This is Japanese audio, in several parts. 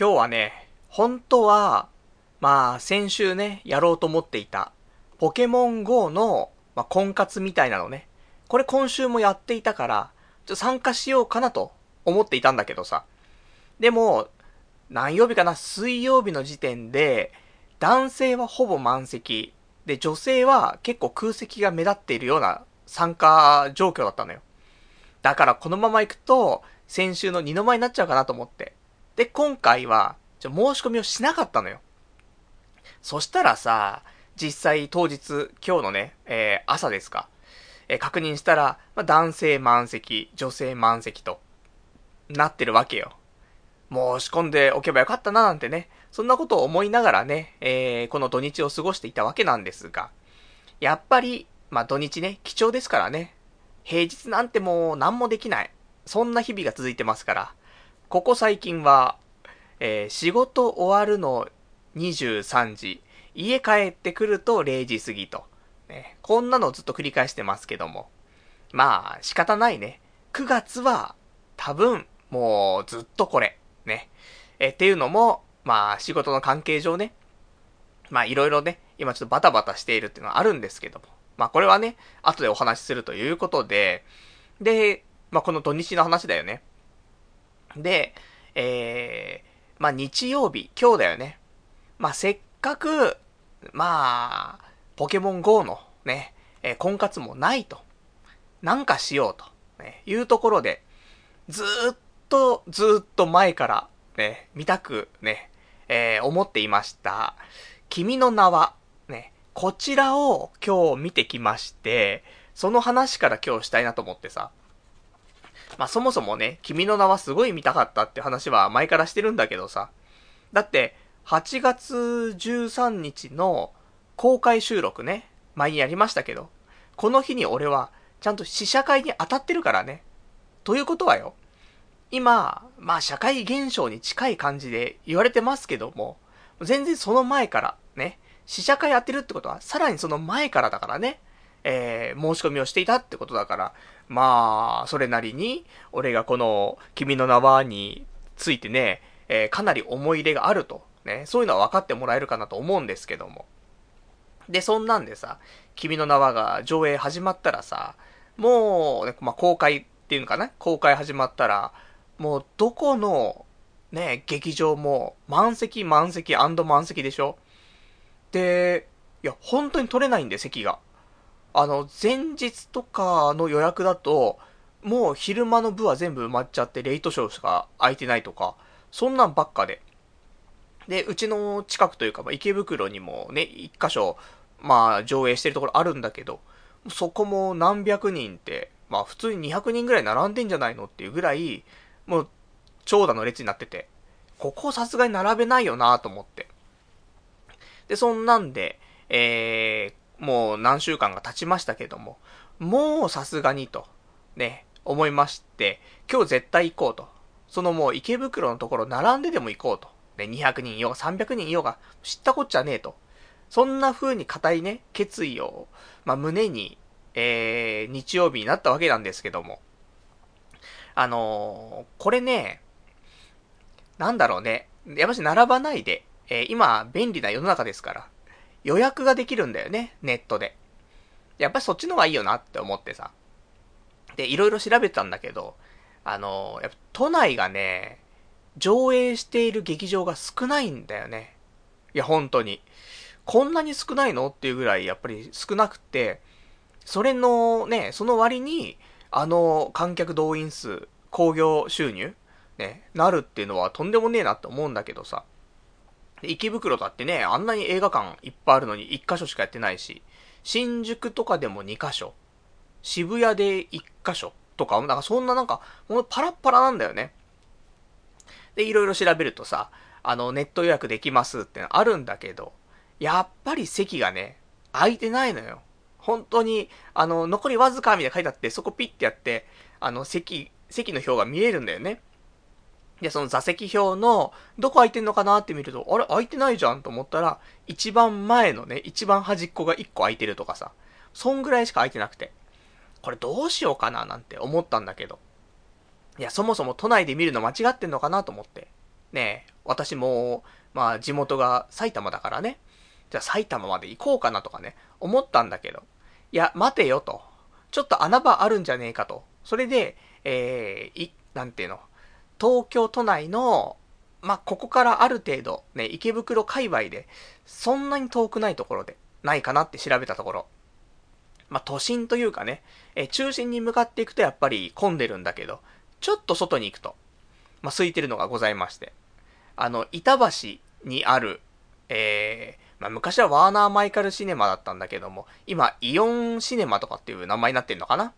今日はね、本当は、まあ、先週ね、やろうと思っていた、ポケモン GO の、まあ、婚活みたいなのね。これ今週もやっていたから、ちょっと参加しようかなと思っていたんだけどさ。でも、何曜日かな水曜日の時点で、男性はほぼ満席。で、女性は結構空席が目立っているような参加状況だったのよ。だからこのまま行くと、先週の二の舞になっちゃうかなと思って。で、今回は、申し込みをしなかったのよ。そしたらさ、実際当日、今日のね、えー、朝ですか。えー、確認したら、まあ、男性満席、女性満席と、なってるわけよ。申し込んでおけばよかったななんてね、そんなことを思いながらね、えー、この土日を過ごしていたわけなんですが、やっぱり、まあ、土日ね、貴重ですからね、平日なんてもう何もできない。そんな日々が続いてますから、ここ最近は、えー、仕事終わるの23時、家帰ってくると0時過ぎと。ね、こんなのをずっと繰り返してますけども。まあ、仕方ないね。9月は、多分、もうずっとこれ。ね。え、っていうのも、まあ、仕事の関係上ね。まあ、いろいろね、今ちょっとバタバタしているっていうのはあるんですけども。まあ、これはね、後でお話しするということで、で、まあ、この土日の話だよね。で、えー、まあ日曜日、今日だよね。まあせっかく、まあ、ポケモン GO のね、えー、婚活もないと。なんかしようと、ね、いうところで、ずーっと、ずーっと前から、ね、見たくね、えー、思っていました。君の名は、ね、こちらを今日見てきまして、その話から今日したいなと思ってさ。まあそもそもね、君の名はすごい見たかったって話は前からしてるんだけどさ。だって、8月13日の公開収録ね、前にやりましたけど、この日に俺はちゃんと試写会に当たってるからね。ということはよ、今、まあ社会現象に近い感じで言われてますけども、全然その前からね、試写会やってるってことは、さらにその前からだからね、えー、申し込みをしていたってことだから、まあ、それなりに、俺がこの、君の名はについてね、えー、かなり思い入れがあると、ね、そういうのは分かってもらえるかなと思うんですけども。で、そんなんでさ、君の名はが上映始まったらさ、もう、ね、まあ、公開っていうのかな？公開始まったら、もう、どこの、ね、劇場も、満席満席満席でしょ？で、いや、本当に取れないんで、席が。あの、前日とかの予約だと、もう昼間の部は全部埋まっちゃって、レイトショーしか空いてないとか、そんなんばっかで。で、うちの近くというか、まあ、池袋にもね、一箇所、まあ、上映してるところあるんだけど、そこも何百人って、まあ、普通に200人ぐらい並んでんじゃないのっていうぐらい、もう、長蛇の列になってて、ここさすがに並べないよなと思って。で、そんなんで、えーもう何週間が経ちましたけども、もうさすがにと、ね、思いまして、今日絶対行こうと。そのもう池袋のところ並んででも行こうと。ね、200人いようが300人いようが知ったこっちゃねえと。そんな風に固いね、決意を、まあ、胸に、えー、日曜日になったわけなんですけども。あのー、これね、なんだろうね。やっぱし並ばないで、えー、今、便利な世の中ですから。予約ができるんだよね、ネットで。やっぱりそっちの方がいいよなって思ってさ。で、いろいろ調べたんだけど、あの、やっぱ都内がね、上映している劇場が少ないんだよね。いや、本当に。こんなに少ないのっていうぐらいやっぱり少なくて、それのね、その割に、あの観客動員数、興行収入、ね、なるっていうのはとんでもねえなって思うんだけどさ。池袋だってね、あんなに映画館いっぱいあるのに1箇所しかやってないし、新宿とかでも2箇所、渋谷で1箇所とか、なんかそんななんか、もうパラッパラなんだよね。で、いろいろ調べるとさ、あの、ネット予約できますってのあるんだけど、やっぱり席がね、空いてないのよ。本当に、あの、残りわずかみたいな書いてあって、そこピッてやって、あの、席、席の表が見えるんだよね。で、その座席表の、どこ空いてんのかなって見ると、あれ空いてないじゃんと思ったら、一番前のね、一番端っこが一個空いてるとかさ、そんぐらいしか空いてなくて、これどうしようかななんて思ったんだけど、いや、そもそも都内で見るの間違ってんのかなと思って、ねえ、私も、まあ地元が埼玉だからね。じゃあ埼玉まで行こうかなとかね、思ったんだけど。いや、待てよと。ちょっと穴場あるんじゃねえかと。それで、えー、い、なんていうの。東京都内の、まあ、ここからある程度、ね、池袋界隈で、そんなに遠くないところで、ないかなって調べたところ。まあ、都心というかね、え中心に向かっていくとやっぱり混んでるんだけど、ちょっと外に行くと、まあ、空いてるのがございまして。あの、板橋にある、えー、まあ、昔はワーナーマイカルシネマだったんだけども、今、イオンシネマとかっていう名前になってんのかな？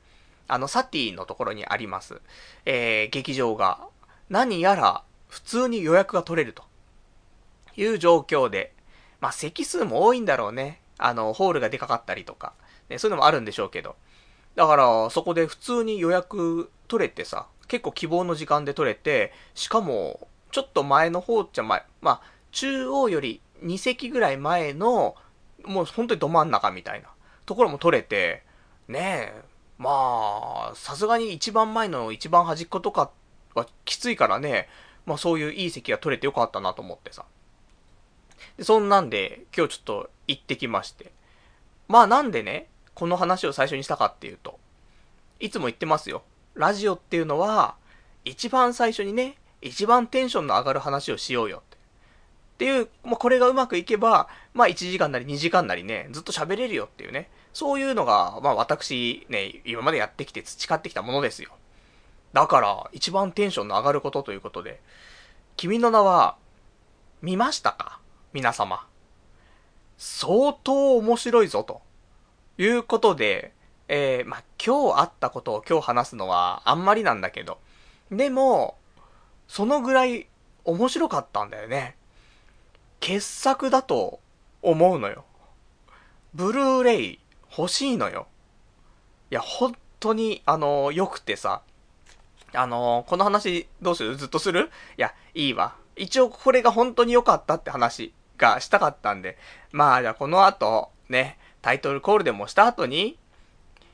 あの、サティのところにあります、えー、劇場が、何やら、普通に予約が取れると。いう状況で、まあ、席数も多いんだろうね。あの、ホールがでかかったりとか、ね、そういうのもあるんでしょうけど。だから、そこで普通に予約取れてさ、結構希望の時間で取れて、しかも、ちょっと前の方っちゃ前、まあ、中央より2席ぐらい前の、もう本当にど真ん中みたいなところも取れて、ねえ、まあ、さすがに一番前の一番端っことかはきついからね、まあそういういい席が取れてよかったなと思ってさ。で、そんなんで、今日ちょっと行ってきまして。まあなんでね、この話を最初にしたかっていうと、いつも言ってますよ。ラジオっていうのは、一番最初にね、一番テンションの上がる話をしようよって。っていう、まあ、これがうまくいけば、まあ、1時間なり2時間なりね、ずっと喋れるよっていうね。そういうのが、まあ、私、ね、今までやってきて培ってきたものですよ。だから、一番テンションの上がることということで、君の名は、見ましたか？皆様。相当面白いぞ、ということで、えー、まあ、今日あったことを今日話すのはあんまりなんだけど、でも、そのぐらい面白かったんだよね。傑作だと思うのよ。ブルーレイ欲しいのよ。いや、本当に、あの、良くてさ、あのこの話どうする？ずっとする？いや、いいわ。一応これが本当に良かったって話がしたかったんで、まあじゃあこの後、ね、タイトルコールでもした後に、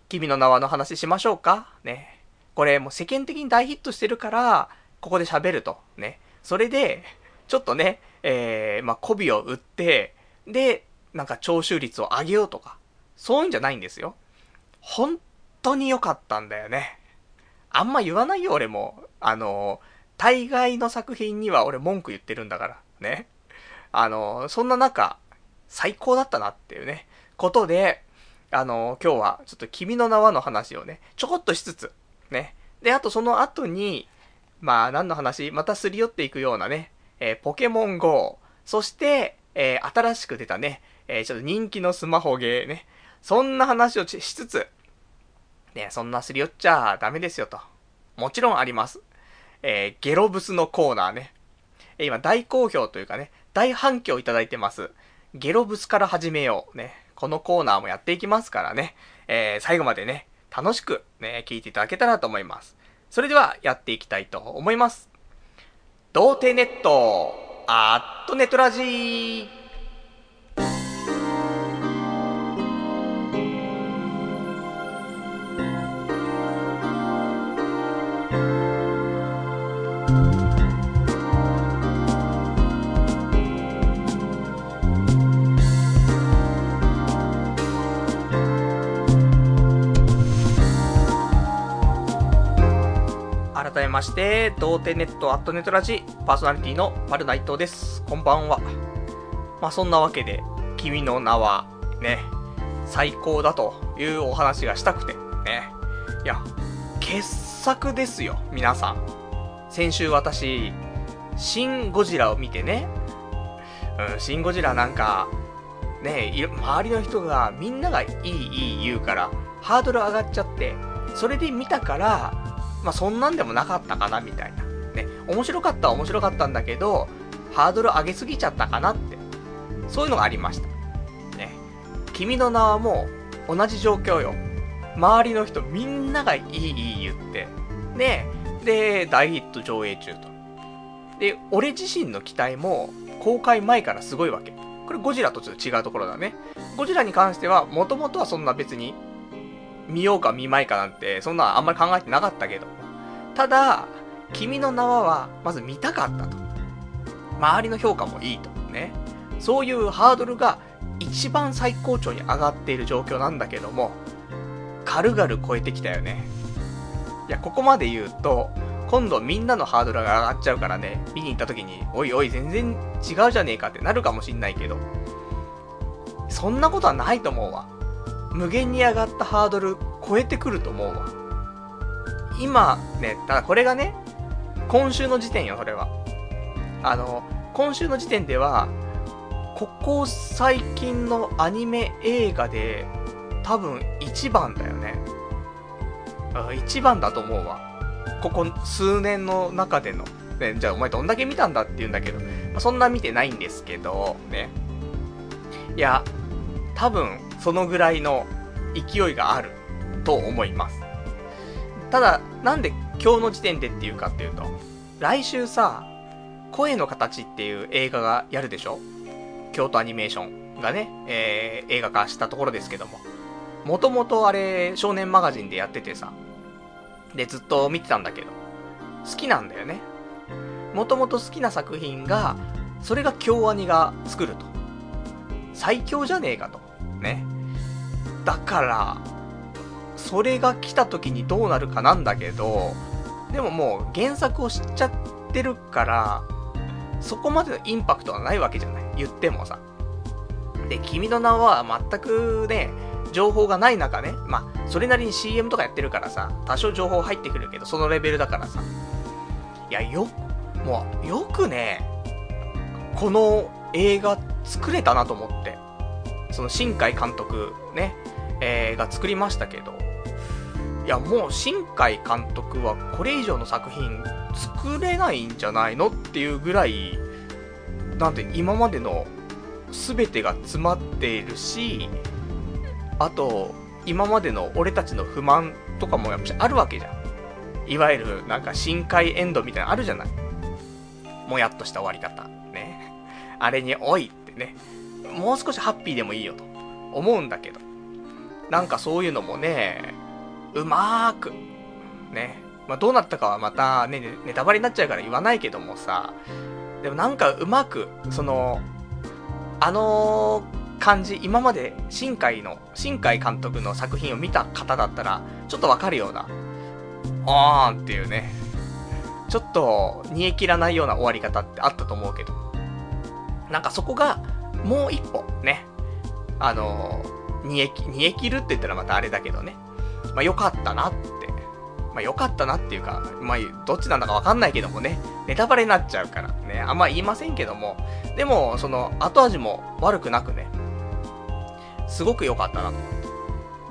君の名はの話しましょうか？ね。これもう世間的に大ヒットしてるから、ここで喋ると。ね。それで、ちょっとね、えー、まあ、媚びを売って、で、なんか聴取率を上げようとか、そういうんじゃないんですよ。本当に良かったんだよね。あんま言わないよ、俺も。あの、大概の作品には俺文句言ってるんだから。ね。あの、そんな中、最高だったなっていうね、ことで、あの、今日はちょっと君の名はの話をね、ちょこっとしつつ、ね。で、あとその後に、まあ何の話？またすり寄っていくようなね、えー、ポケモン GO、そして、えー、新しく出たね、えー、ちょっと人気のスマホゲーね、そんな話をしつつ、ね、そんなすり寄っちゃダメですよと。もちろんあります。えー、ゲロブスのコーナーね。え今大好評というかね、大反響いただいてます。ゲロブスから始めよう。ね。このコーナーもやっていきますからね。えー、最後までね、楽しくね、聞いていただけたらと思います。それではやっていきたいと思います。童貞ネット、アットネトラジー。めまして、童貞ネットアットネットラジパーソナリティの丸内藤です。こんばんは。まあそんなわけで、君の名は、ね、最高だというお話がしたくて、ね。いや、傑作ですよ、皆さん。先週私、シン・ゴジラを見てね、うん、シン・ゴジラなんか、ね、周りの人がみんながいいいい言うから、ハードル上がっちゃって、それで見たから、まあそんなんでもなかったかなみたいな。ね、面白かったは面白かったんだけど、ハードル上げすぎちゃったかなって。そういうのがありました。ね。君の名はもう同じ状況よ。周りの人みんながいいいい言って。ね。で、大ヒット上映中と。で、俺自身の期待も公開前からすごいわけ。これゴジラとちょっと違うところだね。ゴジラに関しては、もともとはそんな別に見ようか見まいかなんて、そんなあんまり考えてなかったけど。ただ、君の名は、まず見たかったと。周りの評価もいいと。ね。そういうハードルが一番最高潮に上がっている状況なんだけども、軽々超えてきたよね。いや、ここまで言うと、今度みんなのハードルが上がっちゃうからね、見に行った時に、おいおい全然違うじゃねえかってなるかもしんないけど、そんなことはないと思うわ。無限に上がったハードル超えてくると思うわ。今ね、ただこれがね、今週の時点よ、それは。あの、今週の時点では、ここ最近のアニメ映画で、多分1番だよね。1番だと思うわ。ここ数年の中での。ね、じゃあお前どんだけ見たんだって言うんだけど、まあ、そんな見てないんですけど、ね。いや、多分そのぐらいの勢いがあると思います。ただ、なんで今日の時点でっていうかっていうと、来週さ、声の形っていう映画がやるでしょ？京都アニメーションがね、えー、映画化したところですけども。もともとあれ、少年マガジンでやっててさ、で、ずっと見てたんだけど、好きなんだよね。もともと好きな作品が、それが京アニが作ると。最強じゃねえかと。ね。だから、それが来た時にどうなるかなんだけど、でももう原作を知っちゃってるから、そこまでのインパクトはないわけじゃない。言ってもさ。で、君の名は全くね、情報がない中ね、まあ、それなりに CM とかやってるからさ、多少情報入ってくるけど、そのレベルだからさ。いや、よ、もう、よくね、この映画作れたなと思って。その新海監督ね、えー、が作りましたけど、いや、もう新海監督はこれ以上の作品作れないんじゃないのっていうぐらい、なんて今までの全てが詰まっているし、あと、今までの俺たちの不満とかもやっぱあるわけじゃん。いわゆるなんか深海エンドみたいなのあるじゃない。もやっとした終わり方。ね。あれにおいってね。もう少しハッピーでもいいよと思うんだけど。なんかそういうのもね、うまーく、ね。まあ、どうなったかはまたね、ネタバレになっちゃうから言わないけどもさ、でもなんかうまく、その、あの感じ、今まで新海の、新海監督の作品を見た方だったら、ちょっとわかるような、あーんっていうね、ちょっと煮え切らないような終わり方ってあったと思うけど、なんかそこが、もう一歩、ね、あの煮え、煮え切るって言ったらまたあれだけどね、まあ良かったなって、まあ良かったなっていうか、まあどっちなんだかわかんないけどもね、ネタバレになっちゃうからね、あんま言いませんけども、でも、その後味も悪くなくね、すごく良かったな。と思っ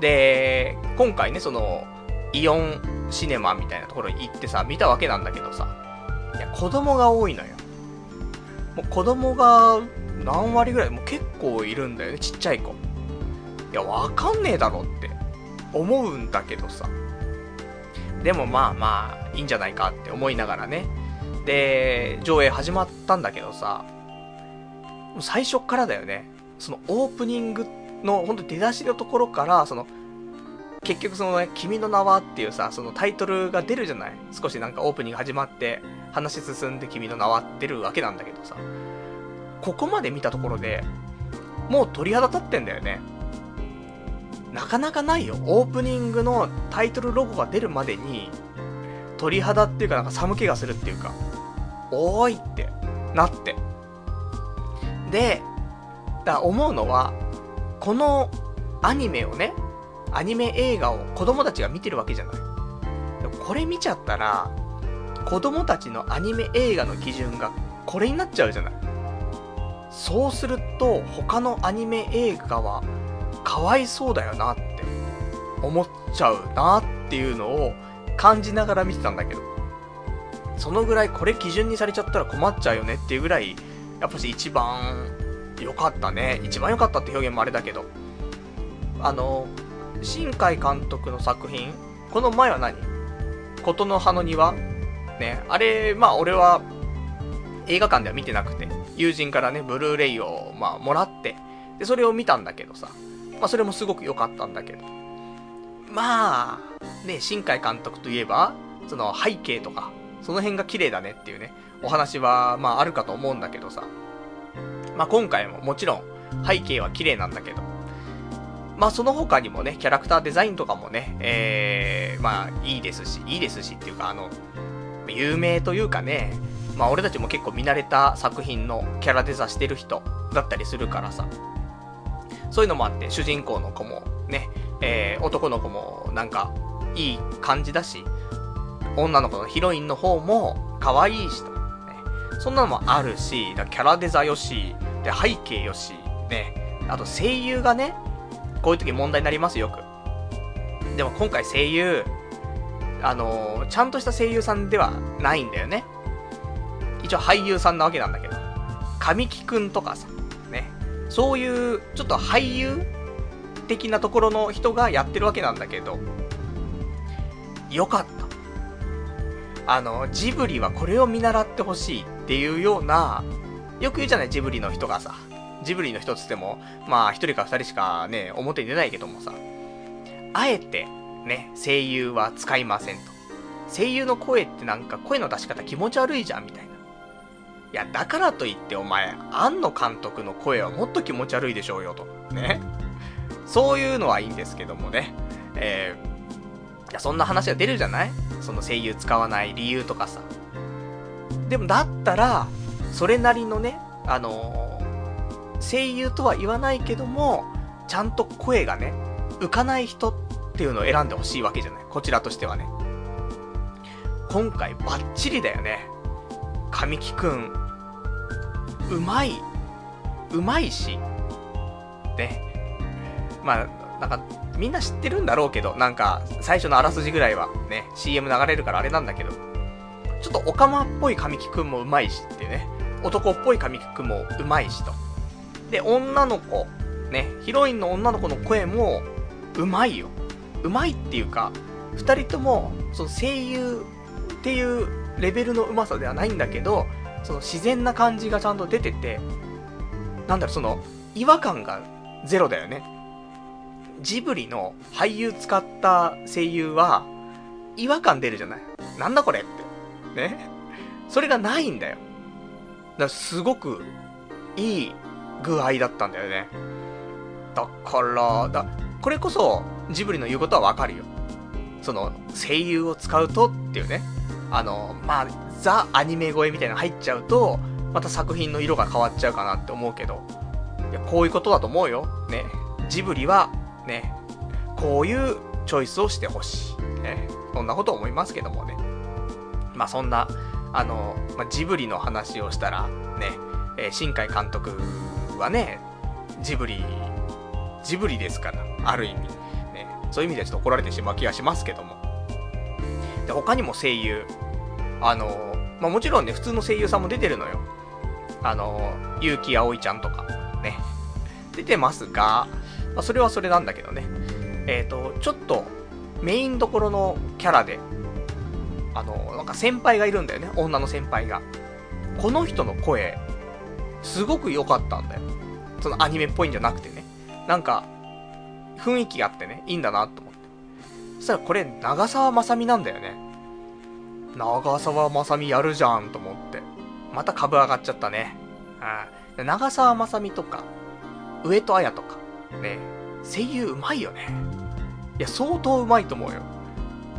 て。で、今回ね、その、イオンシネマみたいなところに行ってさ、見たわけなんだけどさ、いや、子供が多いのよ。もう子供が何割ぐらい、もう結構いるんだよね、ちっちゃい子。いや、わかんねえだろって思うんだけどさ。でもまあまあ、いいんじゃないかって思いながらね。で、上映始まったんだけどさ、最初からだよね。そのオープニングの、ほんと出だしのところから、その、結局そのね、君の名はっていうさ、そのタイトルが出るじゃない？少しなんかオープニング始まって、話進んで君の名は出るわけなんだけどさ、ここまで見たところで、もう鳥肌立ってんだよね。なかなかないよ。オープニングのタイトルロゴが出るまでに、鳥肌っていうかなんか寒気がするっていうか、おーいってなって。で、だ思うのは、このアニメをね、アニメ映画を子供たちが見てるわけじゃない。これ見ちゃったら、子供たちのアニメ映画の基準がこれになっちゃうじゃない。そうすると、他のアニメ映画は、かわいそうだよなって思っちゃうなっていうのを感じながら見てたんだけど、そのぐらいこれ基準にされちゃったら困っちゃうよねっていうぐらい、やっぱし一番良かったね。一番良かったって表現もあれだけど、あの、新海監督の作品、この前は何？琴の葉の庭？ね、あれ、まあ俺は映画館では見てなくて、友人からね、ブルーレイを、まあ、もらって、で、それを見たんだけどさ、まあそれもすごく良かったんだけど、まあ、ね、新海監督といえば、その背景とか、その辺が綺麗だねっていうね、お話は、まああるかと思うんだけどさ。まあ今回ももちろん背景は綺麗なんだけど、まあその他にもね、キャラクターデザインとかもね、えー、まあいいですし、いいですしっていうかあの、有名というかね、まあ俺たちも結構見慣れた作品のキャラデザしてる人だったりするからさ、そういうのもあって、主人公の子もね、えー、男の子もなんかいい感じだし、女の子のヒロインの方も可愛いしと、ね、そんなのもあるし、だキャラデザよし、で、背景よし、ね、あと声優がね、こういう時問題になりますよく。でも今回声優、あのー、ちゃんとした声優さんではないんだよね。一応俳優さんなわけなんだけど。神木くんとかさ、ね。そういう、ちょっと俳優的なところの人がやってるわけなんだけど、よかった。あの、ジブリはこれを見習ってほしいっていうような、よく言うじゃない、ジブリの人がさ。ジブリの人つっても、まあ、一人か二人しかね、表に出ないけどもさ。あえて、ね、声優は使いませんと。声優の声ってなんか声の出し方気持ち悪いじゃん、みたいな。いや、だからといってお前、庵野監督の声はもっと気持ち悪いでしょうよと。ね。そういうのはいいんですけどもね。えー、いや、そんな話が出るじゃない？その声優使わない理由とかさ。でもだったら、それなりのね、あのー、声優とは言わないけども、ちゃんと声がね、浮かない人っていうのを選んでほしいわけじゃない。こちらとしてはね。今回バッチリだよね。神木くん、うまい、うまいし、ね。まあ、なんか、みんな知ってるんだろうけど、なんか、最初のあらすじぐらいはね、CM 流れるからあれなんだけど、ちょっとオカマっぽい神木くんもうまいしってね、男っぽい神木くんもうまいしと。で、女の子、ね、ヒロインの女の子の声も、うまいよ。うまいっていうか、二人とも、その声優っていうレベルのうまさではないんだけど、その自然な感じがちゃんと出てて、なんだろ、その、違和感がゼロだよね。ジブリの俳優使った声優は、違和感出るじゃない。なんだこれって。ね。それがないんだよ。だからすごく、いい具合だったんだよね。だから、だ、これこそ、ジブリの言うことはわかるよ。その、声優を使うとっていうね。あの、まあ、ザ・アニメ声みたいなの入っちゃうと、また作品の色が変わっちゃうかなって思うけど、いや、こういうことだと思うよ。ね。ジブリは、ね、こういうチョイスをしてほしい。ね。そんなこと思いますけどもね。まあ、そんな、あの、まあ、ジブリの話をしたら、ね、えー、新海監督はね、ジブリ、ジブリですから、ある意味。ね、そういう意味ではちょっと怒られてしまう気がしますけども。で、他にも声優、あの、まあ、もちろんね、普通の声優さんも出てるのよ。あの、結城葵ちゃんとか、ね、出てますが、まあ、それはそれなんだけどね。えっ、ー、と、ちょっと、メインどころのキャラで、あの、なんか先輩がいるんだよね、女の先輩が。この人の声、すごく良かったんだよ。そのアニメっぽいんじゃなくてね。なんか、雰囲気があってね、いいんだなと。そしたらこれ、長澤まさみなんだよね。長澤まさみやるじゃんと思って。また株上がっちゃったね。うん。長澤まさみとか、上戸彩とか、ね、声優うまいよね。いや、相当うまいと思うよ。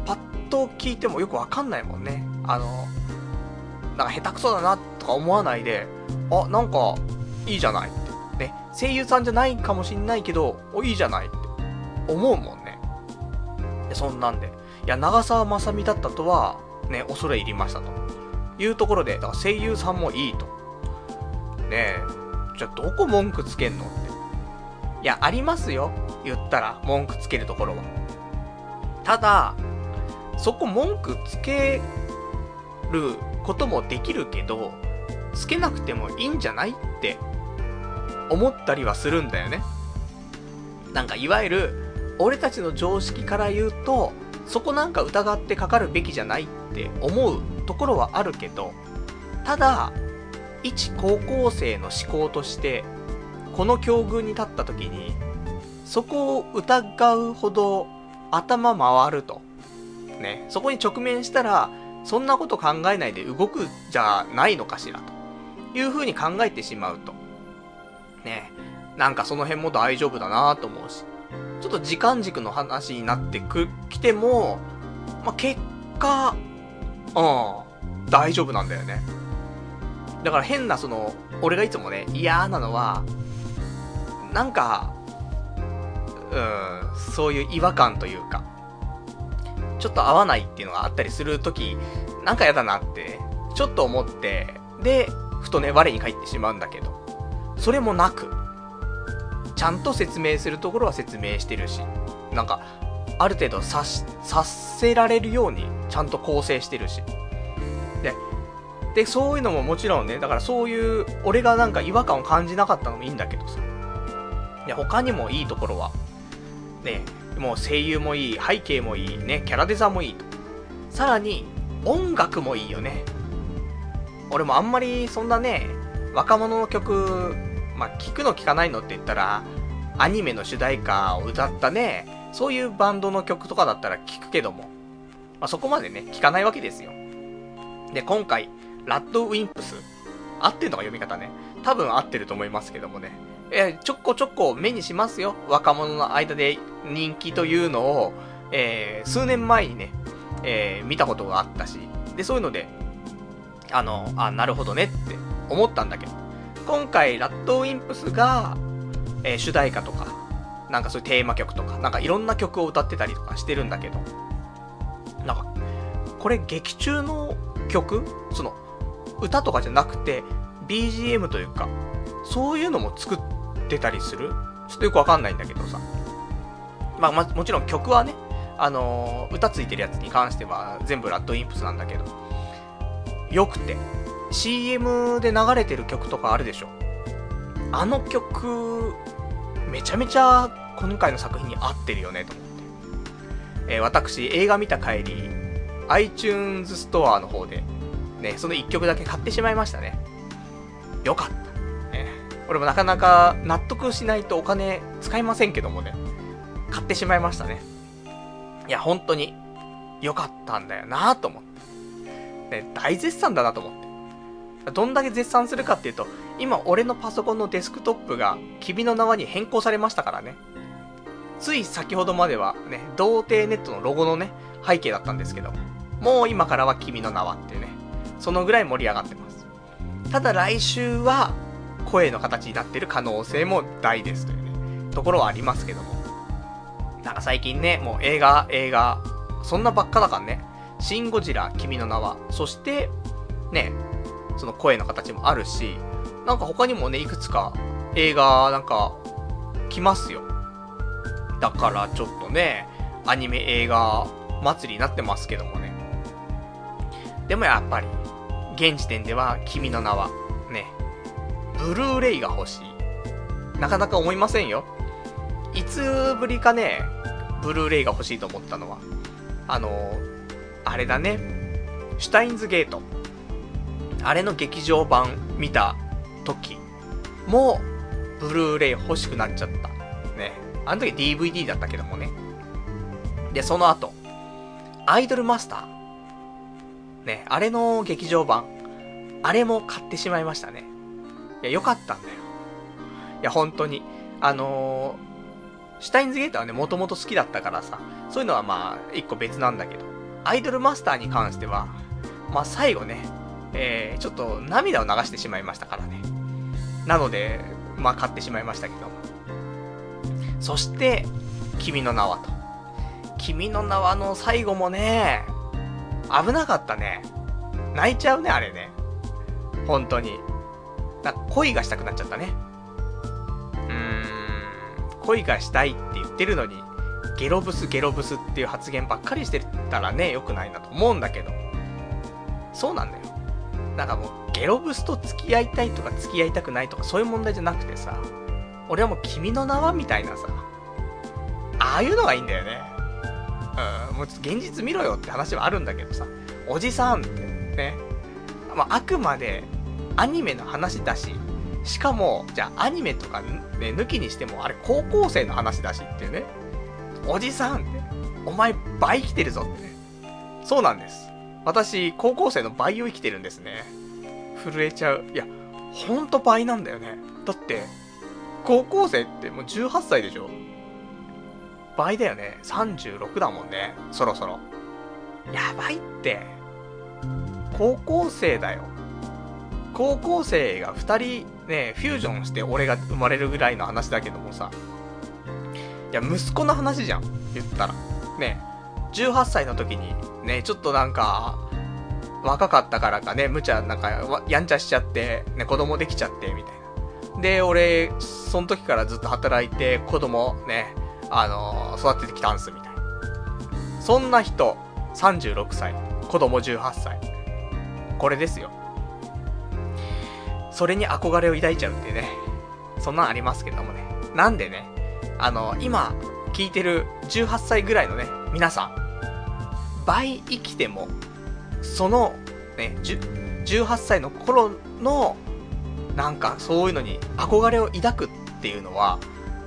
パッと聞いてもよくわかんないもんね。あの、なんか下手くそだなとか思わないで、あ、なんか、いいじゃないって。ね、声優さんじゃないかもしんないけど、お、いいじゃないって思うもん。そんなんで。いや、長澤まさみだったとは、ね、恐れ入りましたと。いうところで、だから声優さんもいいと。ねえ、じゃあどこ文句つけんのって。いや、ありますよ。言ったら、文句つけるところは。ただ、そこ文句つけることもできるけど、つけなくてもいいんじゃないって思ったりはするんだよね。なんかいわゆる、俺たちの常識から言うと、そこなんか疑ってかかるべきじゃないって思うところはあるけど、ただ、一高校生の思考として、この境遇に立った時に、そこを疑うほど頭回ると。ね、そこに直面したら、そんなこと考えないで動くじゃないのかしら、という風に考えてしまうと。ねなんかその辺も大丈夫だなと思うし。ちょっと時間軸の話になってく、きても、まあ、結果、うん、大丈夫なんだよね。だから変なその、俺がいつもね、嫌なのは、なんか、うん、そういう違和感というか、ちょっと合わないっていうのがあったりするとき、なんか嫌だなって、ちょっと思って、で、ふとね、我に返ってしまうんだけど、それもなく、ちゃんと説明するところは説明してるし、なんか、ある程度さ、せられるように、ちゃんと構成してるし。で、で、そういうのももちろんね、だからそういう、俺がなんか違和感を感じなかったのもいいんだけどさ。いや、他にもいいところは、ね、もう声優もいい、背景もいい、ね、キャラデザもいいと。さらに、音楽もいいよね。俺もあんまりそんなね、若者の曲まあ、聞くの聞かないのって言ったら、アニメの主題歌を歌ったね、そういうバンドの曲とかだったら聞くけども、まあ、そこまでね、聞かないわけですよ。で、今回、ラッドウィンプス、合ってるのか読み方ね。多分合ってると思いますけどもね。えちょこちょこ目にしますよ。若者の間で人気というのを、えー、数年前にね、えー、見たことがあったし、で、そういうので、あの、あ、なるほどねって思ったんだけど、今回、ラッドウィンプスが、えー、主題歌とか、なんかそういうテーマ曲とか、なんかいろんな曲を歌ってたりとかしてるんだけど、なんか、これ劇中の曲？その、歌とかじゃなくて、BGM というか、そういうのも作ってたりする？ちょっとよくわかんないんだけどさ。まあ、ま、もちろん曲はね、あのー、歌ついてるやつに関しては全部ラッドインプスなんだけど、よくて、CM で流れてる曲とかあるでしょ？あの曲、めちゃめちゃ今回の作品に合ってるよね、と思って。えー、私、映画見た帰り、iTunes ストアの方で、ね、その1曲だけ買ってしまいましたね。よかった。ね、俺もなかなか納得しないとお金使いませんけどもね、買ってしまいましたね。いや、本当に、よかったんだよなと思って。ね、大絶賛だなと思って。どんだけ絶賛するかっていうと、今俺のパソコンのデスクトップが君の名はに変更されましたからね。つい先ほどまではね、童貞ネットのロゴのね、背景だったんですけど、もう今からは君の名はってね、そのぐらい盛り上がってます。ただ来週は、声の形になってる可能性も大ですというね、ところはありますけども。なんか最近ね、もう映画、映画、そんなばっかだからね、シン・ゴジラ、君の名は、そして、ね、その声の形もあるし、なんか他にもね、いくつか映画なんか来ますよ。だからちょっとね、アニメ映画祭りになってますけどもね。でもやっぱり、現時点では君の名は、ね、ブルーレイが欲しい。なかなか思いませんよ。いつぶりかね、ブルーレイが欲しいと思ったのは、あの、あれだね、シュタインズゲート。あれの劇場版見た時も、ブルーレイ欲しくなっちゃった。ね。あの時 DVD だったけどもね。で、その後、アイドルマスター。ね、あれの劇場版。あれも買ってしまいましたね。いや、よかったんだよ。いや、本当に。あのー、シュタインズゲートはね、もともと好きだったからさ、そういうのはまあ、一個別なんだけど、アイドルマスターに関しては、まあ最後ね、えー、ちょっと涙を流してしまいましたからね。なので、まあ買ってしまいましたけど。そして、君の名はと。君の名はの最後もね、危なかったね。泣いちゃうね、あれね。本当に。な恋がしたくなっちゃったね。うーん、恋がしたいって言ってるのに、ゲロブスゲロブスっていう発言ばっかりしてたらね、良くないなと思うんだけど。そうなんだよ。なんかもう、ゲロブスと付き合いたいとか付き合いたくないとかそういう問題じゃなくてさ、俺はもう君の名はみたいなさ、ああいうのがいいんだよね。うん、もう現実見ろよって話はあるんだけどさ、おじさんってね、まあ、あくまでアニメの話だし、しかも、じゃあアニメとかね、抜きにしても、あれ高校生の話だしっていうね、おじさんって、お前倍来てるぞってね。そうなんです。私、高校生の倍を生きてるんですね。震えちゃう。いや、ほんと倍なんだよね。だって、高校生ってもう18歳でしょ倍だよね。36だもんね。そろそろ。やばいって。高校生だよ。高校生が2人ね、フュージョンして俺が生まれるぐらいの話だけどもさ。いや、息子の話じゃん。言ったら。ね、18歳の時に、ね、ちょっとなんか、若かったからかね、無茶、なんか、やんちゃしちゃって、ね、子供できちゃって、みたいな。で、俺、その時からずっと働いて、子供、ね、あのー、育ててきたんす、みたいな。そんな人、36歳、子供18歳。これですよ。それに憧れを抱いちゃうってね。そんなんありますけどもね。なんでね、あのー、今、聞いてる18歳ぐらいのね、皆さん、倍生きても、その、ね、18歳の頃の、なんかそういうのに憧れを抱くっていうのは、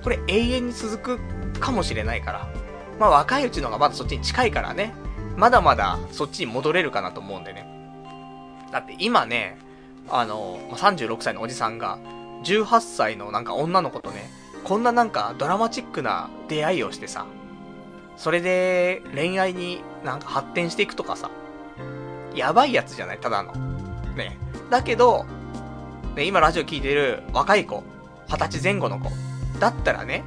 これ永遠に続くかもしれないから。まあ若いうちのがまだそっちに近いからね。まだまだそっちに戻れるかなと思うんでね。だって今ね、あの、36歳のおじさんが、18歳のなんか女の子とね、こんななんかドラマチックな出会いをしてさ、それで恋愛になんか発展していくとかさ、やばいやつじゃない？ただの。ね。だけど、ね、今ラジオ聞いてる若い子、二十歳前後の子、だったらね、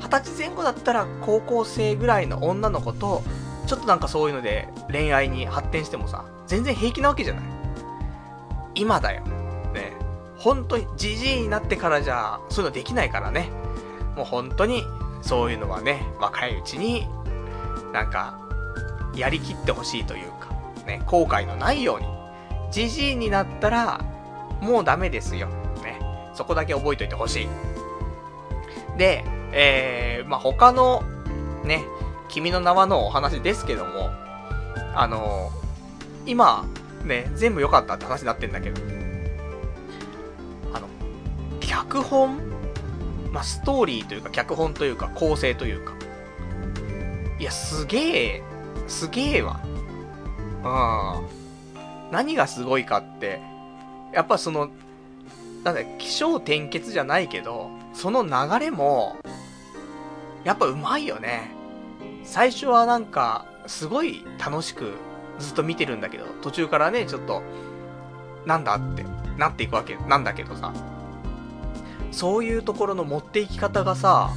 二十歳前後だったら高校生ぐらいの女の子と、ちょっとなんかそういうので恋愛に発展してもさ、全然平気なわけじゃない今だよ。ね。本当に、じじいになってからじゃ、そういうのできないからね。もう本当に、そういうのはね、若いうちに、なんか、やりきってほしいというか、ね、後悔のないように。じじいになったら、もうダメですよ。ね。そこだけ覚えといてほしい。で、えー、まあ、他の、ね、君の名はのお話ですけども、あのー、今、ね、全部良かったって話になってんだけど、あの、脚本？まあ、ストーリーというか、脚本というか、構成というか。や、すげえ、すげえわ。うん。何がすごいかって、やっぱその、なんだ、気象転結じゃないけど、その流れも、やっぱうまいよね。最初はなんか、すごい楽しくずっと見てるんだけど、途中からね、ちょっと、なんだってなっていくわけなんだけどさ。そういうところの持っていき方がさ、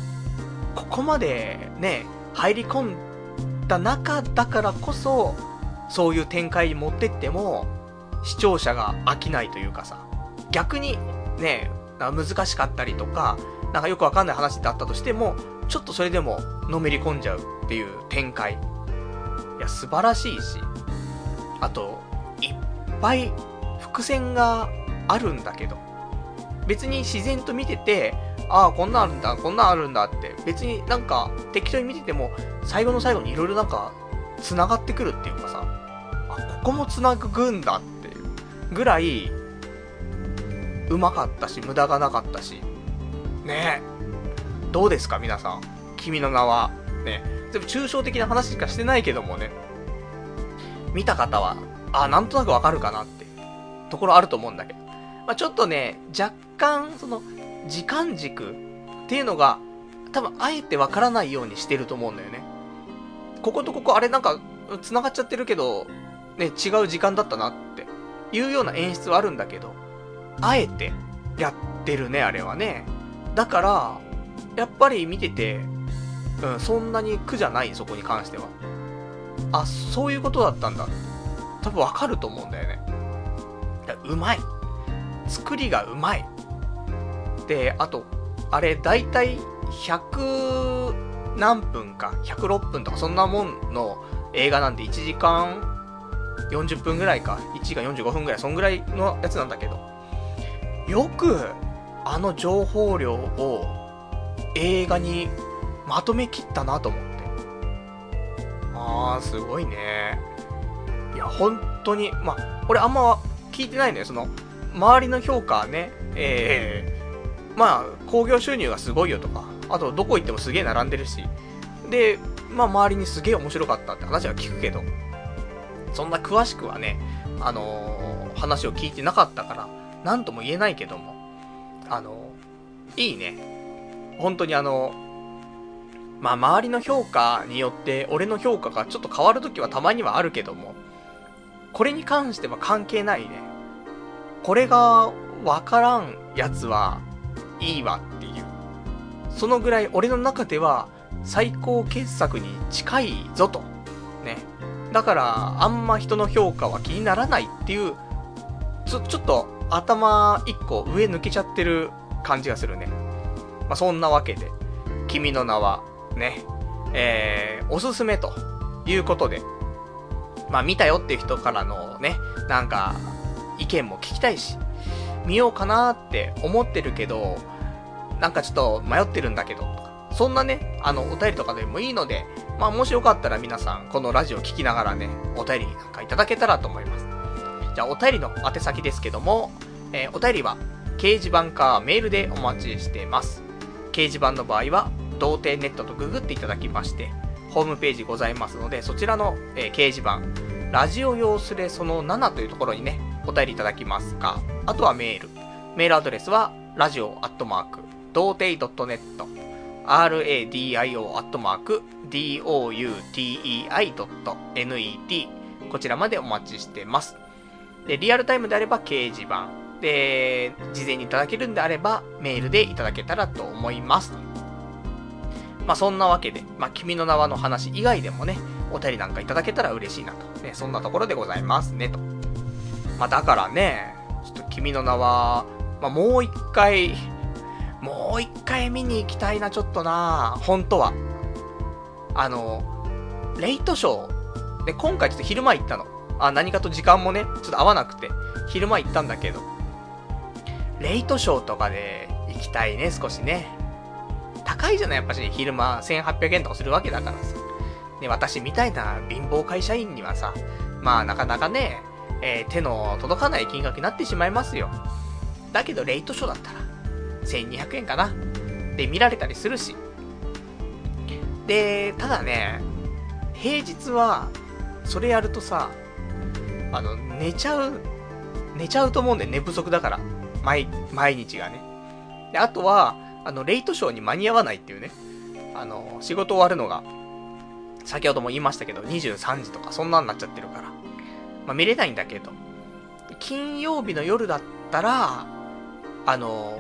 ここまでね、入り込んだ中だからこそ、そういう展開に持ってっても、視聴者が飽きないというかさ、逆にね、難しかったりとか、なんかよくわかんない話だったとしても、ちょっとそれでものめり込んじゃうっていう展開。いや、素晴らしいし、あと、いっぱい伏線があるんだけど、別に自然と見てて、ああ、こんなんあるんだ、こんなんあるんだって、別になんか適当に見てても、最後の最後にいろいろなんか、繋がってくるっていうかさ、あ、ここも繋ぐんだっていうぐらい、うまかったし、無駄がなかったし、ねえ。どうですか、皆さん？君の名は。ね。全部抽象的な話しかしてないけどもね。見た方は、あ、なんとなくわかるかなってところあると思うんだけど。まあ、ちょっとね、若干、その、時間軸っていうのが、多分、あえてわからないようにしてると思うんだよね。こことここ、あれなんか、繋がっちゃってるけど、ね、違う時間だったなっていうような演出はあるんだけど、あえてやってるね、あれはね。だから、やっぱり見てて、うん、そんなに苦じゃない、そこに関しては。あ、そういうことだったんだ。多分わかると思うんだよね。うまい。作りがうまい。で、あと、あれ、だいたい100何分か、106分とかそんなもんの映画なんで1時間40分ぐらいか、1時間45分ぐらい、そんぐらいのやつなんだけど、よく、あの情報量を映画にまとめきったなと思って。あー、すごいね。いや、本当に、まあ、俺あんま聞いてないのよ、その、周りの評価ね、えー、まあ、興行収入がすごいよとか、あと、どこ行ってもすげえ並んでるし、で、まあ、周りにすげえ面白かったって話は聞くけど、そんな詳しくはね、あのー、話を聞いてなかったから、なんとも言えないけども、あのー、いいね。本当にあのまあ、周りの評価によって、俺の評価がちょっと変わるときはたまにはあるけども、これに関しては関係ないね。これがわからんやつはいいわっていう。そのぐらい俺の中では最高傑作に近いぞと。ね。だから、あんま人の評価は気にならないっていう、ちょ、っと頭一個上抜けちゃってる感じがするね。まあ、そんなわけで、君の名は、ね、えー、おすすめということで、まあ見たよっていう人からのね、なんか、意見も聞きたいし、見ようかなって思ってるけど、なんかちょっと迷ってるんだけど、そんなね、あの、お便りとかでもいいので、まあもしよかったら皆さん、このラジオ聞きながらね、お便りなんかいただけたらと思います。じゃあお便りの宛先ですけども、えー、お便りは、掲示板かメールでお待ちしてます。掲示板の場合は、童貞ネットとググっていただきまして、ホームページございますので、そちらの、えー、掲示板、ラジオ用スレその7というところにね、お便りいただきますか、あとはメール。メールアドレスは、ラジオアットマーク、童貞 .net、radio アットマーク、doutei.net、こちらまでお待ちしてます。で、リアルタイムであれば掲示板。で、事前にいただけるんであれば、メールでいただけたらと思います。まあそんなわけで、まあ君の名はの話以外でもね、お便りなんかいただけたら嬉しいなと。ね、そんなところでございますね、と。まあだからね、ちょっと君の名は、まあもう一回、もう一回見に行きたいな、ちょっとな、本当は。あの、レイトショー、で、今回ちょっと昼間行ったの。あ、何かと時間もね、ちょっと合わなくて、昼間行ったんだけど、レイトショーとかで行きたいね、少しね。高いじゃない、やっぱし、昼間1800円とかするわけだからさ。ね、私みたいな貧乏会社員にはさ、まあなかなかね、えー、手の届かない金額になってしまいますよ。だけど、レイトショーだったら、1200円かな。で、見られたりするし。で、ただね、平日は、それやるとさ、あの、寝ちゃう、寝ちゃうと思うんで、寝不足だから。毎、毎日がね。で、あとは、あの、レイトショーに間に合わないっていうね。あの、仕事終わるのが、先ほども言いましたけど、23時とかそんなんなっちゃってるから。まあ、見れないんだけど。金曜日の夜だったら、あの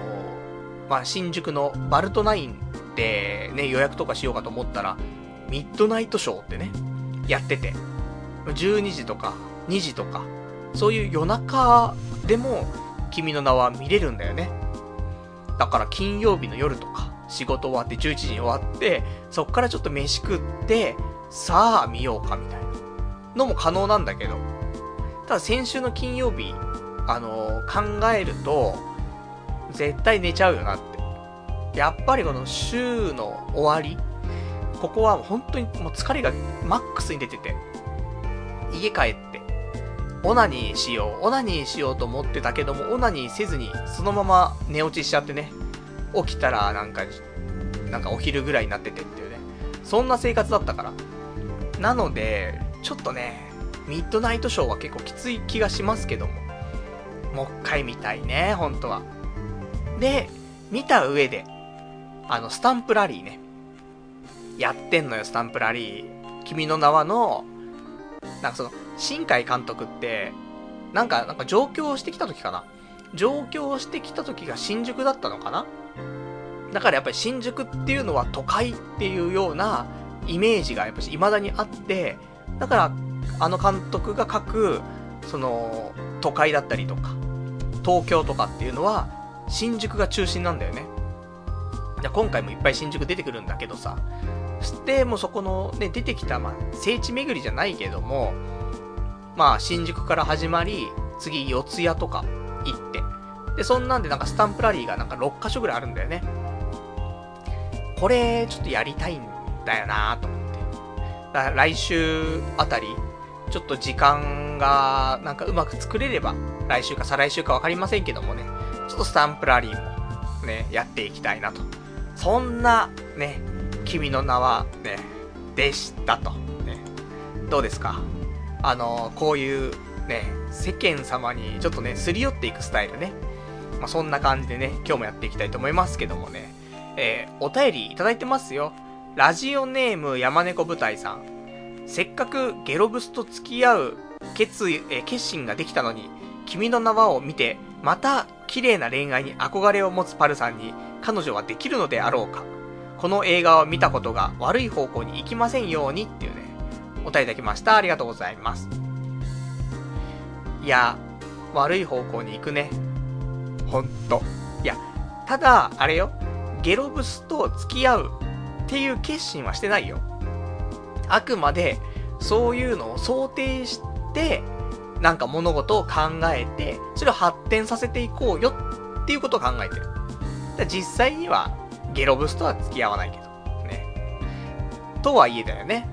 ー、まあ、新宿のバルトナインでね、予約とかしようかと思ったら、ミッドナイトショーってね、やってて、12時とか2時とか、そういう夜中でも、君の名は見れるんだよね。だから金曜日の夜とか、仕事終わって11時に終わって、そっからちょっと飯食って、さあ見ようかみたいなのも可能なんだけど、ただ先週の金曜日、あのー、考えると、絶対寝ちゃうよなって。やっぱりこの週の終わり、ここは本当にもう疲れがマックスに出てて、家帰って、オナニーしよう、オナニーしようと思ってたけども、オナニーせずに、そのまま寝落ちしちゃってね、起きたらなんか、なんかお昼ぐらいになっててっていうね、そんな生活だったから。なので、ちょっとね、ミッドナイトショーは結構きつい気がしますけども、もう一回見たいね、本当は。で、見た上で、あの、スタンプラリーね。やってんのよ、スタンプラリー。君の名はの、なんかその、新海監督って、なんか、なんか上京してきた時かな上京してきた時が新宿だったのかなだからやっぱり新宿っていうのは都会っていうようなイメージがやっぱし未だにあって、だからあの監督が書く、その、都会だったりとか、東京とかっていうのは、新宿が中心なんだよね。今回もいっぱい新宿出てくるんだけどさ、そしてもうそこのね、出てきた、まあ、聖地巡りじゃないけども、まあ、新宿から始まり、次、四谷とか行って、で、そんなんでなんかスタンプラリーがなんか6箇所ぐらいあるんだよね。これ、ちょっとやりたいんだよなと思って。だから来週あたり、ちょっと時間がなんかうまく作れれば、来週か再来週かわかりませんけどもね、ちょっとスタンプラリーもね、やっていきたいなと。そんな、ね、君の名はね、でしたと。ね、どうですか？あの、こういうね、世間様にちょっとね、すり寄っていくスタイルね。まあ、そんな感じでね、今日もやっていきたいと思いますけどもね。えー、お便りいただいてますよ。ラジオネーム山猫舞台さん。せっかくゲロブスと付き合う決意、え、決心ができたのに、君の名はを見て、また綺麗な恋愛に憧れを持つパルさんに彼女はできるのであろうか。この映画を見たことが悪い方向に行きませんようにっていうね、お便りいただきました。ありがとうございます。いや、悪い方向に行くね。ほんと。いや、ただ、あれよ。ゲロブスと付き合うっていう決心はしてないよ。あくまで、そういうのを想定して、なんか物事を考えて、それを発展させていこうよっていうことを考えてる。だ実際には、ゲロブスとは付き合わないけど。ね。とはいえだよね。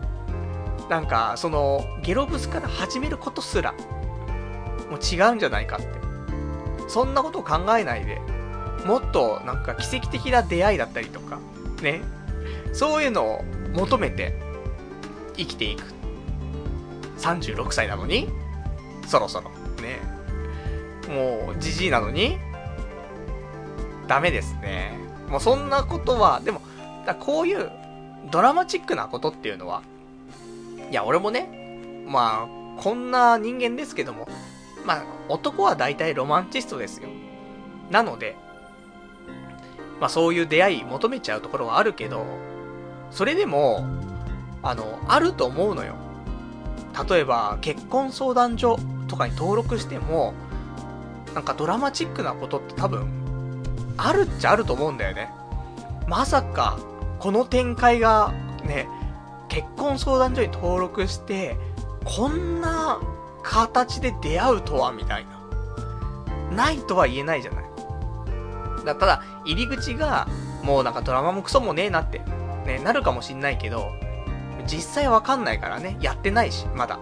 なんか、その、ゲロブスから始めることすら、もう違うんじゃないかって。そんなことを考えないで、もっとなんか奇跡的な出会いだったりとか、ね。そういうのを求めて生きていく。36歳なのにそろそろ。ね。もう、じじいなのにダメですね。もうそんなことは、でも、だこういうドラマチックなことっていうのは、いや、俺もね、まあ、こんな人間ですけども、まあ、男は大体ロマンチストですよ。なので、まあそういう出会い求めちゃうところはあるけど、それでも、あの、あると思うのよ。例えば、結婚相談所とかに登録しても、なんかドラマチックなことって多分、あるっちゃあると思うんだよね。まさか、この展開が、ね、結婚相談所に登録して、こんな形で出会うとは、みたいな。ないとは言えないじゃない。だただ、入り口が、もうなんかドラマもクソもねえなって、ね、なるかもしんないけど、実際わかんないからね、やってないし、まだ。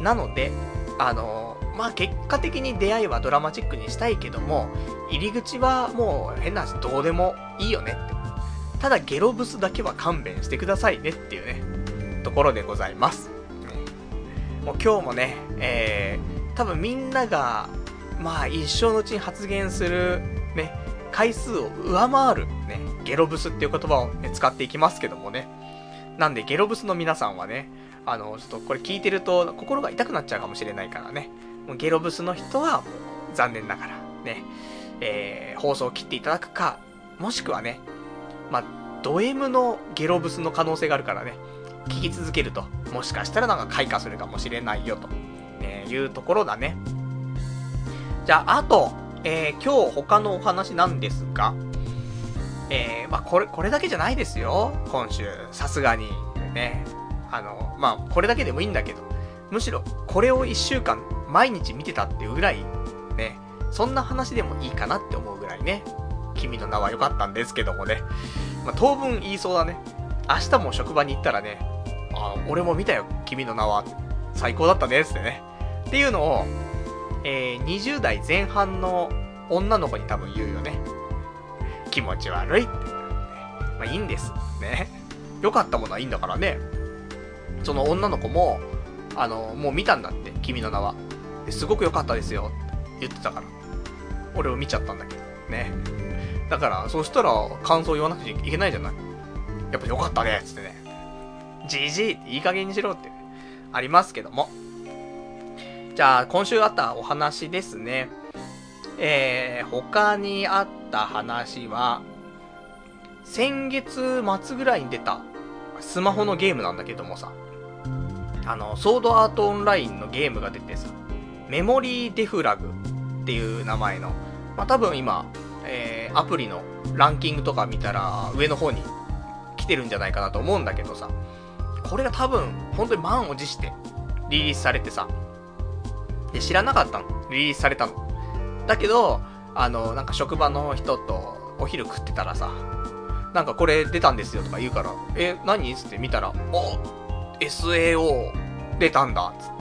なので、あのー、まあ、結果的に出会いはドラマチックにしたいけども、入り口はもう変な話どうでもいいよねって。ただゲロブスだけは勘弁してくださいねっていうね、ところでございます。もう今日もね、えー、多分みんなが、まあ一生のうちに発言する、ね、回数を上回る、ね、ゲロブスっていう言葉を、ね、使っていきますけどもね。なんでゲロブスの皆さんはね、あの、ちょっとこれ聞いてると心が痛くなっちゃうかもしれないからね。もうゲロブスの人はもう残念ながらね、えー、放送を切っていただくか、もしくはね、まあ、ド M のゲロブスの可能性があるからね、聞き続けると、もしかしたらなんか開花するかもしれないよと、ね、いうところだね。じゃあ、あと、えー、今日他のお話なんですが、えー、まあ、これ、これだけじゃないですよ。今週、さすがに。ね。あの、まあ、これだけでもいいんだけど、むしろ、これを一週間、毎日見てたっていうぐらい、ね、そんな話でもいいかなって思うぐらいね、君の名は良かったんですけどもね。まあ、当分言いそうだね。明日も職場に行ったらね、あ、俺も見たよ、君の名は。最高だったね、つってね。っていうのを、えー、20代前半の女の子に多分言うよね。気持ち悪いって。まあいいんです。ね。良かったものはいいんだからね。その女の子も、あの、もう見たんだって、君の名は。すごく良かったですよ。って言ってたから。俺を見ちゃったんだけど。ね。だから、そしたら感想言わなくちゃいけないじゃない。やっぱ良かったね、つってね。じじいっていい加減にしろって、ありますけども。じゃあ、今週あったお話ですね。えー、他にあった話は、先月末ぐらいに出たスマホのゲームなんだけどもさ、あの、ソードアートオンラインのゲームが出てさ、メモリーデフラグっていう名前の、まあ、多分今、えー、アプリのランキングとか見たら上の方に来てるんじゃないかなと思うんだけどさ、これが多分、本当に満を持してリリースされてさ、で、知らなかったの。リリースされたの。だけど、あの、なんか職場の人とお昼食ってたらさ、なんかこれ出たんですよとか言うから、え、何？つって見たら、お !SAO 出たんだつって。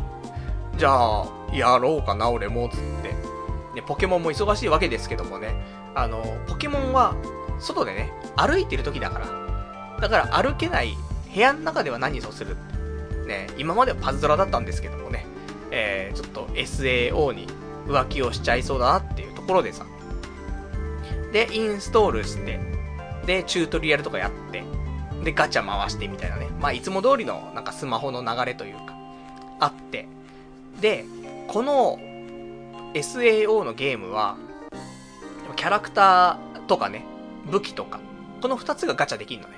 じゃあ、やろうかな、俺も、つって。ね、ポケモンも忙しいわけですけどもね、あの、ポケモンは、外でね、歩いてる時だから。だから歩けない部屋の中では何をする？ね、今まではパズドラだったんですけどもね、えー、ちょっと SAO に浮気をしちゃいそうだなっていうところでさ。で、インストールして、で、チュートリアルとかやって、で、ガチャ回してみたいなね。まあ、いつも通りの、なんかスマホの流れというか、あって。で、この SAO のゲームは、キャラクターとかね、武器とか、この2つがガチャできるのね。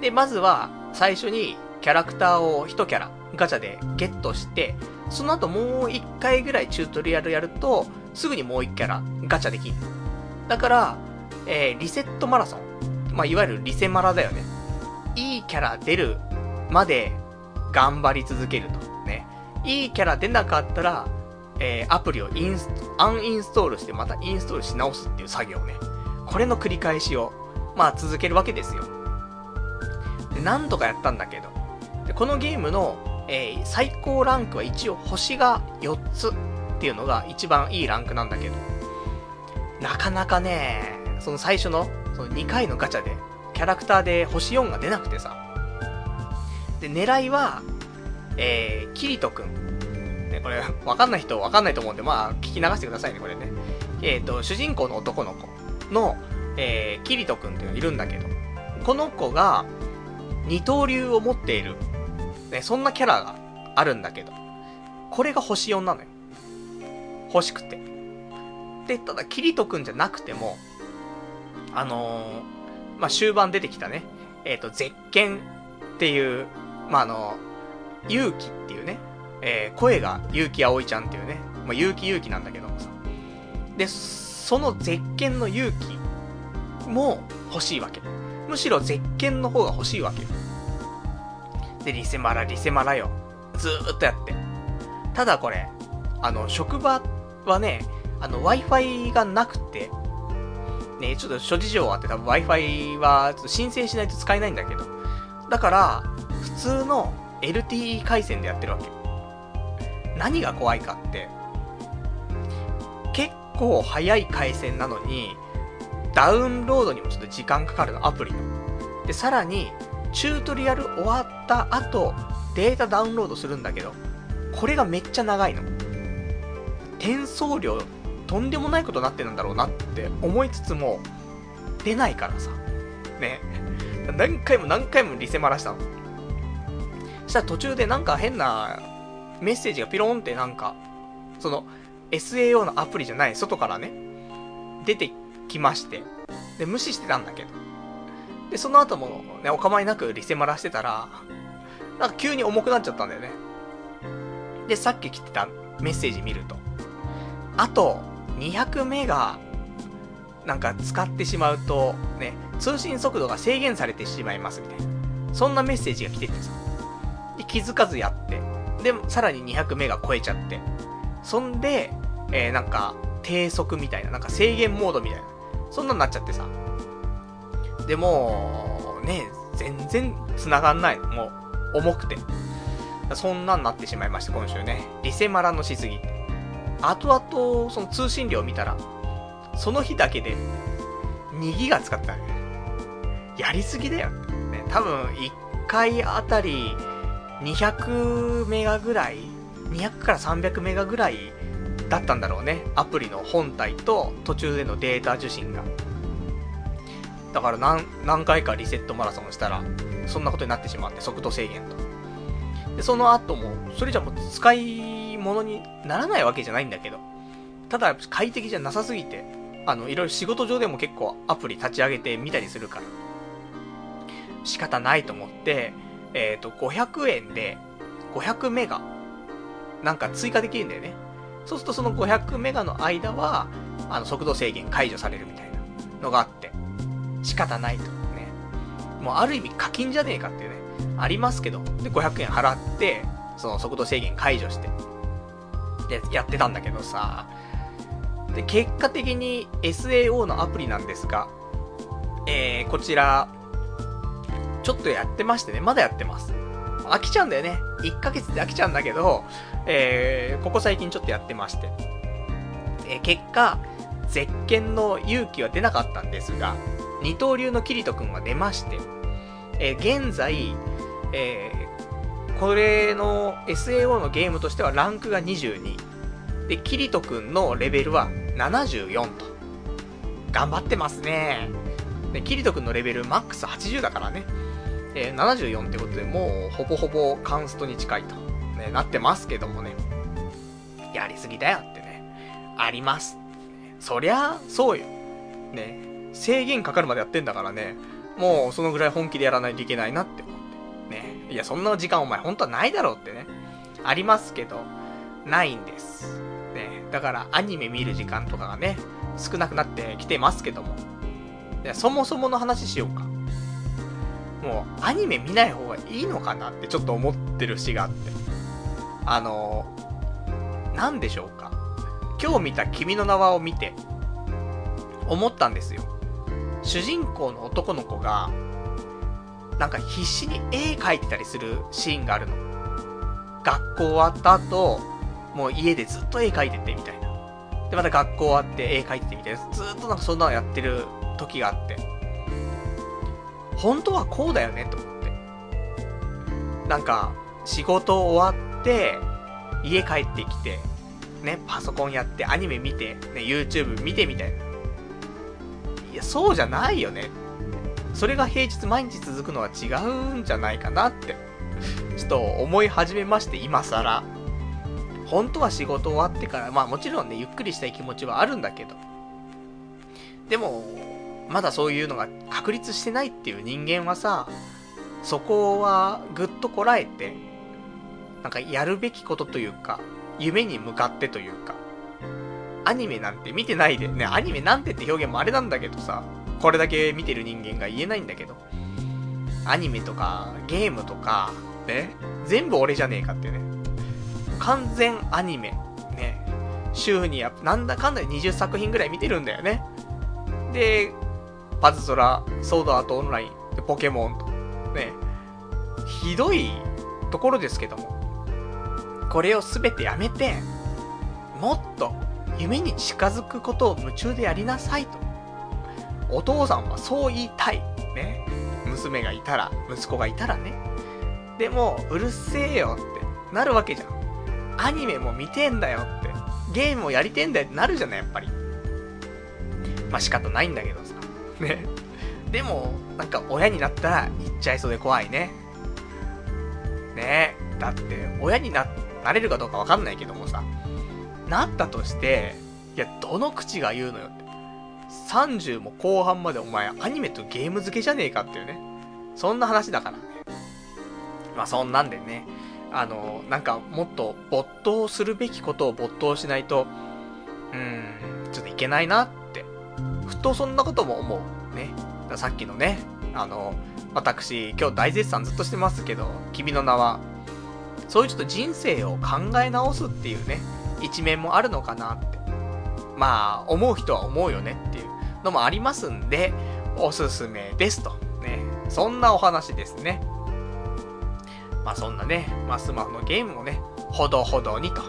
で、まずは、最初にキャラクターを1キャラガチャでゲットして、その後もう1回ぐらいチュートリアルやると、すぐにもう1キャラガチャできるだから、えー、リセットマラソン。まあ、いわゆるリセマラだよね。いいキャラ出るまで頑張り続けると。ね。いいキャラ出なかったら、えー、アプリをインス、アンインストールしてまたインストールし直すっていう作業ね。これの繰り返しを、まあ続けるわけですよ。で、何度かやったんだけど。で、このゲームの、えー、最高ランクは一応星が4つっていうのが一番いいランクなんだけど。なかなかね、その最初の、その2回のガチャで、キャラクターで星4が出なくてさ。で、狙いは、えー、キリトくん。ね、これ、わかんない人わかんないと思うんで、まあ、聞き流してくださいね、これね。えっ、ー、と、主人公の男の子の、えー、キリトくんっていうのがいるんだけど、この子が、二刀流を持っている、ね、そんなキャラがあるんだけど、これが星4なのよ。欲しくて。で、ただ、キリトくんじゃなくても、あのー、まあ、終盤出てきたね、えっ、ー、と、絶剣っていう、まあ、あのー、勇気っていうね、えー、声が結城葵ちゃんっていうね、まあ、結城勇気なんだけどさ。で、その絶剣の勇気も欲しいわけ。むしろ絶剣の方が欲しいわけ。で、リセマラ、リセマラよ。ずーっとやって。ただこれ、あの、職場はね、あの、Wi-Fi がなくて、ね、ちょっと諸事情あって多分 Wi-Fi はちょっと申請しないと使えないんだけど。だから、普通の LTE 回線でやってるわけ。何が怖いかって、結構早い回線なのに、ダウンロードにもちょっと時間かかるの、アプリの。で、さらに、チュートリアル終わった後、データダウンロードするんだけど、これがめっちゃ長いの。転送量、とんでもないことになってるんだろうなって思いつつも、出ないからさ。ね。何回も何回もリセマラしたの。したら途中でなんか変なメッセージがピローンってなんか、その、SAO のアプリじゃない外からね、出てきまして、で、無視してたんだけど。で、その後もね、お構いなくリセマラしてたら、なんか急に重くなっちゃったんだよね。で、さっき来てたメッセージ見ると、あと、200メガ、なんか使ってしまうと、ね、通信速度が制限されてしまいますみたいな。そんなメッセージが来ててさ。で、気づかずやって、で、さらに200メガ超えちゃって。そんで、えー、なんか、低速みたいな、なんか制限モードみたいな。そんなになっちゃってさ。でも、ね、全然繋がんない。もう、重くて。そんなんなってしまいました、今週ね。リセマラのしすぎ。後々、その通信量見たら、その日だけで、2ギガ使ったね。やりすぎだよ。ね、多分、1回あたり、200メガぐらい、200から300メガぐらいだったんだろうね。アプリの本体と途中でのデータ受信が。だから何、何回かリセットマラソンしたら、そんなことになってしまって、速度制限と。で、その後も、それじゃもう使い物にならないわけじゃないんだけど、ただ快適じゃなさすぎて、あの、いろいろ仕事上でも結構アプリ立ち上げてみたりするから、仕方ないと思って、えっ、ー、と、500円で、500メガ、なんか追加できるんだよね。そうするとその500メガの間は、あの、速度制限解除されるみたいなのがあって、仕方ないと。ね。もうある意味課金じゃねえかっていうね、ありますけど、で、500円払って、その速度制限解除して、で、やってたんだけどさ、で、結果的に SAO のアプリなんですが、えー、こちら、ちょっとやってましてね、まだやってます。飽きちゃうんだよね。1ヶ月で飽きちゃうんだけど、えー、ここ最近ちょっとやってまして。えー、結果、絶剣の勇気は出なかったんですが、二刀流のキリト君は出まして、えー、現在、えー、これの SAO のゲームとしてはランクが22。で、キリトくんのレベルは74と。頑張ってますね。で、キリトくんのレベルマックス80だからね。えー、74ってことでもうほぼほぼカンストに近いと、ね、なってますけどもね。やりすぎだよってね。あります。そりゃ、そうよ。ね。制限かかるまでやってんだからね。もうそのぐらい本気でやらないといけないなって思って。ね。いや、そんな時間お前本当はないだろうってね。ありますけど、ないんです。ね。だからアニメ見る時間とかがね、少なくなってきてますけども。そもそもの話しようか。もう、アニメ見ない方がいいのかなってちょっと思ってる詩があって。あの、なんでしょうか。今日見た君の名はを見て、思ったんですよ。主人公の男の子が、なんか必死に絵描いてたりするシーンがあるの。学校終わった後、もう家でずっと絵描いててみたいな。で、また学校終わって絵描いててみたいな。ずっとなんかそんなのやってる時があって。本当はこうだよねと思って。なんか、仕事終わって、家帰ってきて、ね、パソコンやって、アニメ見て、ね、YouTube 見てみたいな。いや、そうじゃないよね。それが平日毎日続くのは違うんじゃないかなって、ちょっと思い始めまして、今更。本当は仕事終わってから、まあもちろんね、ゆっくりしたい気持ちはあるんだけど。でも、まだそういうのが確立してないっていう人間はさ、そこはぐっとこらえて、なんかやるべきことというか、夢に向かってというか、アニメなんて見てないで、ね、アニメなんてって表現もあれなんだけどさ、これだけ見てる人間が言えないんだけど、アニメとか、ゲームとか、ね、全部俺じゃねえかってね。完全アニメ。ね。週にや、なんだかんだ20作品ぐらい見てるんだよね。で、パズドラ、ソードアートオンライン、でポケモンと。ね。ひどいところですけども。これを全てやめて、もっと夢に近づくことを夢中でやりなさいと。お父さんはそう言いたい。ね。娘がいたら、息子がいたらね。でも、うるせえよってなるわけじゃん。アニメも見てんだよって。ゲームもやりてんだよってなるじゃない、やっぱり。まあ仕方ないんだけどさ。ね。でも、なんか親になったら言っちゃいそうで怖いね。ねえだって、親にな、なれるかどうかわかんないけどもさ。なったとして、いや、どの口が言うのよって。30も後半までお前アニメとゲーム付けじゃねえかっていうね。そんな話だからね。まあそんなんでね。あの、なんかもっと没頭するべきことを没頭しないと、うーん、ちょっといけないなって。ふとそんなことも思う。ね。さっきのね、あの、私、今日大絶賛ずっとしてますけど、君の名は、そういうちょっと人生を考え直すっていうね、一面もあるのかなって。まあ、思う人は思うよねっていうのもありますんで、おすすめですと。ね。そんなお話ですね。まあそんなね、まあスマホのゲームもね、ほどほどにと。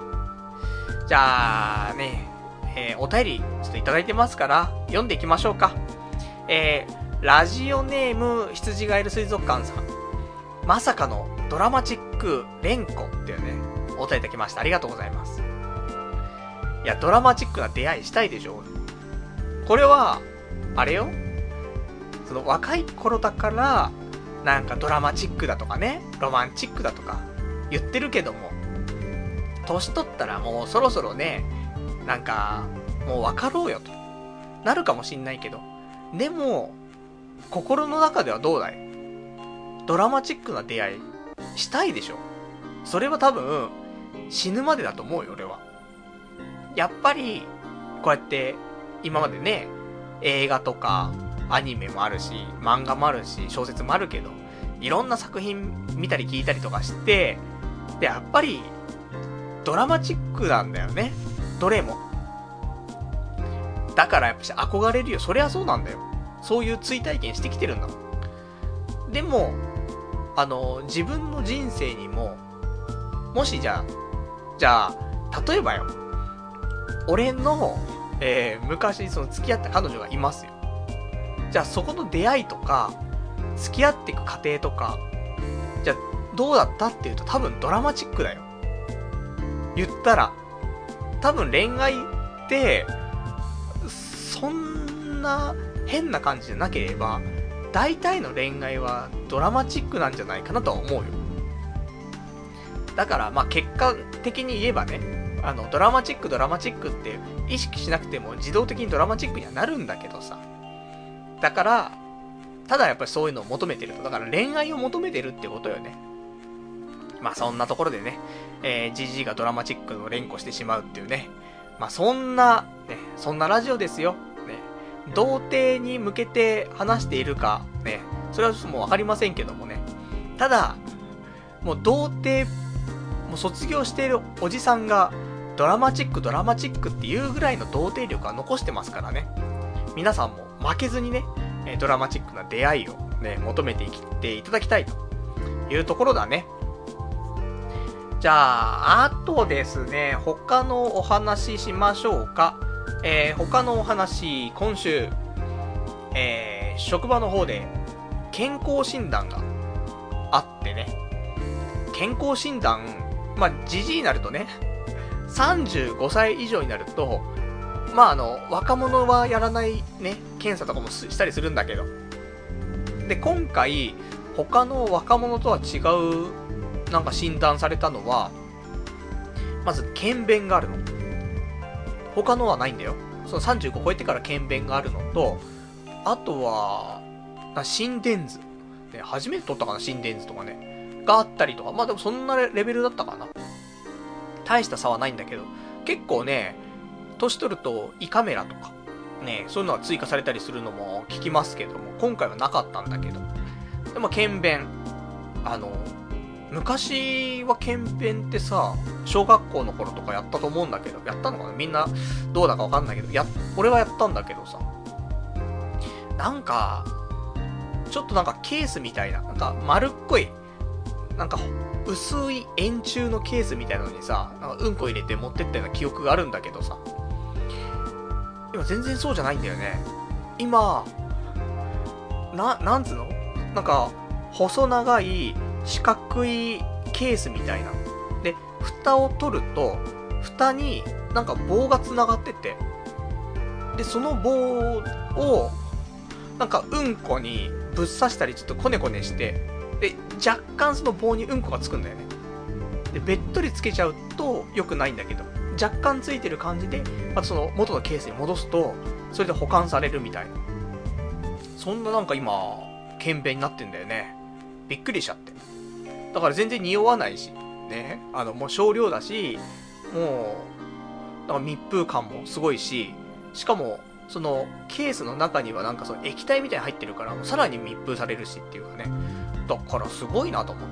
じゃあね、えー、お便りちょっといただいてますから、読んでいきましょうか。えー、ラジオネーム羊ガエル水族館さん。まさかのドラマチック連呼っていうね、お便りいただきました。ありがとうございます。いや、ドラマチックな出会いしたいでしょこれは、あれよその若い頃だから、なんかドラマチックだとかね、ロマンチックだとか言ってるけども、年取ったらもうそろそろね、なんか、もう分かろうよと。なるかもしんないけど。でも、心の中ではどうだい？ドラマチックな出会いしたいでしょそれは多分、死ぬまでだと思うよ、俺は。やっぱり、こうやって、今までね、映画とか、アニメもあるし、漫画もあるし、小説もあるけど、いろんな作品見たり聞いたりとかして、で、やっぱり、ドラマチックなんだよね。どれも。だからやっぱし憧れるよ。そりゃそうなんだよ。そういう追体験してきてるんだもん。でも、あの、自分の人生にも、もしじゃあ、じゃあ、例えばよ、俺の、えー、昔その付き合った彼女がいますよ。じゃあそこの出会いとか、付き合っていく過程とか、じゃあどうだったっていうと多分ドラマチックだよ。言ったら。多分恋愛って、そんな変な感じじゃなければ、大体の恋愛はドラマチックなんじゃないかなとは思うよ。だから、まあ結果的に言えばね、あの、ドラマチックドラマチックって意識しなくても自動的にドラマチックにはなるんだけどさ。だから、ただやっぱりそういうのを求めてると。だから恋愛を求めてるってことよね。まあそんなところでね、えー、GG がドラマチックの連呼してしまうっていうね。まあそんな、ね、そんなラジオですよ。ね。童貞に向けて話しているか、ね。それはちょっともうわかりませんけどもね。ただ、もう童貞、もう卒業しているおじさんが、ドラマチックドラマチックっていうぐらいの童貞力は残してますからね。皆さんも負けずにね、ドラマチックな出会いをね、求めていっていただきたいというところだね。じゃあ、あとですね、他のお話しましょうか。えー、他のお話、今週、えー、職場の方で健康診断があってね。健康診断、まあ、じじいになるとね、35歳以上になると、まあ、あの、若者はやらないね、検査とかもしたりするんだけど。で、今回、他の若者とは違うなんか診断されたのは、まず、検便があるの。他のはないんだよ。その35超えてから検便があるのと、あとは、心電図。ね、初めて取ったかな、心電図とかね。があったりとか。まあでもそんなレベルだったかな。大した差はないんだけど、結構ね、年取ると胃カメラとか、ね、そういうのは追加されたりするのも聞きますけども、今回はなかったんだけど。でも、検便。あの、昔は検便ってさ、小学校の頃とかやったと思うんだけど、やったのかな？みんなどうだかわかんないけど、や、俺はやったんだけどさ、なんか、ちょっとなんかケースみたいな、なんか丸っこい、なんか薄い円柱のケースみたいなのにさ、なんかうんこ入れて持ってったような記憶があるんだけどさ、今全然そうじゃないんだよね。今、な、なんつうの？なんか、細長い四角いケースみたいな。で、蓋を取ると、蓋になんか棒が繋がってて、で、その棒を、なんかうんこにぶっ刺したりちょっとコネコネして、で、若干その棒にうんこがつくんだよね。で、べっとりつけちゃうと良くないんだけど、若干ついてる感じで、またその元のケースに戻すと、それで保管されるみたいな。そんななんか今、検便になってんだよね。びっくりしちゃって。だから全然匂わないし、ね。あの、もう少量だし、もう、だか密封感もすごいし、しかも、その、ケースの中にはなんかその液体みたいに入ってるから、さらに密封されるしっていうかね。だからすごいなと思っ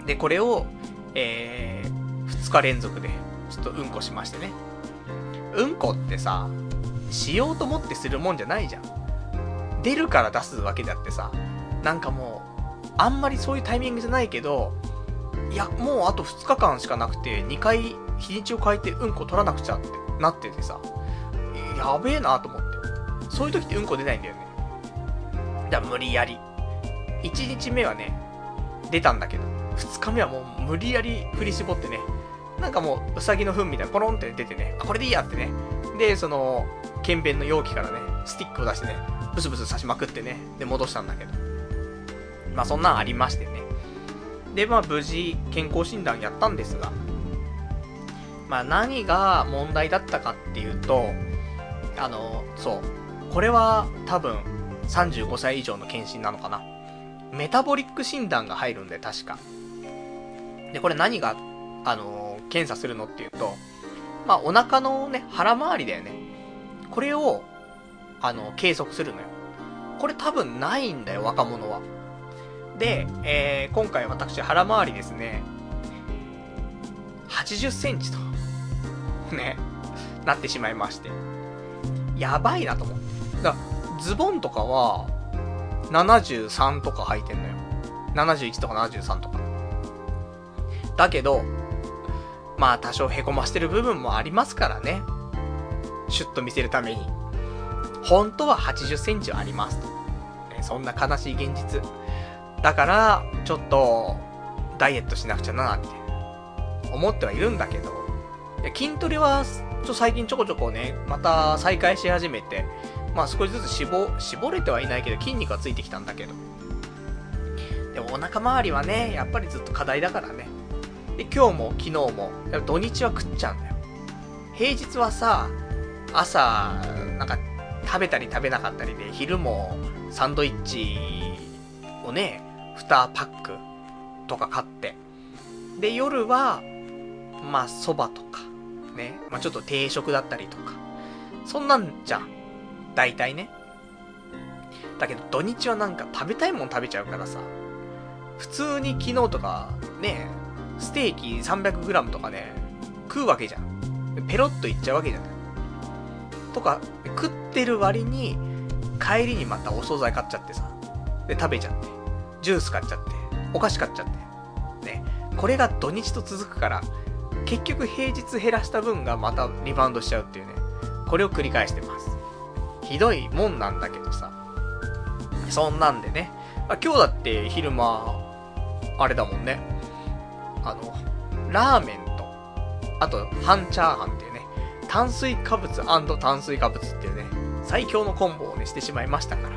て。で、これを、えー、2日連続で、ちょっとうんこしましてね。うんこってさ、しようと思ってするもんじゃないじゃん。出るから出すわけであってさ、なんかもう、あんまりそういうタイミングじゃないけど、いや、もうあと2日間しかなくて、2回日にちを変えてうんこ取らなくちゃってなっててさ、やべえなと思って。そういう時ってうんこ出ないんだよね。だから無理やり。1日目はね、出たんだけど、2日目はもう無理やり振り絞ってね、なんかもう、うさぎの糞みたいなポロンって出てね、あ、これでいいやってね。で、その、検便の容器からね、スティックを出してね、ブスブス刺しまくってね、で、戻したんだけど。まあそんなんありましてね。で、まあ無事健康診断やったんですが、まあ何が問題だったかっていうと、あの、そう。これは多分35歳以上の検診なのかな。メタボリック診断が入るんで、確か。で、これ何が、あの、検査するのっていうと、まあお腹のね、腹回りだよね。これを、あの、計測するのよ。これ多分ないんだよ、若者は。で、えー、今回私腹回りですね、80センチと、ね、なってしまいまして。やばいなと思って。だズボンとかは、73とか履いてんのよ。71とか73とか。だけど、まあ多少凹ましてる部分もありますからね。シュッと見せるために。本当は80センチはありますと。そんな悲しい現実。だから、ちょっと、ダイエットしなくちゃな、なんて、思ってはいるんだけど、いや筋トレは、ちょ最近ちょこちょこね、また再開し始めて、まあ少しずつ脂肪、絞れてはいないけど筋肉がついてきたんだけど。でもお腹周りはね、やっぱりずっと課題だからね。で、今日も昨日も、土日は食っちゃうんだよ。平日はさ、朝、なんか食べたり食べなかったりで、昼もサンドイッチをね、2パックとか買って。で、夜は、まあ、蕎麦とか、ね、まあちょっと定食だったりとか。そんなんじゃん。大体ね。だけど土日はなんか食べたいもん食べちゃうからさ。普通に昨日とか、ね、ステーキ 300g とかね、食うわけじゃん。ペロッといっちゃうわけじゃない。とか、食ってる割に、帰りにまたお惣菜買っちゃってさ。で、食べちゃって。ジュース買っちゃって。お菓子買っちゃって。ね。これが土日と続くから、結局平日減らした分がまたリバウンドしちゃうっていうね。これを繰り返してます。ひどいもんなんだけどさ。そんなんでね。あ今日だって昼間、あれだもんね。あの、ラーメンと、あと、半チャーハンっていうね、炭水化物炭水化物っていうね、最強のコンボをね、してしまいましたから。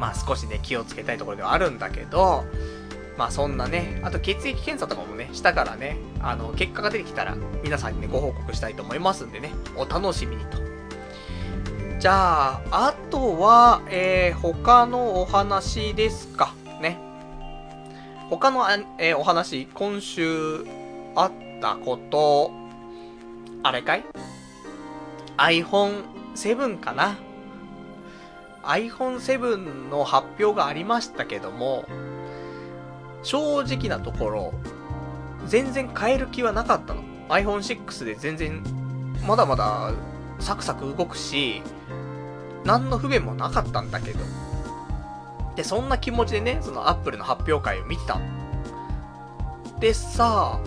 まあ少しね、気をつけたいところではあるんだけど、まあそんなね、あと血液検査とかもね、したからね、あの、結果が出てきたら、皆さんにね、ご報告したいと思いますんでね、お楽しみにと。じゃあ、あとは、えー、他のお話ですか？ね。他のあ、えーお話、今週あったこと、あれかい ?iPhone7 かな ?iPhone7 の発表がありましたけども、正直なところ、全然変える気はなかったの。iPhone6 で全然、まだまだサクサク動くし、何の不便もなかったんだけど。で、そんな気持ちでね、その Apple の発表会を見てた。でさ、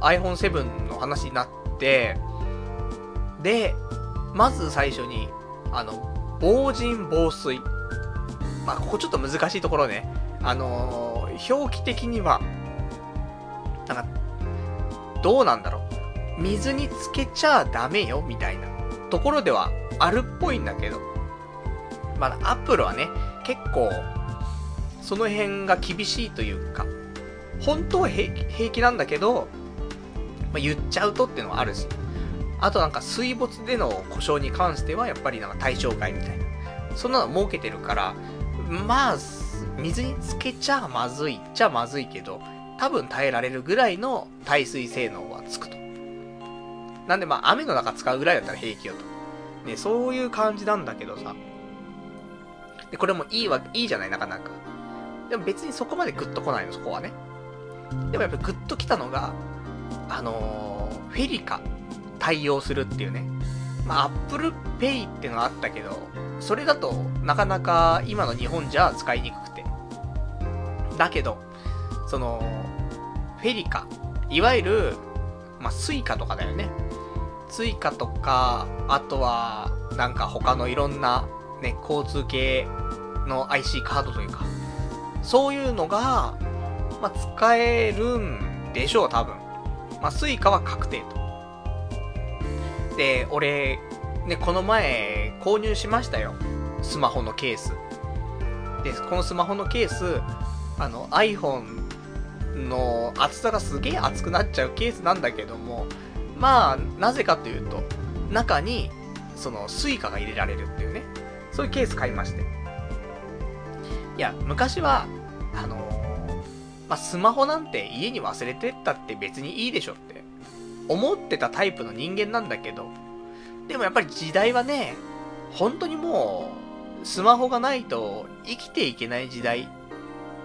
iPhone7 の話になって、で、まず最初に、あの、防塵防水。まあ、ここちょっと難しいところね。あのー表記的には、なんか、どうなんだろう。水につけちゃダメよ、みたいなところではあるっぽいんだけど、まだアップルはね、結構、その辺が厳しいというか、本当は平気平気なんだけど、まあ、言っちゃうとっていうのはあるし、あとなんか水没での故障に関してはやっぱりなんか対象外みたいな、そんなの設けてるから、まあ、水につけちゃまずいっちゃまずいけど、多分耐えられるぐらいの耐水性能はつくと。なんでまあ雨の中使うぐらいだったら平気よと。ね、そういう感じなんだけどさ。で、これもいいわ、いいじゃない、なかなか。でも別にそこまでグッと来ないの、そこはね。でもやっぱグッと来たのが、あのーフェリカ対応するっていうね。まあ、Apple Pay っていうのがあったけど、それだとなかなか今の日本じゃ使いにくくて。だけど、その、フェリカ、いわゆる、まあ、スイカとかだよね。スイカとか、あとは、なんか他のいろんな、ね、交通系の IC カードというか、そういうのが、まあ、使えるんでしょう、多分。まあ、スイカは確定と。で、俺、ね、この前、購入しましたよ。スマホのケース。で、このスマホのケース、あの、iPhone の厚さがすげえ厚くなっちゃうケースなんだけども、まあ、なぜかというと、中に、その、スイカが入れられるっていうね、そういうケース買いまして。いや、昔は、あのーまあ、スマホなんて家に忘れてったって別にいいでしょって、思ってたタイプの人間なんだけど、でもやっぱり時代はね、本当にもう、スマホがないと生きていけない時代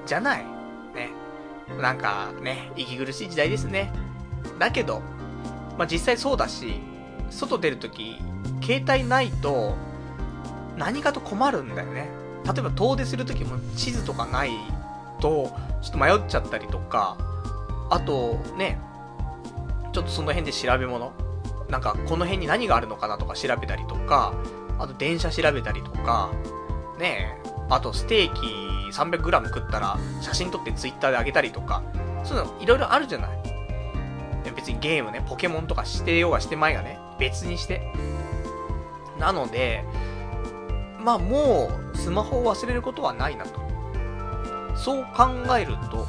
じゃない。ね。なんかね、息苦しい時代ですね。だけど、まあ、実際そうだし、外出るとき、携帯ないと、何かと困るんだよね。例えば遠出するときも地図とかないと、ちょっと迷っちゃったりとか、あとね、ちょっとその辺で調べ物、なんかこの辺に何があるのかなとか調べたりとか、あと電車調べたりとか、ねえあとステーキ 300g 食ったら写真撮ってツイッターであげたりとか、そういうのいろいろあるじゃない。別にゲームね、ポケモンとかしてようがしてまいがね、別にして。なので、まあもうスマホを忘れることはないなと。そう考えると、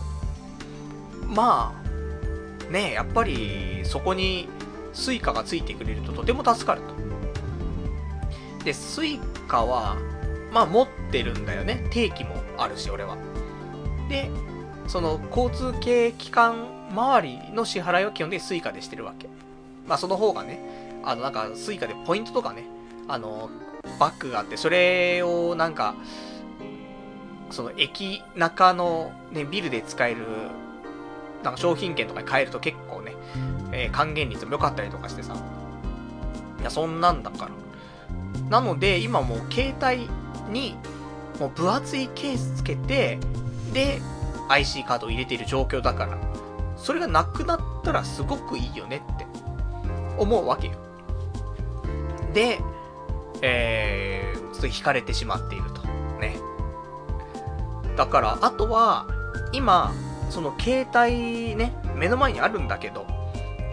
まあ、ねやっぱりそこにスイカがついてくれるととても助かると。で、スイカは、まあ持ってるんだよね。定期もあるし、俺は。で、その交通系機関周りの支払いは基本的にスイカでしてるわけ。まあその方がね、あのなんかスイカでポイントとかね、あの、バッグがあって、それをなんか、その駅中のね、ビルで使える、なんか商品券とかに変えると結構ね、えー、還元率も良かったりとかしてさ。いや、そんなんだから。なので、今もう携帯に、もう分厚いケースつけて、で、IC カードを入れている状況だから、それがなくなったらすごくいいよねって思うわけよ。で、えー、ちょっと引かれてしまっていると。ね。だから、あとは、今、その携帯ね、目の前にあるんだけど、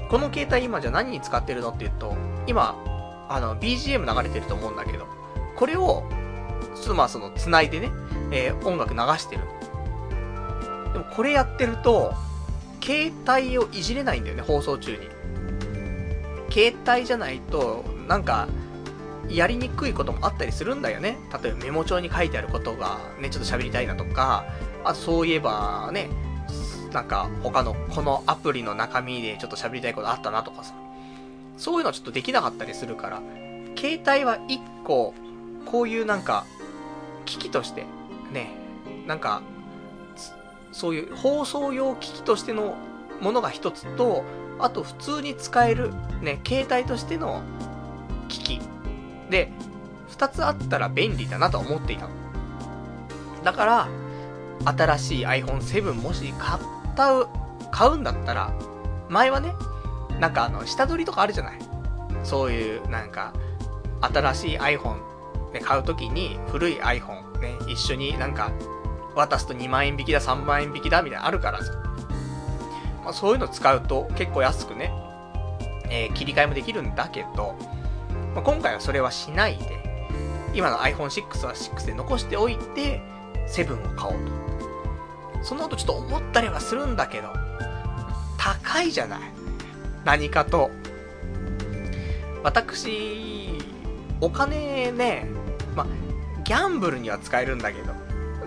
この携帯今じゃ何に使ってるのって言うと、今、あの、BGM 流れてると思うんだけど、これを、ちょっとまあその、繋いでね、えー、音楽流してる。でもこれやってると、携帯をいじれないんだよね、放送中に。携帯じゃないと、なんか、やりにくいこともあったりするんだよね。例えばメモ帳に書いてあることがね、ちょっと喋りたいなとか、あそういえばね、なんか他のこのアプリの中身でちょっと喋りたいことあったなとかさ。そういうのはちょっとできなかったりするから、携帯は一個、こういうなんか、機器として、ね、なんか、そういう放送用機器としてのものが一つと、あと普通に使える、ね、携帯としての機器で、2つあったら便利だなと思っていたの。だから、新しい iPhone7 もし買った、買うんだったら、前はね、なんかあの、下取りとかあるじゃないそういう、なんか、新しい iPhone で買うときに、古い iPhone ね、一緒になんか、渡すと2万円引きだ、3万円引きだ、みたいなあるからさ。まあ、そういうの使うと結構安くね、えー、切り替えもできるんだけど、まあ、今回はそれはしないで、今の iPhone6 は6で残しておいて、7を買おうと。その後ちょっと思ったりはするんだけど、高いじゃない。何かと。私、お金ね、まあ、ギャンブルには使えるんだけど、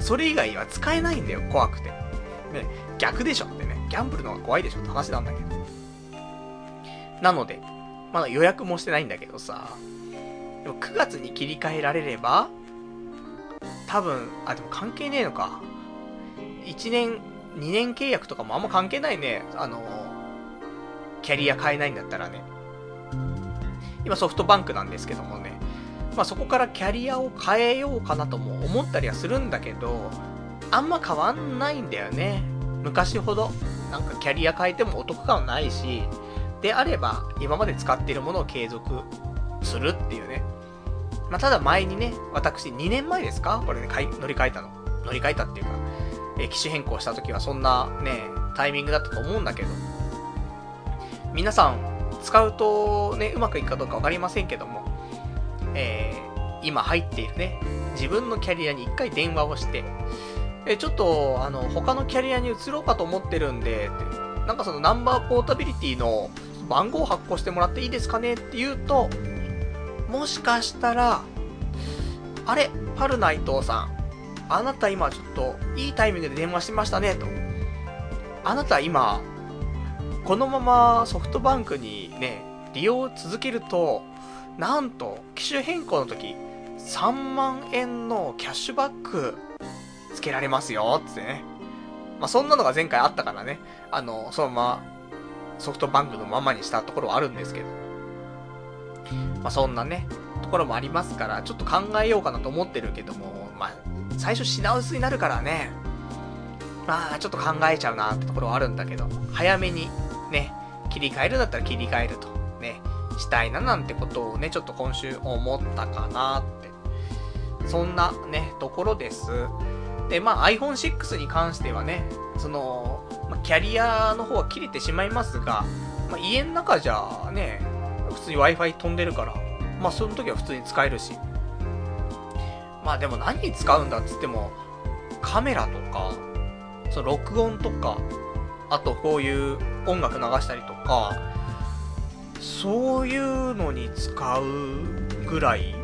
それ以外は使えないんだよ、怖くて。ね、逆でしょってね、ギャンブルの方が怖いでしょって話なんだけど。なので、まだ予約もしてないんだけどさ、でも9月に切り替えられれば、多分、あ、でも関係ねえのか。1年、2年契約とかもあんま関係ないね。あの、キャリア変えないんだったらね。今ソフトバンクなんですけどもね。まあそこからキャリアを変えようかなとも思ったりはするんだけど、あんま変わんないんだよね。昔ほど。なんかキャリア変えてもお得感はないし、であれば、今まで使っているものを継続するっていうね。まあ、ただ前にね、私2年前ですか？これね、乗り換えたの。乗り換えたっていうか、え機種変更した時はそんなね、タイミングだったと思うんだけど、皆さん、使うとね、うまくいくかどうかわかりませんけども、えー、今入っているね、自分のキャリアに一回電話をして、え、ちょっと、あの、他のキャリアに移ろうかと思ってるんで、なんかそのナンバーポータビリティの番号を発行してもらっていいですかねって言うと、もしかしたら、あれ、パルナイトさん、あなた今ちょっといいタイミングで電話してましたね、と。あなた今、このままソフトバンクにね、利用を続けると、なんと、機種変更の時、3万円のキャッシュバックつけられますよ、つってね。まあ、そんなのが前回あったからね、あの、そのままソフトバンクのままにしたところはあるんですけど。まあ、そんなね、ところもありますから、ちょっと考えようかなと思ってるけども、まあ、最初品薄になるからね、まあ、ちょっと考えちゃうなってところはあるんだけど、早めにね、切り替えるんだったら切り替えると、ね、したいななんてことをね、ちょっと今週思ったかなって。そんなね、ところです。で、まあ iPhone6 に関してはね、その、まあ、キャリアの方は切れてしまいますが、まあ、家の中じゃね、普通に Wi-Fi 飛んでるから、まあその時は普通に使えるし。まあでも何に使うんだっつっても、カメラとか、その録音とか、あとこういう音楽流したりとか、そういうのに使うぐらい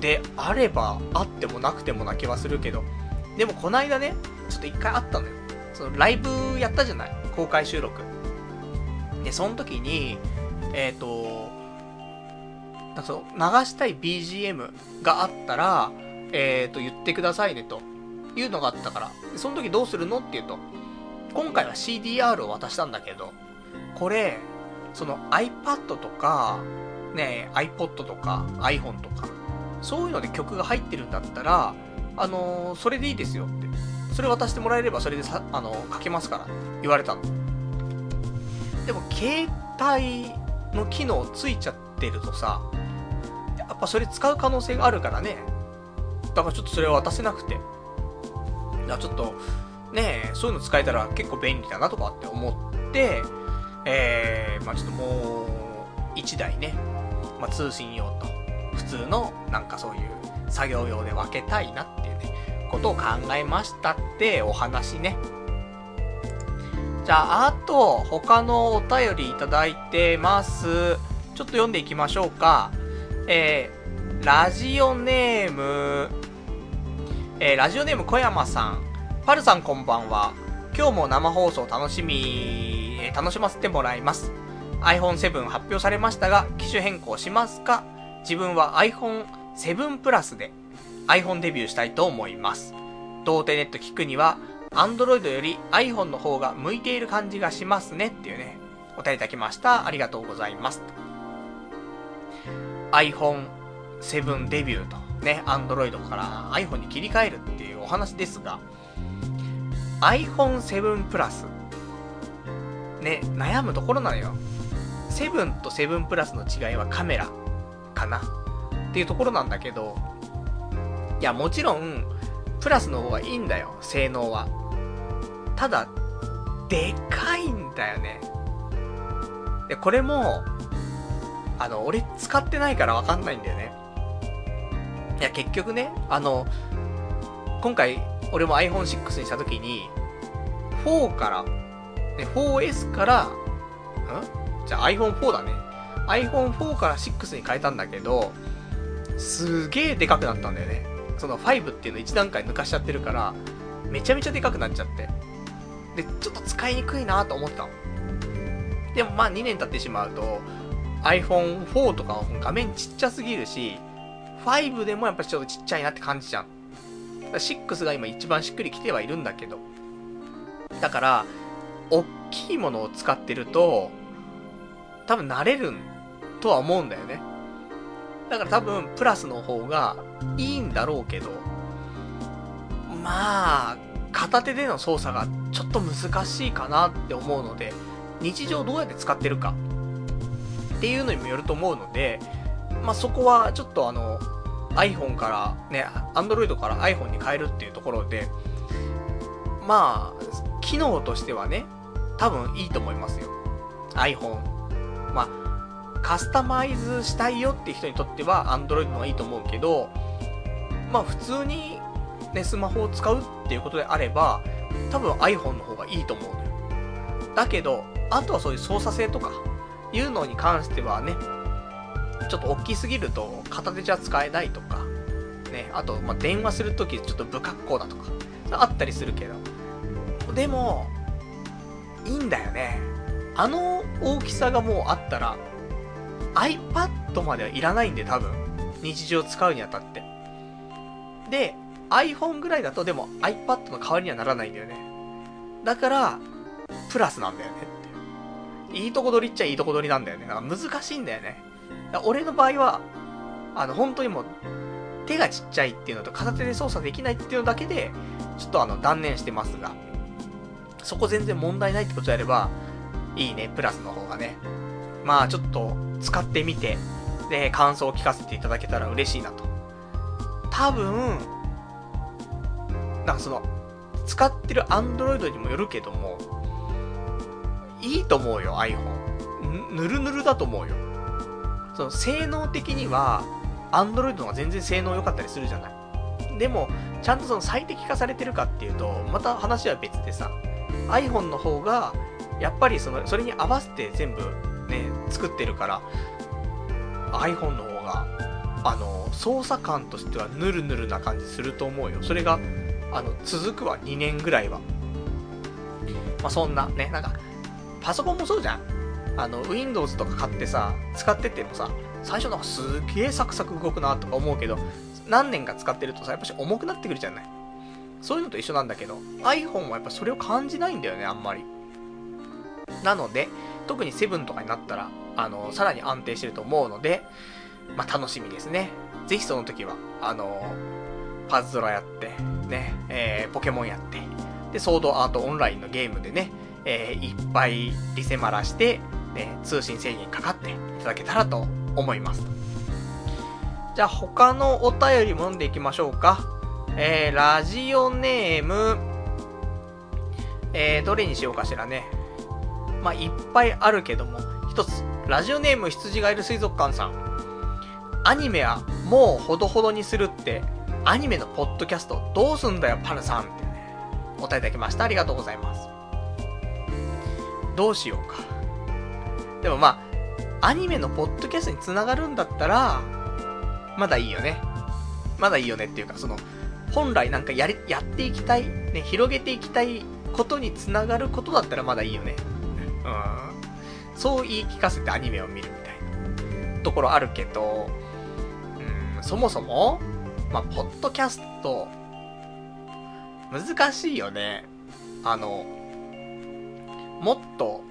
であればあってもなくてもな気はするけど、でもこないだね、ちょっと一回あったのよ。そのライブやったじゃない？公開収録。で、その時に、えっ、ー、と、なんか流したい BGM があったら、えっ、ー、と、言ってくださいねというのがあったから、その時どうするの？って言うと、今回は CDR を渡したんだけど、これ、その iPad とか、ね、iPod とか iPhone とか、そういうので曲が入ってるんだったら、あのー、それでいいですよって。それ渡してもらえればそれでさ、あのー、書けますから言われたの。でも、携帯の機能ついちゃってるとさ、やっぱそれ使う可能性があるからね。だからちょっとそれは渡せなくて。だからちょっと、ねそういうの使えたら結構便利だなとかって思って、えー、まあちょっともう、1台ね、まあ通信用と、普通のなんかそういう作業用で分けたいなっていうね、ことを考えましたってお話ね。じゃあ、あと、他のお便りいただいてます。ちょっと読んでいきましょうか。えー、ラジオネーム、えー、ラジオネーム小山さん。パルさんこんばんは。今日も生放送楽しみ、楽しませてもらいます。iPhone7 発表されましたが、機種変更しますか？自分は iPhone7 プラスで iPhone デビューしたいと思います。童貞ネット聞くには、Android より iPhone の方が向いている感じがしますねっていうね、お便りいただきました。ありがとうございます。iPhone7 デビューとね、Android から iPhone に切り替えるっていうお話ですが、iPhone7 プラス、ね、悩むところなのよ。7と7プラスの違いはカメラかなっていうところなんだけど、いや、もちろん、プラスの方がいいんだよ、性能は。ただ、でかいんだよね。で、これも、あの、俺使ってないからわかんないんだよね。いや、結局ね、あの、今回、俺も iPhone6 にした時に、4から、ね、4S から、ん？じゃ iPhone4 だね。iPhone4 から6に変えたんだけど、すげえでかくなったんだよね。その5っていうの1段階抜かしちゃってるから、めちゃめちゃでかくなっちゃって。で、ちょっと使いにくいなと思ったの。でもまあ2年経ってしまうと、iPhone4 とかの画面ちっちゃすぎるし、5でもやっぱちょっとちっちゃいなって感じじゃん。6が今一番しっくりきてはいるんだけど。だから、大きいものを使ってると、多分慣れるとは思うんだよね。だから多分、プラスの方がいいんだろうけど、まあ、片手での操作がちょっと難しいかなって思うので、日常どうやって使ってるかっていうのにもよると思うので、まあそこはちょっとあの、iPhone からね、Android から iPhone に変えるっていうところで、まあ、機能としてはね、多分いいと思いますよ。iPhone。まあ、カスタマイズしたいよっていう人にとっては Android の方がいいと思うけど、まあ普通にね、スマホを使うっていうことであれば、多分 iPhone の方がいいと思うのよ。だけど、あとはそういう操作性とか、いうのに関してはね、ちょっと大きすぎると片手じゃ使えないとか、ね、あと、ま、電話するときちょっと不格好だとか、あったりするけど、でも、いいんだよね。あの大きさがもうあったら、iPad まではいらないんで、多分。日常使うにあたって。で、iPhone ぐらいだとでも iPad の代わりにはならないんだよね。だから、プラスなんだよねって。いいとこ取りっちゃいいとこ取りなんだよね。だか難しいんだよね。俺の場合は、あの、本当にもう、手がちっちゃいっていうのと片手で操作できないっていうのだけで、ちょっとあの、断念してますが、そこ全然問題ないってことであれば、いいね、プラスの方がね。まあ、ちょっと、使ってみて、で、感想を聞かせていただけたら嬉しいなと。多分、なんかその、使ってる Android にもよるけども、いいと思うよ、iPhone。ぬるぬるだと思うよ。その、性能的には、Android の方が全然性能良かったりするじゃない。でも、ちゃんとその最適化されてるかっていうと、また話は別でさ、iPhone の方が、やっぱりその、それに合わせて全部ね、作ってるから、iPhone の方が、あの、操作感としてはヌルヌルな感じすると思うよ。それが、あの、続くは2年ぐらいは。まあ、そんな、ね、なんか、パソコンもそうじゃん。あの、Windows とか買ってさ、使っててもさ、最初なんかすげえサクサク動くなとか思うけど、何年か使ってるとさ、やっぱし重くなってくるじゃない。そういうのと一緒なんだけど、iPhone はやっぱそれを感じないんだよね、あんまり。なので、特に7とかになったら、あの、さらに安定してると思うので、まあ、楽しみですね。ぜひその時は、あの、パズドラやって、ね、えー、ポケモンやって、で、ソードアートオンラインのゲームでね、えー、いっぱいリセマラして、ね、通信制限かかっていただけたらと思います。じゃあ他のお便りも読んでいきましょうか。えー、ラジオネーム、えー、どれにしようかしらね。まあ、いっぱいあるけども、一つ、ラジオネーム羊がいる水族館さん。アニメはもうほどほどにするって、アニメのポッドキャストどうすんだよ、パルさんってね、お答えいただきました。ありがとうございます。どうしようか。でもまあ、アニメのポッドキャストに繋がるんだったら、まだいいよね。まだいいよねっていうか、その、本来なんかやり、やっていきたい、ね、広げていきたいことに繋がることだったらまだいいよね。うん。そう言い聞かせてアニメを見るみたいなところあるけど、うん、そもそも、まあ、ポッドキャスト、難しいよね。あの、もっと、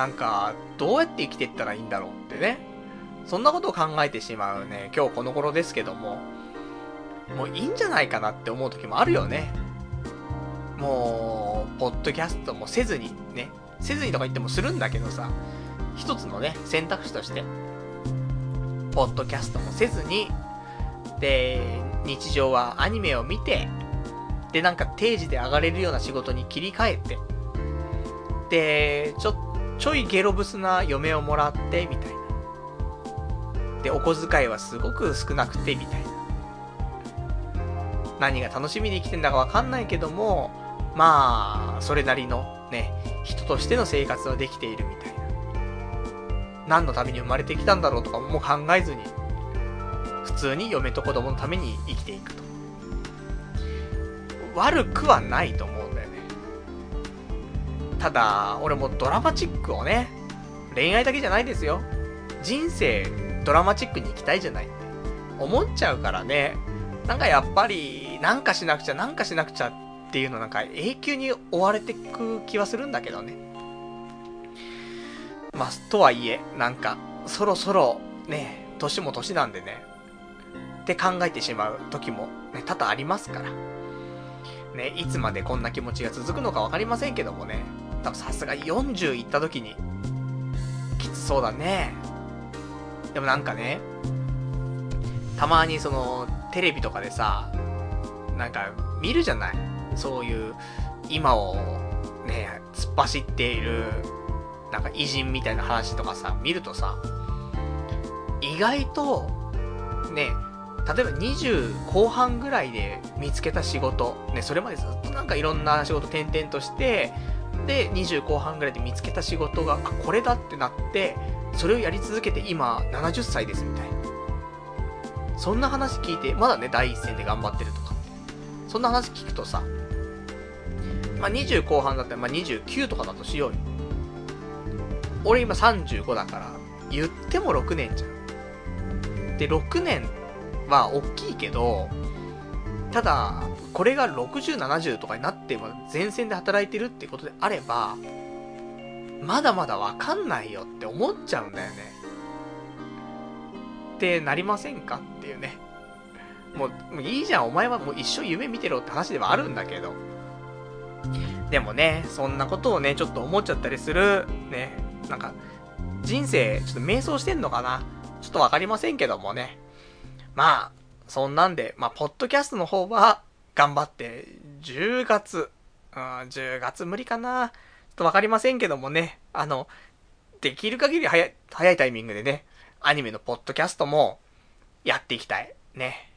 なんか、どうやって生きていったらいいんだろうってね。そんなことを考えてしまうね、今日この頃ですけども、もういいんじゃないかなって思う時もあるよね。もう、ポッドキャストもせずに、ね、せずにとか言ってもするんだけどさ、一つのね、選択肢として、ポッドキャストもせずに、で、日常はアニメを見て、で、なんか定時で上がれるような仕事に切り替えて、で、ちょっ、ちょいゲロブスな嫁をもらって、みたいな。で、お小遣いはすごく少なくて、みたいな。何が楽しみに生きてんだかわかんないけども、まあ、それなりのね、人としての生活はできているみたいな。何のために生まれてきたんだろうとかも考えずに、普通に嫁と子供のために生きていくと。悪くはないと思う。ただ、俺もドラマチックをね、恋愛だけじゃないですよ。人生、ドラマチックに行きたいじゃないって思っちゃうからね。なんかやっぱり、なんかしなくちゃ、なんかしなくちゃっていうのなんか永久に追われてく気はするんだけどね。まあ、とはいえ、なんか、そろそろ、ね、年も年なんでね、って考えてしまう時も、ね、多々ありますから。ね、いつまでこんな気持ちが続くのかわかりませんけどもね、多分さすがに40行った時に、きつそうだね。でもなんかね、たまにその、テレビとかでさ、なんか見るじゃない？そういう、今をね、突っ走っている、なんか偉人みたいな話とかさ、見るとさ、意外と、ね、例えば20後半ぐらいで見つけた仕事、ね、それまでずっとなんかいろんな仕事転々として、で、20後半ぐらいで見つけた仕事が、あ、これだってなって、それをやり続けて今70歳ですみたいな。そんな話聞いて、まだね、第一線で頑張ってるとか。そんな話聞くとさ、まあ、20後半だったら、まあ、29とかだとしようよ。俺今35だから、言っても6年じゃん。で、6年は大きいけど、ただ、これが60、70とかになっても前線で働いてるってことであれば、まだまだわかんないよって思っちゃうんだよね。ってなりませんかっていうね。もう、もういいじゃん、お前はもう一生夢見てろって話ではあるんだけど。でもね、そんなことをね、ちょっと思っちゃったりする、ね、なんか、人生、ちょっと迷走してんのかなちょっとわかりませんけどもね。まあ、そんなんで、まあ、ポッドキャストの方は、頑張って、10月、うん、10月無理かな。ちょっとわかりませんけどもね、あの、できる限り早い、早いタイミングでね、アニメのポッドキャストも、やっていきたい。ね。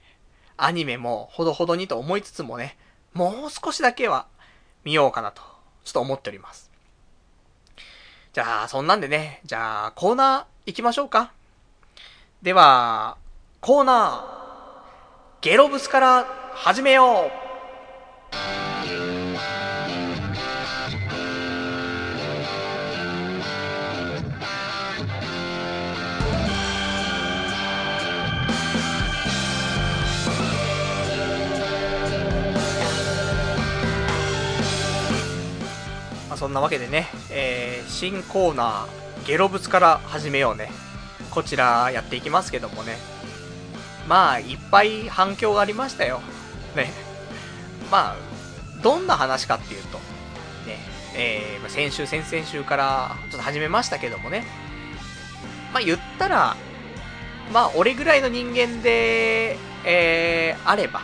アニメもほどほどにと思いつつもね、もう少しだけは見ようかなと、ちょっと思っております。じゃあ、そんなんでね、じゃあ、コーナー行きましょうか。では、コーナー、ゲロブスから始めようそんなわけでね、えー、新コーナー、ゲロブツから始めようね。こちらやっていきますけどもね。まあ、いっぱい反響がありましたよ。ね。まあ、どんな話かっていうと、ね、えー、先週、先々週からちょっと始めましたけどもね。まあ言ったら、まあ俺ぐらいの人間で、えー、あれば、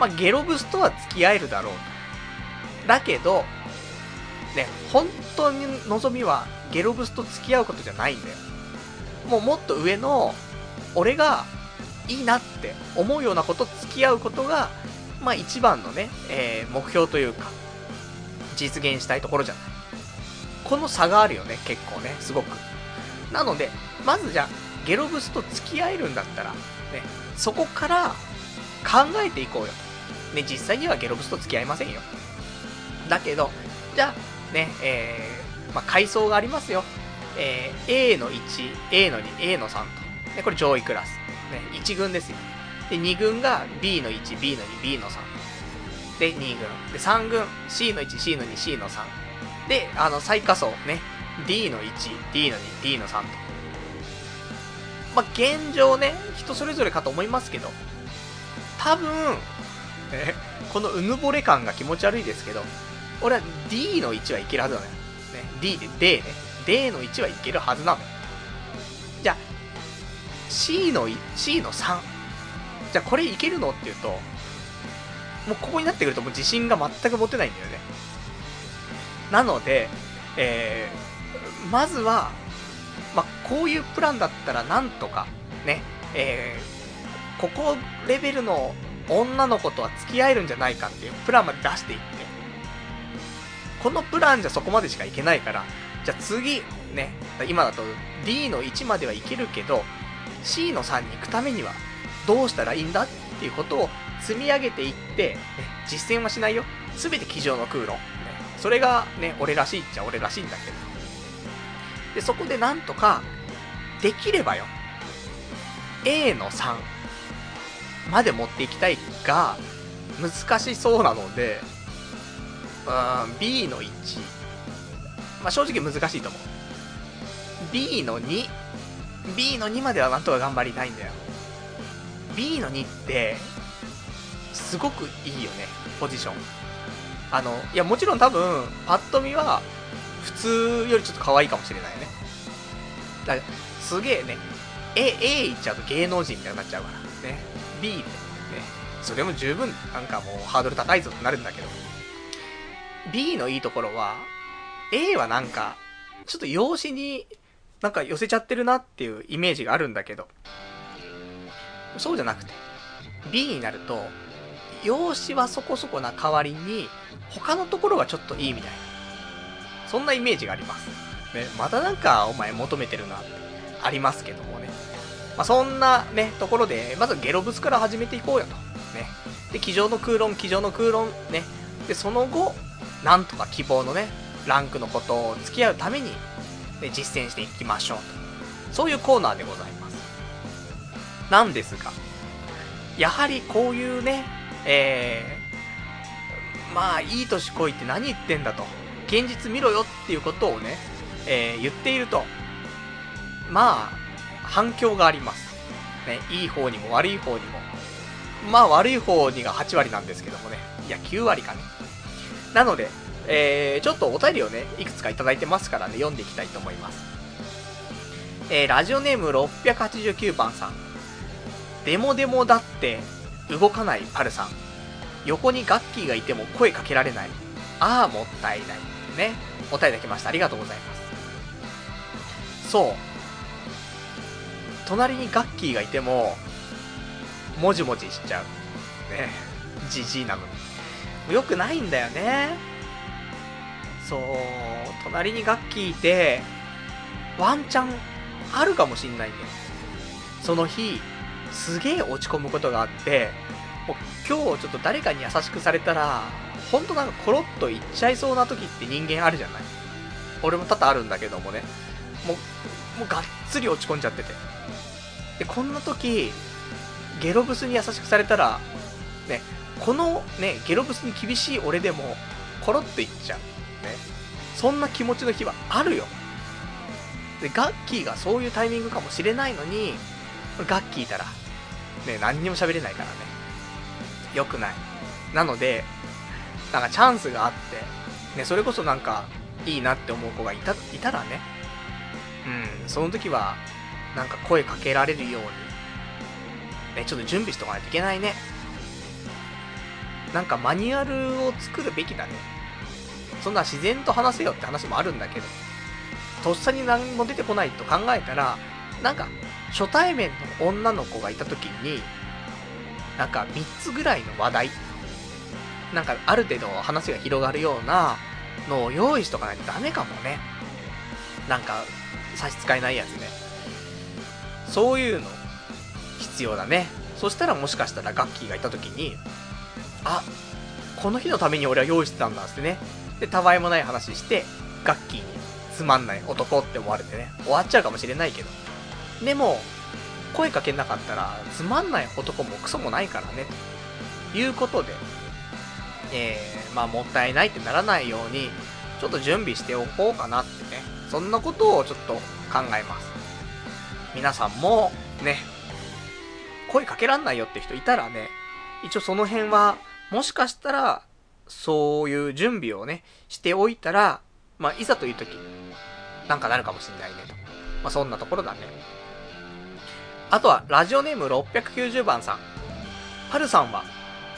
まあゲロブスとは付き合えるだろうと。だけど、ね、本当に望みはゲロブスと付き合うことじゃないんだよ。もうもっと上の、俺がいいなって思うようなこと付き合うことが、まあ一番のね、えー、目標というか、実現したいところじゃない。この差があるよね、結構ね、すごく。なので、まずじゃあ、ゲロブスと付き合えるんだったら、ね、そこから考えていこうよ。ね、実際にはゲロブスと付き合いませんよ。だけど、じゃあ、ね、えー、まあ、階層がありますよ。えー、A の1、A の2、A の3と。ね、これ上位クラス。ね、1軍ですよ。で、2軍が B の1、B の2、B の3。で、2軍。で、3軍、C の1、C の2、C の3。で、あの、最下層ね、D の1、D の2、D の3と。まあ、現状ね、人それぞれかと思いますけど、多分、え、このうぬぼれ感が気持ち悪いですけど、俺は D の1はいけるはずなのよ。ね、D で D ね。D の1はいけるはずなのよ。C の、C の3。じゃあこれいけるの？って言うと、もうここになってくるともう自信が全く持てないんだよね。なので、えー、まずは、まあ、こういうプランだったらなんとか、ね、えー、ここレベルの女の子とは付き合えるんじゃないかっていうプランまで出していって、このプランじゃそこまでしかいけないから、じゃあ次、ね、今だと D の1まではいけるけど、C の3に行くためにはどうしたらいいんだっていうことを積み上げていって、ね、実践はしないよ。すべて机上の空論。それがね、俺らしいっちゃ俺らしいんだけど。で、そこでなんとか、できればよ、A の3まで持っていきたいが、難しそうなので、うん、B の1。まあ、正直難しいと思う。B の2。B の2まではなんとか頑張りたいんだよ。B の2って、すごくいいよね、ポジション。あの、いや、もちろん多分、パッと見は、普通よりちょっと可愛いかもしれないよね。だから、すげえね、A、A いっちゃうと芸能人みたいになっちゃうから。ね。B で、ね。それも十分、なんかもう、ハードル高いぞってなるんだけど。B のいいところは、A はなんか、ちょっと容姿になんか寄せちゃってるなっていうイメージがあるんだけど、そうじゃなくて、B になると、容姿はそこそこな代わりに、他のところがちょっといいみたいな。そんなイメージがあります。ね、またなんかお前求めてるなってありますけどもね。まあ、そんなね、ところで、まずゲロブスから始めていこうよと。ね。で、机上の空論、机上の空論、ね。で、その後、なんとか希望のね、ランクのことを付き合うために、ね、実践していきましょうと。そういうコーナーでございます。なんですが、やはりこういうね、えー、まあ、いい年こいって何言ってんだと。現実見ろよっていうことをね、えー、言っていると、まあ、反響があります。ね、いい方にも悪い方にも。まあ、悪い方にが8割なんですけどもね。いや、9割かね。なので、えー、ちょっとお便りをね、いくつかいただいてますからね、読んでいきたいと思います。えー、ラジオネーム689番さん。デモデモだって動かないパルさん。横にガッキーがいても声かけられない。ああ、もったいない。ね。お答えいただきました。ありがとうございます。そう。隣にガッキーがいても、もじもじしちゃう。ね。じじいなのに。よくないんだよね。そう、隣にガッキーいて、ワンチャンあるかもしんないんだよ。その日、すげえ落ち込むことがあって、もう今日ちょっと誰かに優しくされたら、ほんとなんかコロッといっちゃいそうな時って人間あるじゃない俺も多々あるんだけどもね。もう、もうがっつり落ち込んじゃってて。で、こんな時、ゲロブスに優しくされたら、ね、このね、ゲロブスに厳しい俺でも、コロッといっちゃう。そんな気持ちの日はあるよ。で、ガッキーがそういうタイミングかもしれないのに、ガッキーいたら、ね、何にも喋れないからね。良くない。なので、なんかチャンスがあって、ね、それこそなんか、いいなって思う子がいた、いたらね、うん、その時は、なんか声かけられるように、ね、ちょっと準備しとかないといけないね。なんかマニュアルを作るべきだね。そんな自然と話せよって話もあるんだけど、とっさに何も出てこないと考えたら、なんか、初対面の女の子がいた時に、なんか3つぐらいの話題、なんかある程度話が広がるようなのを用意しとかないとダメかもね。なんか、差し支えないやつね。そういうの、必要だね。そしたらもしかしたらガッキーがいた時に、あ、この日のために俺は用意してたんだってね。で、たわいもない話して、ガッキーにつまんない男って思われてね、終わっちゃうかもしれないけど。でも、声かけなかったら、つまんない男もクソもないからね、ということで、えー、まあ、もったいないってならないように、ちょっと準備しておこうかなってね、そんなことをちょっと考えます。皆さんも、ね、声かけらんないよって人いたらね、一応その辺は、もしかしたら、そういう準備をね、しておいたら、まあ、いざという時、なんかなるかもしんないねと。まあ、そんなところだね。あとは、ラジオネーム690番さん。はるさんは、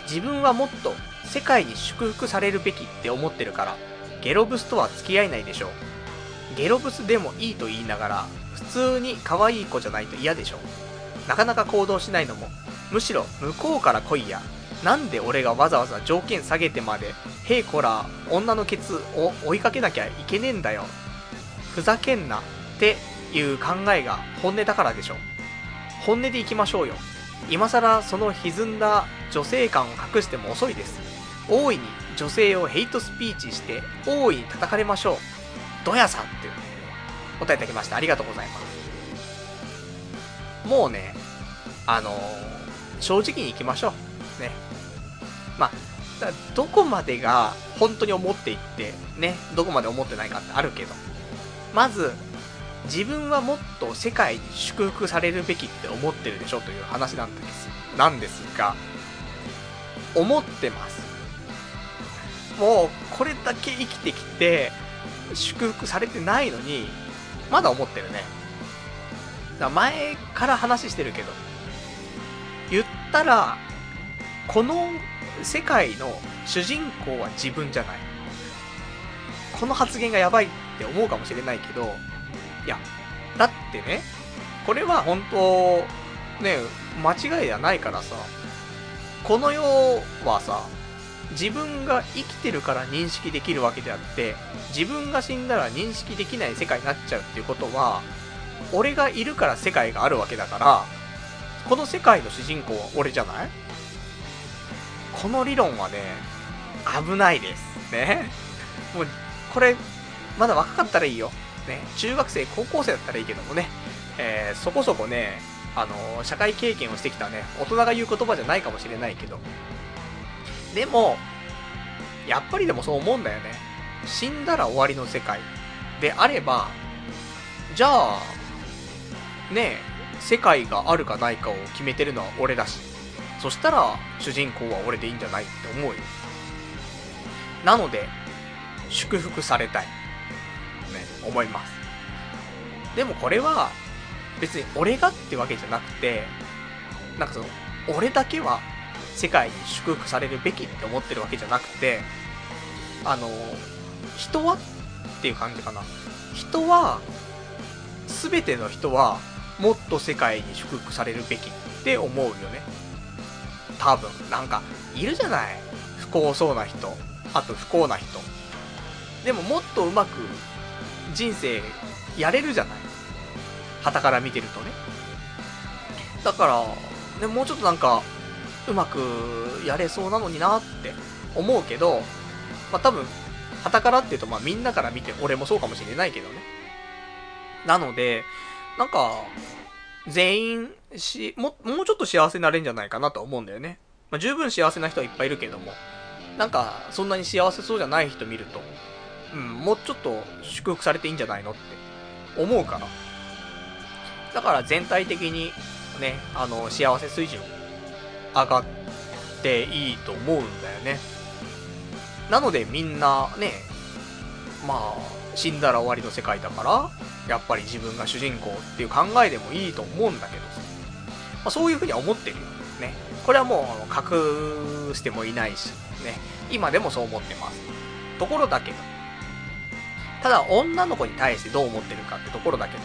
自分はもっと世界に祝福されるべきって思ってるから、ゲロブスとは付き合えないでしょう。ゲロブスでもいいと言いながら、普通に可愛い子じゃないと嫌でしょう。なかなか行動しないのも、むしろ向こうから来いや。なんで俺がわざわざ条件下げてまで、へいこら、女のケツを追いかけなきゃいけねえんだよ。ふざけんなっていう考えが本音だからでしょ。本音でいきましょうよ。今更その歪んだ女性感を隠しても遅いです。大いに女性をヘイトスピーチして、大いに叩かれましょう。ドヤさんっていう、答えいただきました。ありがとうございます。もうね、あのー、正直に行きましょう。ね。まあ、どこまでが本当に思っていって、ね、どこまで思ってないかってあるけど、まず、自分はもっと世界に祝福されるべきって思ってるでしょという話なんです、なんですが、思ってます。もう、これだけ生きてきて、祝福されてないのに、まだ思ってるね。だ前から話してるけど、言ったら、この世界の主人公は自分じゃない。この発言がやばいって思うかもしれないけど、いや、だってね、これは本当、ね、間違いではないからさ、この世はさ、自分が生きてるから認識できるわけであって、自分が死んだら認識できない世界になっちゃうっていうことは、俺がいるから世界があるわけだから、この世界の主人公は俺じゃない？この理論はね、危ないです。ね。もう、これ、まだ若かったらいいよ。ね。中学生、高校生だったらいいけどもね。えー、そこそこね、あの、社会経験をしてきたね、大人が言う言葉じゃないかもしれないけど。でも、やっぱりでもそう思うんだよね。死んだら終わりの世界であれば、じゃあ、ね世界があるかないかを決めてるのは俺だし。そしたら、主人公は俺でいいんじゃないって思うよ。なので、祝福されたい。ね、思います。でもこれは、別に俺がってわけじゃなくて、なんかその、俺だけは世界に祝福されるべきって思ってるわけじゃなくて、あの、人はっていう感じかな。人は、すべての人は、もっと世界に祝福されるべきって思うよね。多分。なんか、いるじゃない？不幸そうな人。あと不幸な人。でももっとうまく人生やれるじゃない？旗から見てるとね。だから、ね、もうちょっとなんか、うまくやれそうなのになって思うけど、まあ多分、旗からっていうとまあみんなから見て俺もそうかもしれないけどね。なので、なんか、全員し、も、もうちょっと幸せになれるんじゃないかなと思うんだよね。まあ十分幸せな人はいっぱいいるけども、なんか、そんなに幸せそうじゃない人見ると、うん、もうちょっと祝福されていいんじゃないのって思うから。だから全体的にね、あの、幸せ水準上がっていいと思うんだよね。なのでみんなね、まあ、死んだら終わりの世界だから、やっぱり自分が主人公っていう考えでもいいと思うんだけどさ。まあ、そういうふうには思ってるよ。ね。これはもう隠してもいないし、ね。今でもそう思ってます。ところだけど。ただ女の子に対してどう思ってるかってところだけど。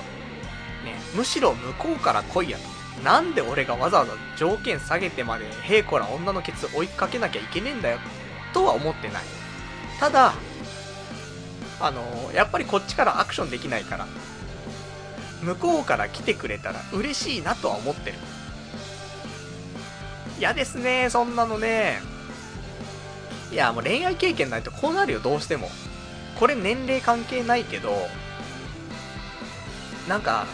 ね。むしろ向こうから来いやと。なんで俺がわざわざ条件下げてまで、へいこら女のケツ追いかけなきゃいけねえんだよ、とは思ってない。ただ、あのやっぱりこっちからアクションできないから、向こうから来てくれたら嬉しいなとは思ってる。嫌ですね、そんなのね。いや、もう恋愛経験ないとこうなるよ、どうしても。これ年齢関係ないけど、なんか、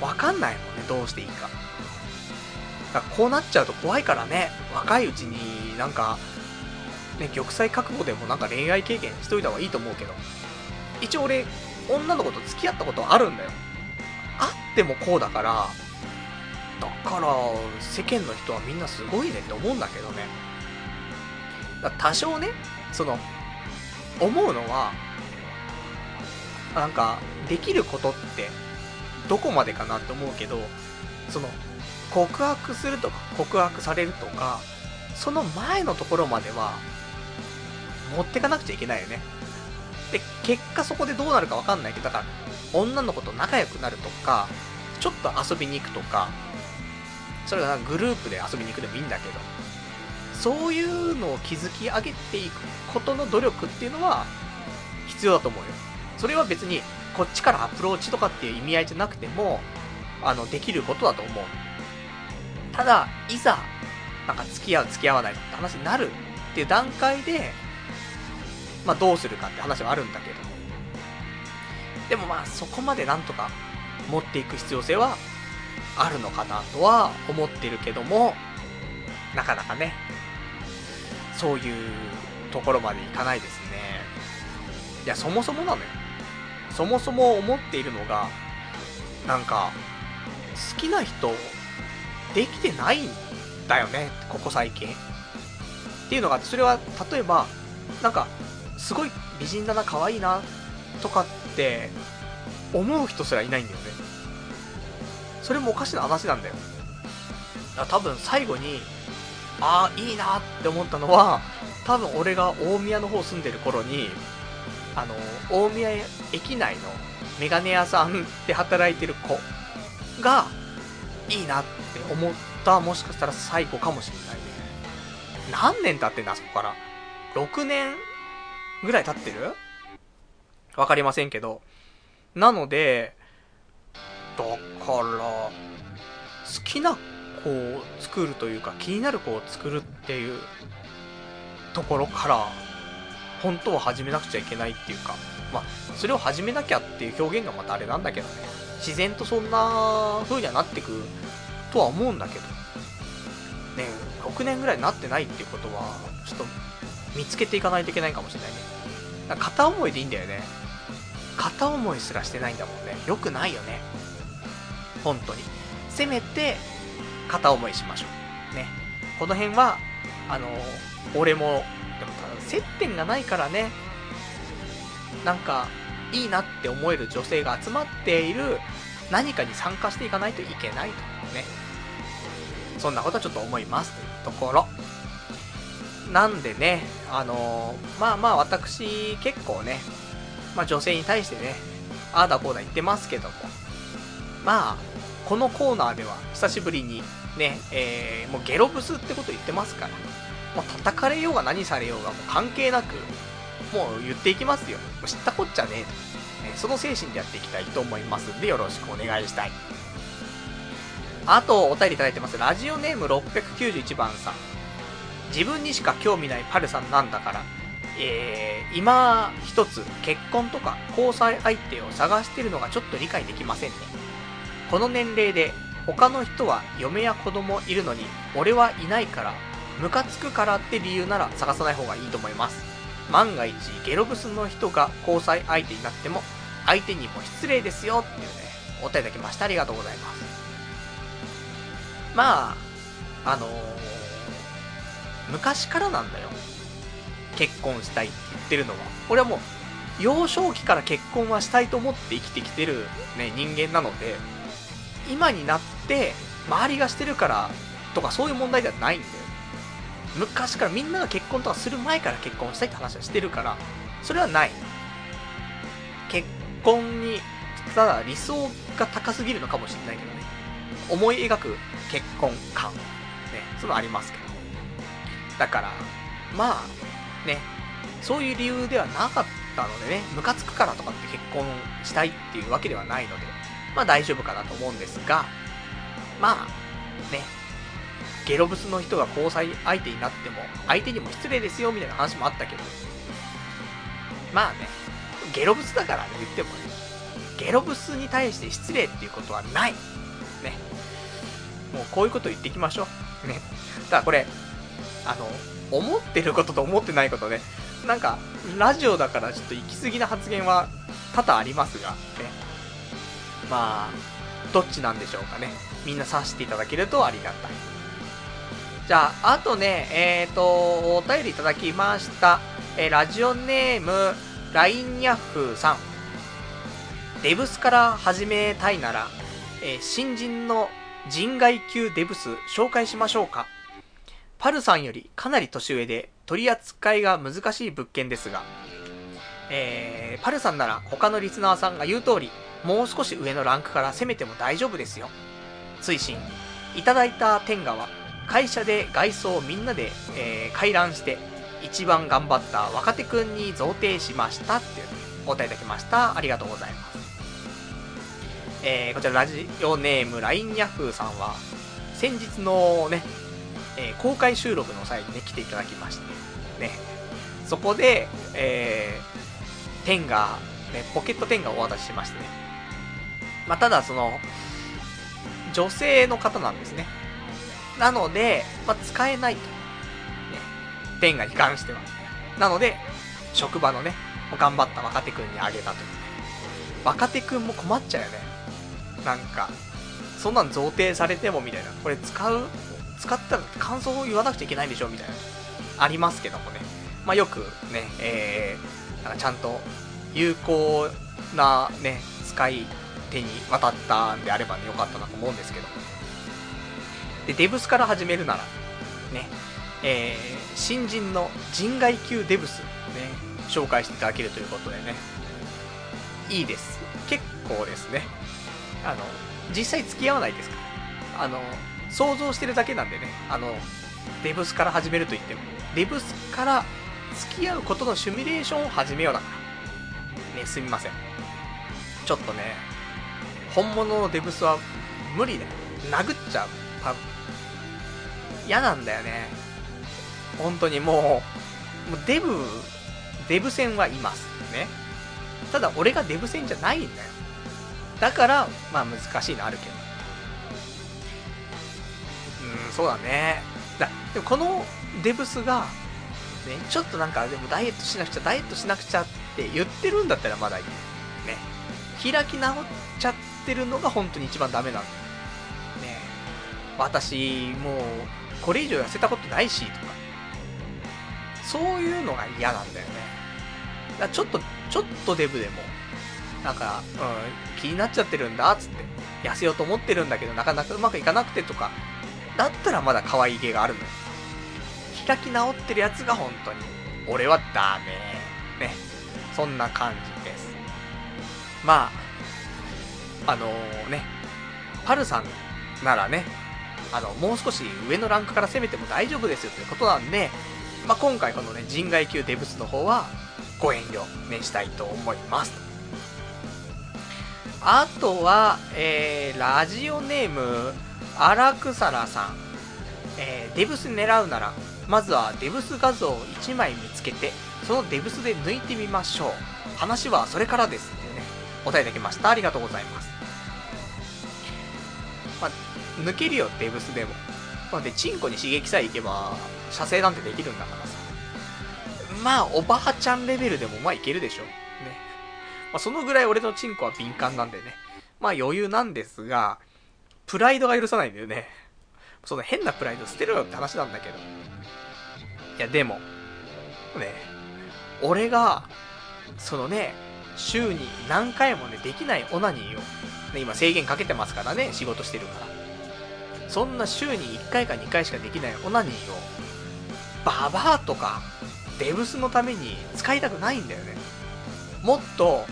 わかんないもんね、どうしていいか。こうなっちゃうと怖いからね、若いうちになんか、ね、玉砕覚悟でもなんか恋愛経験しといた方がいいと思うけど、一応俺、女の子と付き合ったことあるんだよ。あってもこうだから、だから、世間の人はみんなすごいねって思うんだけどね。だ多少ね、その、思うのは、なんか、できることって、どこまでかなって思うけど、その、告白するとか、告白されるとか、その前のところまでは、持ってかなくちゃいけないよね。で、結果そこでどうなるかわかんないけど、だから、女の子と仲良くなるとか、ちょっと遊びに行くとか、それがグループで遊びに行くでもいいんだけど、そういうのを築き上げていくことの努力っていうのは、必要だと思うよ。それは別に、こっちからアプローチとかっていう意味合いじゃなくても、あの、できることだと思う。ただ、いざ、なんか付き合う付き合わないって話になるっていう段階で、まあどうするかって話はあるんだけど。でもまあそこまでなんとか持っていく必要性はあるのかなとは思ってるけども、なかなかね、そういうところまでいかないですね。いや、そもそもなのよ。そもそも思っているのが、なんか、好きな人、できてないんだよね、ここ最近。っていうのが、それは、例えば、なんか、すごい美人だな、可愛いな、とかって、思う人すらいないんだよね。それもおかしな話なんだよ。だ多分最後に、ああ、いいなって思ったのは、多分俺が大宮の方住んでる頃に、あの、大宮駅内のメガネ屋さんで働いてる子が、いいなって思った、もしかしたら最後かもしれないね。何年経ってんだ、そこから？6年ぐらい経ってる？わかりませんけど。なので、だから、好きな子を作るというか、気になる子を作るっていうところから、本当は始めなくちゃいけないっていうか、まあ、それを始めなきゃっていう表現がまたあれなんだけどね。自然とそんな風にはなってくとは思うんだけど。ね、6年ぐらいなってないっていうことは、ちょっと見つけていかないといけないかもしれないね。片思いでいいんだよね。片思いすらしてないんだもんね。よくないよね。本当に。せめて、片思いしましょう。ね。この辺は、あの、俺も、でも接点がないからね、なんか、いいなって思える女性が集まっている何かに参加していかないといけないと。ね。そんなことはちょっと思いますというところ。なんでね、あのー、まあまあ私結構ね、まあ女性に対してね、ああだこうだ言ってますけども、まあ、このコーナーでは久しぶりにね、えー、もうゲロブスってこと言ってますから、もう叩かれようが何されようがもう関係なく、もう言っていきますよ。もう知ったこっちゃねえと。ね、その精神でやっていきたいと思いますんで、よろしくお願いしたい。あと、お便りいただいてます。ラジオネーム691番さん。自分にしか興味ないパルさんなんだから、えー、今一つ結婚とか交際相手を探してるのがちょっと理解できませんね。この年齢で他の人は嫁や子供いるのに俺はいないからムカつくからって理由なら探さない方がいいと思います。万が一ゲロブスの人が交際相手になっても相手にも失礼ですよっていうねお便りいただきましたありがとうございます。まああのー、昔からなんだよ。結婚したいって言ってるのは。俺はもう幼少期から結婚はしたいと思って生きてきてる、ね、人間なので今になって周りがしてるからとかそういう問題ではないんだよ。昔からみんなが結婚とかする前から結婚したいって話はしてるからそれはない。結婚にただ理想が高すぎるのかもしれないけどね。思い描く結婚観ねそのありますけど。だからまあねそういう理由ではなかったのでねムカつくからとかって結婚したいっていうわけではないのでまあ大丈夫かなと思うんですが、まあ、ね、ゲロブスの人が交際相手になっても、相手にも失礼ですよ、みたいな話もあったけど、まあね、ゲロブスだからね、言ってもね、ゲロブスに対して失礼っていうことはない。ね。もうこういうこと言っていきましょう。ね。ただこれ、あの、思ってることと思ってないことね、なんか、ラジオだからちょっと行き過ぎな発言は多々ありますが、ね。まあ、どっちなんでしょうかね。みんな察していただけるとありがたい。じゃあ、あとね、えっ、ー、と、お便りいただきました。えー、ラジオネーム、ラインヤッフーさん。デブスから始めたいなら、えー、新人の人外級デブス紹介しましょうか。パルさんよりかなり年上で取り扱いが難しい物件ですが、えー、パルさんなら他のリスナーさんが言う通り、もう少し上のランクから攻めても大丈夫ですよ。追伸いただいた天下は、会社で外装をみんなで、えー、回覧して、一番頑張った若手くんに贈呈しましたっていうお答えいただきました。ありがとうございます。えー、こちらラジオネーム LINE ヤフーさんは、先日のね、えー、公開収録の際にね、来ていただきまして、ね、そこで、えー、天が、ね、ポケット天がお渡ししましてね、まあ、ただその、女性の方なんですね。なので、まあ、使えないと。ね。天下に関しては。なので、職場のね、頑張った若手くんにあげたと。若手くんも困っちゃうよね。なんか、そんなん贈呈されてもみたいな。これ使う使ったら感想を言わなくちゃいけないんでしょみたいな。ありますけどもね。まあ、よくね、えー、なんかちゃんと有効なね、使い手に渡ったんであればね、よかったなと思うんですけど。で、デブスから始めるなら、ね、えー、新人の人外級デブス、ね、紹介していただけるということでね、いいです。結構ですね。あの、実際付き合わないですから。あの、想像してるだけなんでね、あの、デブスから始めると言っても、デブスから付き合うことのシミュレーションを始めようだから。ね、すみません。ちょっとね、本物のデブスは無理だよ。殴っちゃう。多分。嫌なんだよね。本当にもう、もうデブ、デブ戦はいます。ね。ただ俺がデブ戦じゃないんだよ。だから、まあ難しいのあるけど。うん、そうだね。だでもこのデブスが、ね、ちょっとなんか、でもダイエットしなくちゃ、ダイエットしなくちゃって言ってるんだったらまだいい。ね。開き直っちゃってるのが本当に一番ダメなんだ。ね私、もう、これ以上痩せたことないし、とか。そういうのが嫌なんだよね。だちょっと、ちょっとデブでも、なんか、うん、気になっちゃってるんだっ、つって。痩せようと思ってるんだけど、なかなかうまくいかなくてとか、だったらまだ可愛げがあるのよ。開き直ってるやつが本当に、俺はダメ。ね。そんな感じです。まあ、あのー、ね、パルさんならね、あの、もう少し上のランクから攻めても大丈夫ですよということなんで、まあ、今回このね、人外級デブスの方は、ご遠慮ね、したいと思います。あとは、えー、ラジオネーム、荒草らさん。えー、デブス狙うなら、まずはデブス画像を1枚見つけて、そのデブスで抜いてみましょう。話はそれからですってね、お答えいただきました。ありがとうございます。まあ、抜けるよ、デブスでも。まあ、で、チンコに刺激さえいけば、射精なんてできるんだからさ。まあ、おばあちゃんレベルでもまあいけるでしょ。ね。まあ、そのぐらい俺のチンコは敏感なんでね。まあ余裕なんですが、プライドが許さないんだよね。その変なプライド捨てろよって話なんだけど。いや、でも、ね、俺が、そのね、週に何回もね、できないオナニーを、ね、今制限かけてますからね、仕事してるから。そんな週に1回か2回しかできないオナニーを、ババアとか、デブスのために使いたくないんだよね。もっと、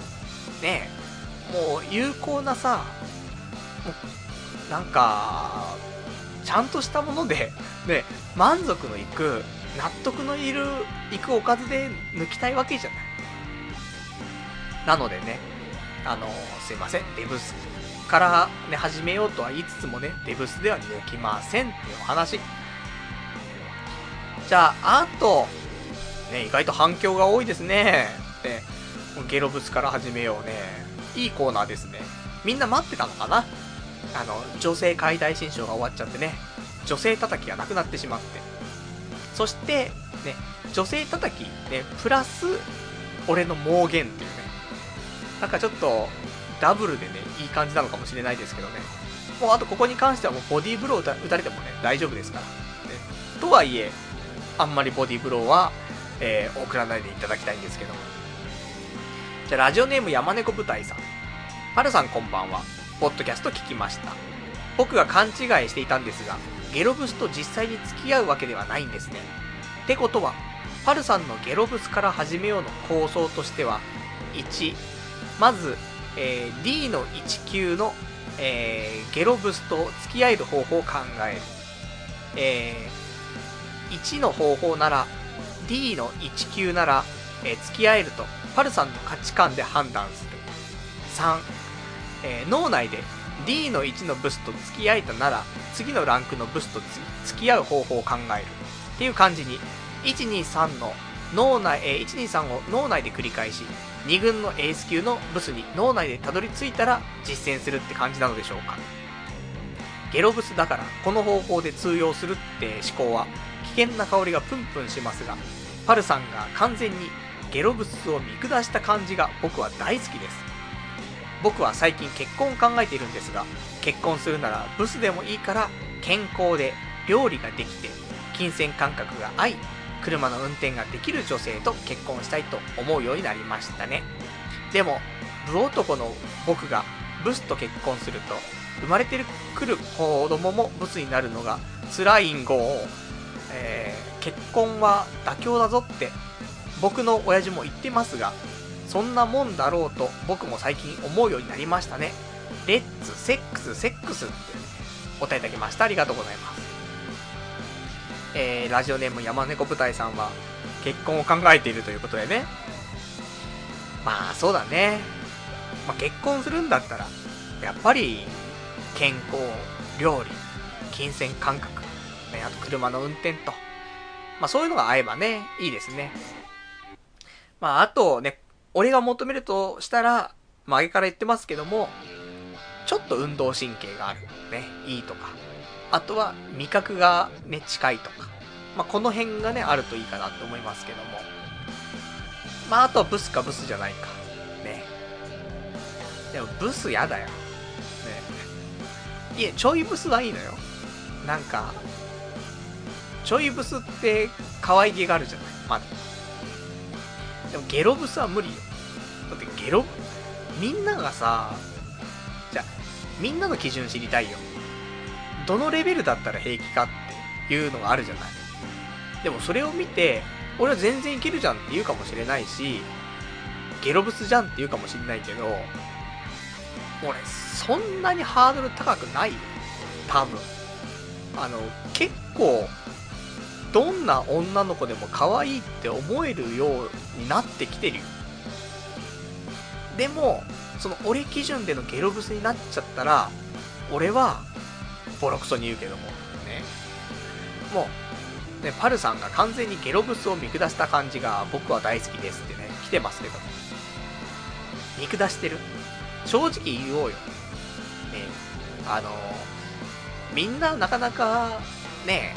ね、もう有効なさ、なんか、ちゃんとしたもので、ね、満足のいく、納得のいる、いくおかずで抜きたいわけじゃない。なのでね、あのすいません、デブスからね、始めようとは言いつつもね、デブスでは抜きませんっていうお話。じゃあ、あと、ね、意外と反響が多いですね。ね、ゲロブスから始めようね。いいコーナーですね。みんな待ってたのかな？あの、女性解体新書が終わっちゃってね、女性叩きがなくなってしまって。そして、ね、女性叩き、ね、プラス、俺の盲言っていうね。なんかちょっと、ダブルでね、いい感じなのかもしれないですけどね。もうあとここに関してはもうボディーブロー打たれてもね、大丈夫ですから。ね、とはいえ、あんまりボディーブローは、えー、送らないでいただきたいんですけど。じゃあ、ラジオネーム山猫舞台さん。はるさんこんばんは。ポッドキャスト聞きました。僕が勘違いしていたんですが、ゲロブスと実際に付き合うわけではないんですね。ってことは、パルさんのゲロブスから始めようの構想としては、1、まず、えー、D の1級の、えー、ゲロブスと付き合える方法を考える。えー、1の方法なら、D の1級なら、えー、付き合えると、パルさんの価値観で判断する。3、えー、脳内で D の1のブスと付き合えたなら、次のランクのブスと付き合う方法を考える。っていう感じに、123の脳内、えー、123を脳内で繰り返し、2軍のエース級のブスに脳内でたどり着いたら実践するって感じなのでしょうか。ゲロブスだからこの方法で通用するって思考は危険な香りがプンプンしますが、パルさんが完全にゲロブスを見下した感じが僕は大好きです。僕は最近結婚を考えているんですが、結婚するならブスでもいいから健康で料理ができて金銭感覚が合い車の運転ができる女性と結婚したいと思うようになりましたね。でも、部男の僕がブスと結婚すると、生まれてくる子供もブスになるのが辛いんごを、えー、結婚は妥協だぞって僕の親父も言ってますが、そんなもんだろうと僕も最近思うようになりましたね。レッツ、セックス、セックスってお答えいただきました。ありがとうございます。えー、ラジオネーム山猫舞台さんは結婚を考えているということでね。まあそうだね。まあ、結婚するんだったら、やっぱり健康、料理、金銭感覚、ね、あと車の運転と。まあそういうのが合えばね、いいですね。まああとね、俺が求めるとしたら、まあ上から言ってますけども、ちょっと運動神経がある。ね、いいとか。あとは味覚がね、近いとか。まあ、この辺がね、あるといいかなと思いますけども。まあ、あとはブスかブスじゃないか。ね。でも、ブスやだよ。ね。いえ、ちょいブスはいいのよ。なんか、ちょいブスって可愛げがあるじゃない？まだ。でも、ゲロブスは無理よ。だって、ゲロ、みんながさ、じゃみんなの基準知りたいよ。どのレベルだったら平気かっていうのがあるじゃない。でもそれを見て、俺は全然いけるじゃんって言うかもしれないし、ゲロブスじゃんって言うかもしれないけど、俺、そんなにハードル高くないよ。多分。あの、結構、どんな女の子でも可愛いって思えるようになってきてるよ。でも、その俺基準でのゲロブスになっちゃったら、俺は、ボロクソに言うけども、ね。もう、ね、パルさんが完全にゲロブスを見下した感じが僕は大好きですってね、来てますけども。見下してる？正直言おうよ。ね、あの、みんななかなか、ね、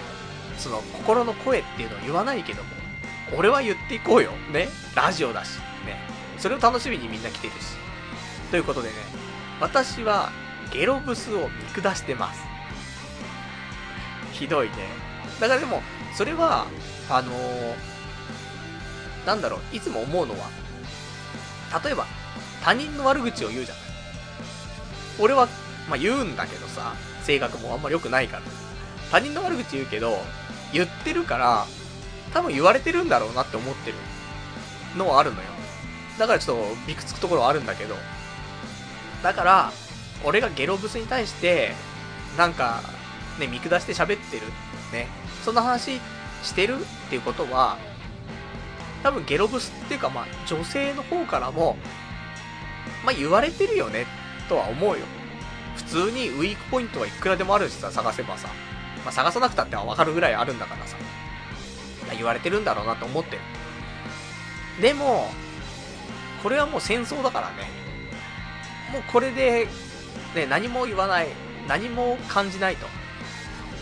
その心の声っていうのを言わないけども、俺は言っていこうよ。ね。ラジオだし。ね。それを楽しみにみんな来てるし。ということでね、私はゲロブスを見下してます。ひどいね。だからでも、それは、あのー、なんだろう、いつも思うのは、例えば、他人の悪口を言うじゃない。俺は、まあ、言うんだけどさ、性格もあんまり良くないから。他人の悪口言うけど、言ってるから、多分言われてるんだろうなって思ってるのはあるのよ。だからちょっとびくつくところはあるんだけど。だから、俺がゲロブスに対して、なんか、ね、見下して喋ってる。ね。そんな話してるっていうことは、多分ゲロブスっていうかまあ女性の方からも、まあ言われてるよね、とは思うよ。普通にウィークポイントはいくらでもあるしさ、探せばさ。まあ、探さなくたってわかるぐらいあるんだからさ。言われてるんだろうなと思ってる。でも、これはもう戦争だからね。もうこれで、ね、何も言わない、何も感じないと。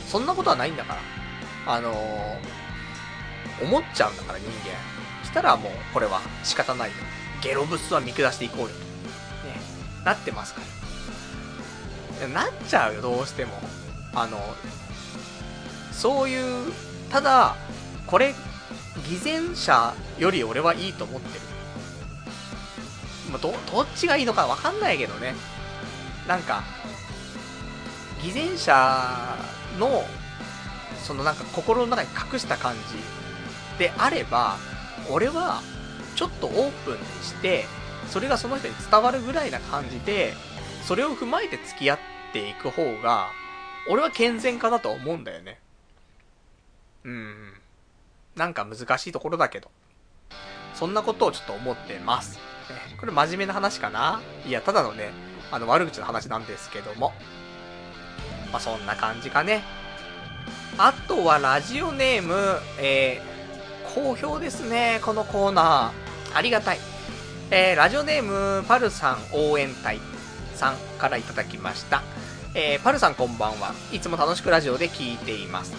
そんなことはないんだから。あのー、思っちゃうんだから人間。したらもう、これは仕方ないよ。ゲロブスは見下していこうよ。ね、なってますから。なっちゃうよ、どうしても。あの、そういう、ただ、これ、偽善者より俺はいいと思ってる。まあ、ど、どっちがいいのかわかんないけどね。なんか、偽善者の、そのなんか心の中に隠した感じであれば、俺は、ちょっとオープンにして、それがその人に伝わるぐらいな感じで、それを踏まえて付き合っていく方が、俺は健全かなと思うんだよね。うん。なんか難しいところだけど。そんなことをちょっと思ってます。これ真面目な話かな？いや、ただのね、あの悪口の話なんですけども。まあ、そんな感じかね。あとはラジオネーム、えー、好評ですね、このコーナー。ありがたい。えー、ラジオネーム、パルさん応援隊さんからいただきました。えー、パルさんこんばんは。いつも楽しくラジオで聞いています。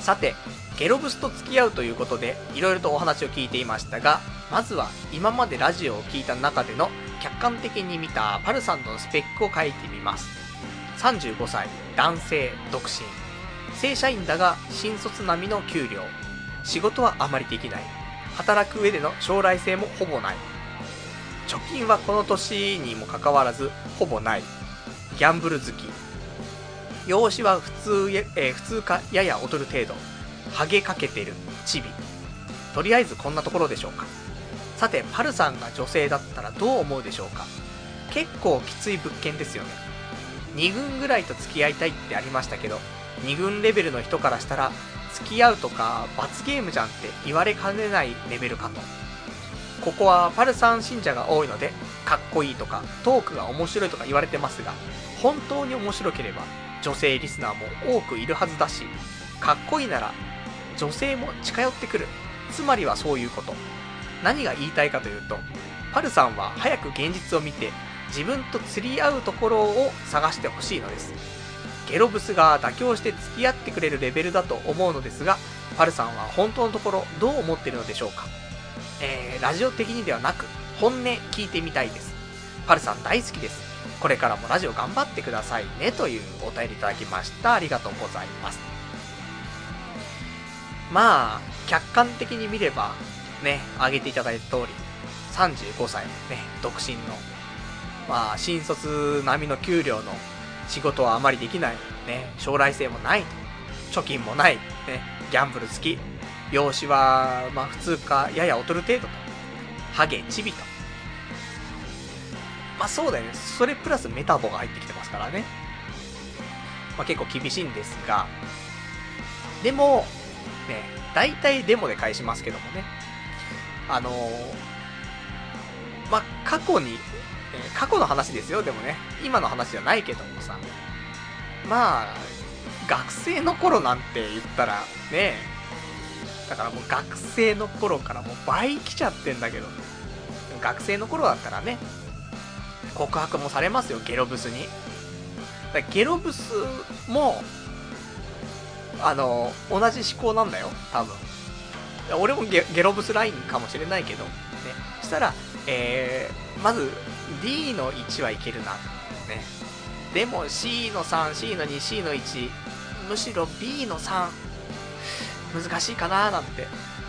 さて、ゲロブスと付き合うということで、いろいろとお話を聞いていましたが、まずは今までラジオを聞いた中での客観的に見たパルさんのスペックを書いてみます。35歳、男性、独身。正社員だが新卒並みの給料。仕事はあまりできない。働く上での将来性もほぼない。貯金はこの年にもかかわらずほぼない。ギャンブル好き。容姿は普通えー、普通かやや劣る程度。ハゲかけてる。チビ。とりあえずこんなところでしょうか。さて、パルさんが女性だったらどう思うでしょうか結構きつい物件ですよね。2軍ぐらいと付き合いたいってありましたけど、2軍レベルの人からしたら、付き合うとか罰ゲームじゃんって言われかねないレベルかと。ここはパルさん信者が多いので、かっこいいとか、トークが面白いとか言われてますが、本当に面白ければ、女性リスナーも多くいるはずだし、かっこいいなら、女性も近寄ってくる。つまりはそういうこと。何が言いたいかというと、パルさんは早く現実を見て、自分と釣り合うところを探してほしいのです。ゲロブスが妥協して付き合ってくれるレベルだと思うのですが、パルさんは本当のところどう思ってるのでしょうかえー、ラジオ的にではなく、本音聞いてみたいです。パルさん大好きです。これからもラジオ頑張ってくださいねというお便りいただきました。ありがとうございます。まあ、客観的に見れば、ね、挙げていただいた通り、35歳、ね、独身の、まあ、新卒並みの給料の仕事はあまりできない。ね、将来性もない。貯金もない。ね、ギャンブル好き。容姿は、まあ普通か、やや劣る程度と。ハゲ、チビと。まあそうだよね。それプラスメタボが入ってきてますからね。まあ結構厳しいんですが。でも、ね、大体デモで返しますけどもね。あのー、ま過去に、え過去の話ですよ、でもね。今の話じゃないけどもさ。まあ、学生の頃なんて言ったら、ねだからもう学生の頃からもう倍来ちゃってんだけど。学生の頃だったらね、告白もされますよ、ゲロブスに。だゲロブスも、あの、同じ思考なんだよ、多分。俺もゲゲロブスラインかもしれないけど、ね。したら、えー、まず D の1はいけるな。ね。でも C の3、C の2、C の1、むしろ B の3、難しいかなーなんて。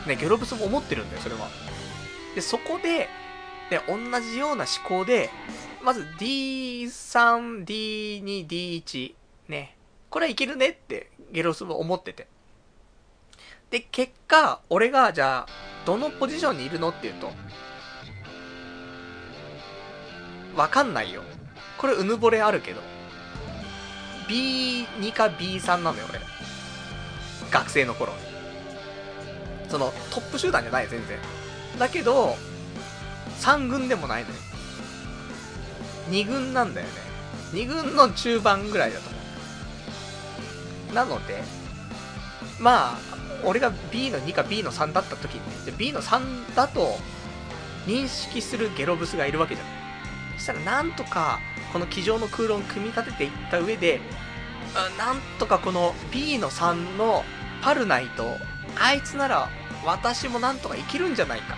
ね、ゲロブスも思ってるんだよ、それは。で、そこで、で、同じような思考で、まず D3、D2、D1、ね。これはいけるねってゲロスも思ってて。で、結果、俺が、じゃあ、どのポジションにいるのって言うと、わかんないよ。これ、うぬぼれあるけど。B2 か B3 なのよ、俺。学生の頃。その、トップ集団じゃない、全然。だけど、3軍でもないのよ。2軍なんだよね。2軍の中盤ぐらいだと。なので、まあ、俺が B の2か B の3だった時にね、B の3だと認識するゲロブスがいるわけじゃん。そしたらなんとかこの机上の空論組み立てていった上で、なんとかこの B の3のパルナイト、あいつなら私もなんとかいけるんじゃないか。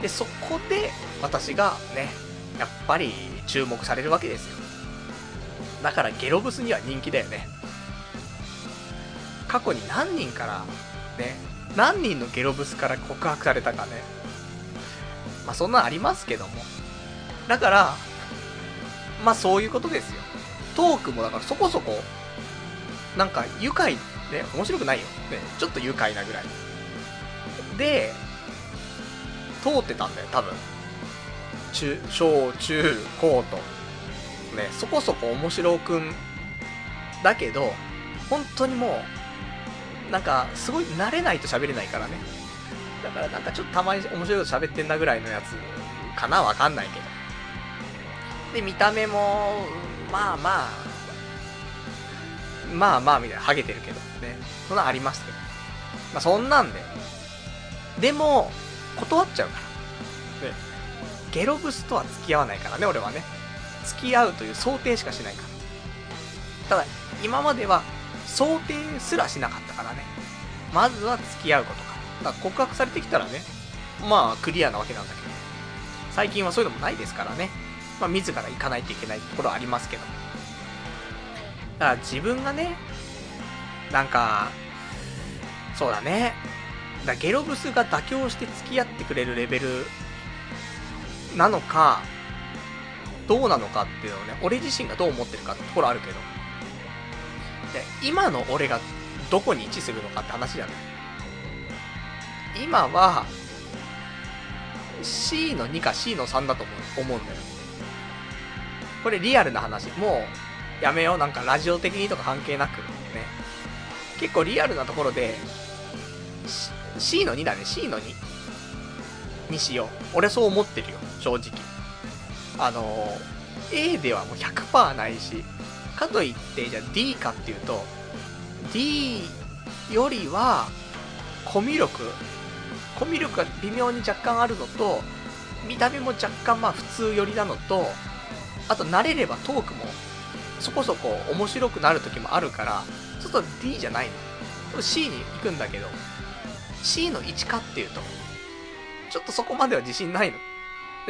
で、そこで私がね、やっぱり注目されるわけですよ。だからゲロブスには人気だよね。過去に何人から、ね、何人のゲロブスから告白されたかね。まあそんなんありますけども。だから、まあそういうことですよ。トークもだからそこそこ、なんか愉快、ね、面白くないよ。ね、ちょっと愉快なぐらい。で、通ってたんだよ、多分。中、小、中、高と。ね、そこそこ面白くんだけど、本当にもう、なんか、すごい慣れないと喋れないからね。だからなんかちょっとたまに面白いこと喋ってんなぐらいのやつかなわかんないけど。で、見た目も、まあまあ、まあまあみたいな、ハゲてるけどね。そんなありますけど。まあそんなんで。でも、断っちゃうから。ね。ゲロブスとは付き合わないからね、俺はね。付き合うという想定しかしないから。ただ、今までは想定すらしなかったからね。まずは付き合うことか。だから告白されてきたらね、まあクリアなわけなんだけど。最近はそういうのもないですからね。まあ自ら行かないといけないところはありますけど。だから自分がね、なんか、そうだね。だゲロブスが妥協して付き合ってくれるレベルなのか、どうなのかっていうのをね、俺自身がどう思ってるかってところあるけど。で、今の俺がどこに位置するのかって話じゃない？今は、C の2か C の3だと思うんだよ。これリアルな話。もう、やめよう。なんかラジオ的にとか関係なく、ね。結構リアルなところで、C の2だね。C の2。にしよう。俺そう思ってるよ。正直。あの、A ではもう100%ないし、かといって、じゃあ D かっていうと、D よりは、コミュ力、コミュ力が微妙に若干あるのと、見た目も若干まあ普通寄りなのと、あと慣れればトークもそこそこ面白くなる時もあるから、ちょっと D じゃないの。C に行くんだけど、C の1かっていうと、ちょっとそこまでは自信ないの。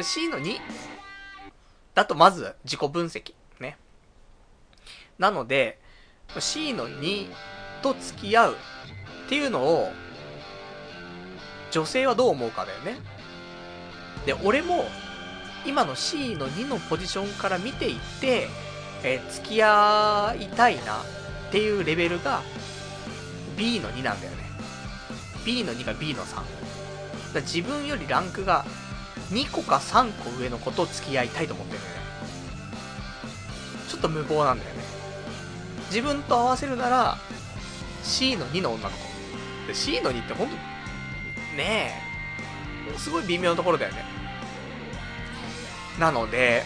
C の2だとまず自己分析。なので、C の2と付き合うっていうのを、女性はどう思うかだよね。で、俺も、今の C の2のポジションから見ていって、えー、付き合いたいなっていうレベルが B の2なんだよね。B の2が B の3。だ自分よりランクが2個か3個上の子と付き合いたいと思ってるんだよね。ちょっと無謀なんだよ。自分と合わせるなら C の2の女の子。で C の2ってほんと、ねえ、すごい微妙なところだよね。なので、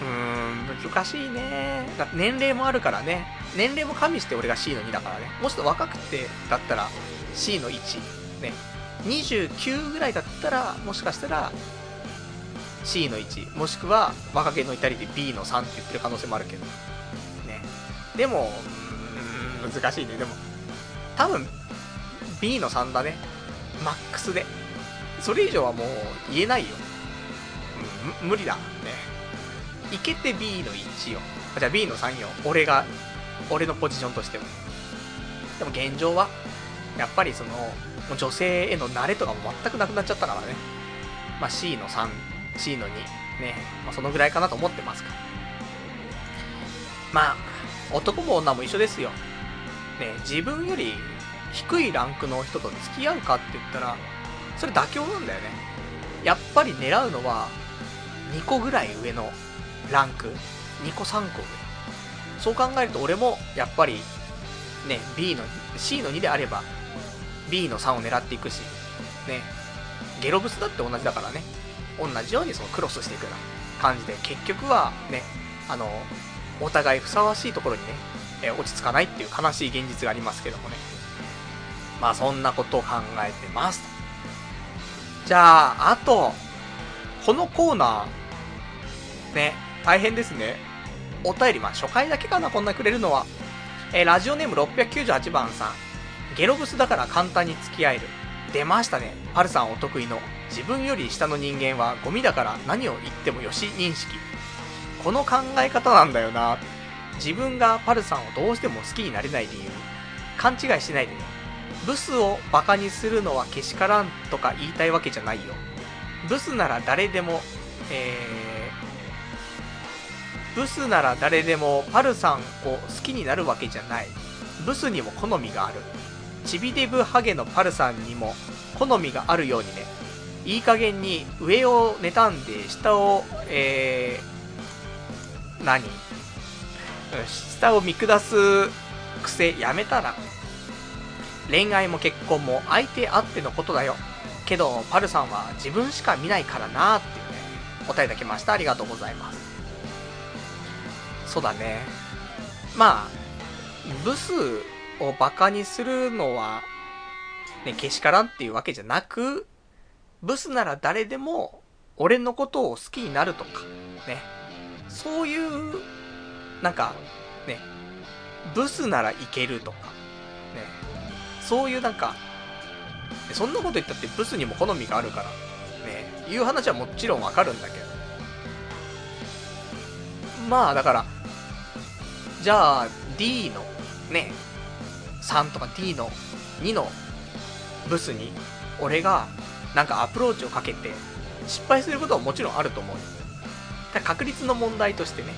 うーん、難しいね。だって年齢もあるからね。年齢も加味して俺が C の2だからね。もうちょっと若くてだったら C の1。ね。29ぐらいだったら、もしかしたら C の1。もしくは若気の至りで B の3って言ってる可能性もあるけど。でも、難しいね。でも、多分 B の3だね。マックスで。それ以上はもう言えないよ。うん、無理だ。ね。いけて B の1よ。じゃあ B の3よ。俺が、俺のポジションとしても。でも現状は、やっぱりその、女性への慣れとかも全くなくなっちゃったからね。まあ C の3、C の2。ね。まあそのぐらいかなと思ってますから。まあ、男も女も一緒ですよ。ね、自分より低いランクの人と付き合うかって言ったら、それ妥協なんだよね。やっぱり狙うのは、2個ぐらい上のランク。2個3個上。そう考えると俺も、やっぱり、ね、B の、C の2であれば、B の3を狙っていくし、ね、ゲロブスだって同じだからね、同じようにそのクロスしていくような感じで、結局はね、あの、お互いふさわしいところにね、え落ち着かないっていう悲しい現実がありますけどもね。まあそんなことを考えてます。じゃあ、あと、このコーナー、ね、大変ですね。お便り、まあ初回だけかな、こんなくれるのは。えー、ラジオネーム698番さん。ゲロブスだから簡単に付き合える。出ましたね。パルさんお得意の。自分より下の人間はゴミだから何を言ってもよし認識。この考え方なんだよな。自分がパルさんをどうしても好きになれない理由。勘違いしないでね。ブスをバカにするのはけしからんとか言いたいわけじゃないよ。ブスなら誰でも、えー、ブスなら誰でもパルさんを好きになるわけじゃない。ブスにも好みがある。チビデブハゲのパルさんにも好みがあるようにね。いい加減に上を妬んで下を、えー、何？下を見下す癖やめたら恋愛も結婚も相手あってのことだよ。けど、パルさんは自分しか見ないからなーっていうね、お答えだきました。ありがとうございます。そうだね。まあ、ブスをバカにするのは、ね、けしからんっていうわけじゃなく、ブスなら誰でも、俺のことを好きになるとか、ね。そういう、なんか、ね、ブスならいけるとか、ね。そういうなんか、そんなこと言ったってブスにも好みがあるから、ね、いう話はもちろんわかるんだけど。まあ、だから、じゃあ、D の、ね、3とか D の2のブスに、俺が、なんかアプローチをかけて、失敗することはもちろんあると思う。だ確率の問題としてね、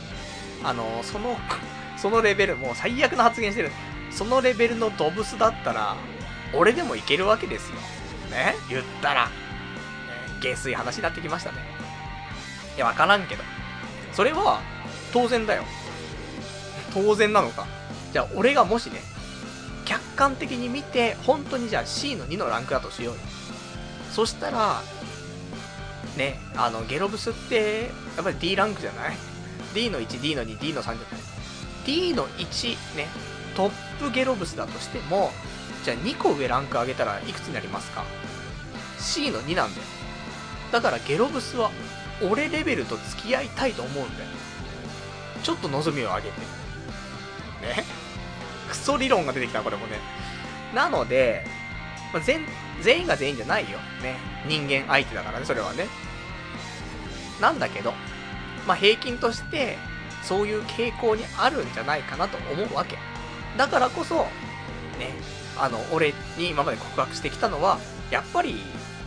あの、その、そのレベル、もう最悪な発言してる。そのレベルのドブスだったら、俺でもいけるわけですよ。ね？言ったら。下水話になってきましたね。いや、わからんけど。それは、当然だよ。当然なのか。じゃあ、俺がもしね、客観的に見て、本当にじゃあ C の2のランクだとしようよ。そしたら、ね、あの、ゲロブスって、やっぱり D ランクじゃない ?D の1、D の2、D の3じゃない ?D の1、ね、トップゲロブスだとしても、じゃあ2個上ランク上げたらいくつになりますか ?C の2なんだよ。だからゲロブスは、俺レベルと付き合いたいと思うんだよ。ちょっと望みを上げて。ね？クソ理論が出てきた、これもね。なので、まあ、全、全員が全員じゃないよ。ね。人間相手だからね、それはね。なんだけど、まあ、平均として、そういう傾向にあるんじゃないかなと思うわけ。だからこそ、ね、あの、俺に今まで告白してきたのは、やっぱり、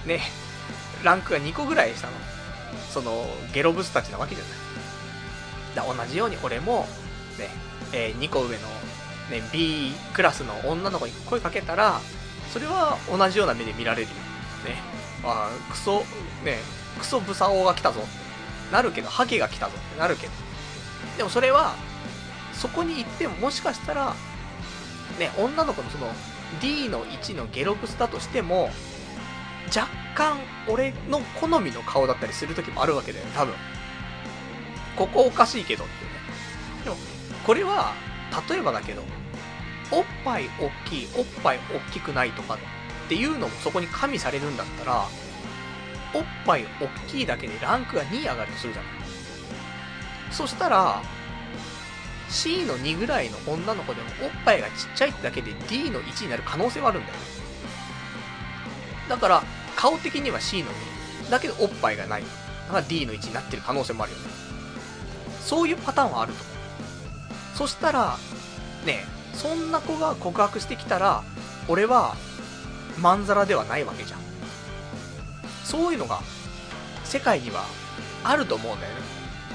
ね、ランクが2個ぐらいしたの。その、ゲロブスたちなわけじゃない。だ同じように俺も、ね、えー、2個上の、ね、B クラスの女の子に声かけたら、それは同じような目で見られるよ。ね。ああクソ、ね、クソブサオが来たぞってなるけど、ハゲが来たぞってなるけど。でもそれは、そこに行ってももしかしたら、ね、女の子のその D の1のゲロブスだとしても、若干俺の好みの顔だったりする時もあるわけだよね、多分。ここおかしいけどってね。でも、これは、例えばだけど、おっぱい大きい、おっぱい大きくないとかっていうのもそこに加味されるんだったら、おっぱい大きいだけでランクが2上がるとするじゃない。そしたら、C の2ぐらいの女の子でもおっぱいがちっちゃいってだけで D の1になる可能性はあるんだよね。だから、顔的には C の2。だけどおっぱいがない。だから D の1になってる可能性もあるよね。そういうパターンはあると。そしたら、ねそんな子が告白してきたら、俺は、まんざらではないわけじゃん。そういうのが、世界にはあると思うんだよね。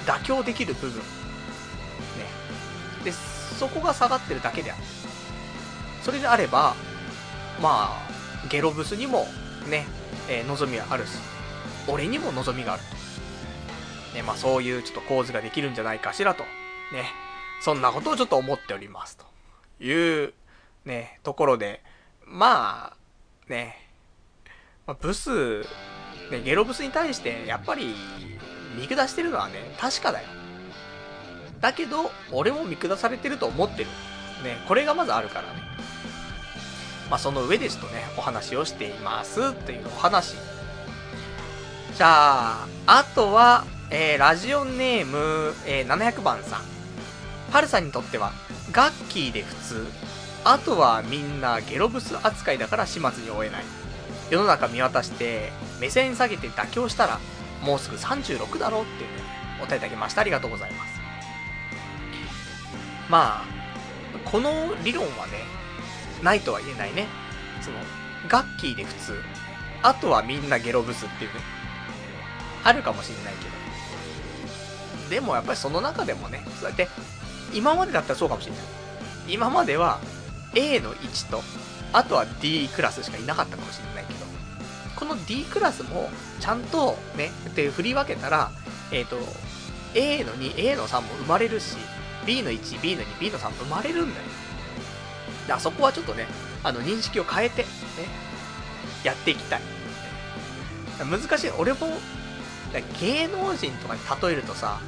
妥協できる部分。ね。で、そこが下がってるだけである。それであれば、まあ、ゲロブスにも、ね、えー、望みはあるし、俺にも望みがあると。ね、まあそういうちょっと構図ができるんじゃないかしらと。ね。そんなことをちょっと思っておりますと。いう、ね、ところで、まあ、ね、まあ、ブス、ね、ゲロブスに対して、やっぱり、見下してるのはね、確かだよ。だけど、俺も見下されてると思ってる。ね、これがまずあるからね。まあ、その上でちょっとね、お話をしていますっていうお話。じゃあ、あとは、えー、ラジオネーム、えー、700番さん。パルさんにとっては、ガッキーで普通。あとはみんなゲロブス扱いだから始末に終えない。世の中見渡して、目線下げて妥協したら、もうすぐ36だろうっていうね、お答えいただきました。ありがとうございます。まあ、この理論はね、ないとは言えないね。その、ガッキーで普通。あとはみんなゲロブスっていうね。あるかもしれないけど。でもやっぱりその中でもね、そうやって今までだったらそうかもしれない。今までは A の1と、あとは D クラスしかいなかったかもしれないけど、この D クラスもちゃんとね、って振り分けたら、えっ、ー、と、A の2、A の3も生まれるし、B の1、B の2、B の3も生まれるんだよ。だそこはちょっとね、あの認識を変えて、ね、やっていきたい。難しい。俺も、芸能人とかに例えるとさ、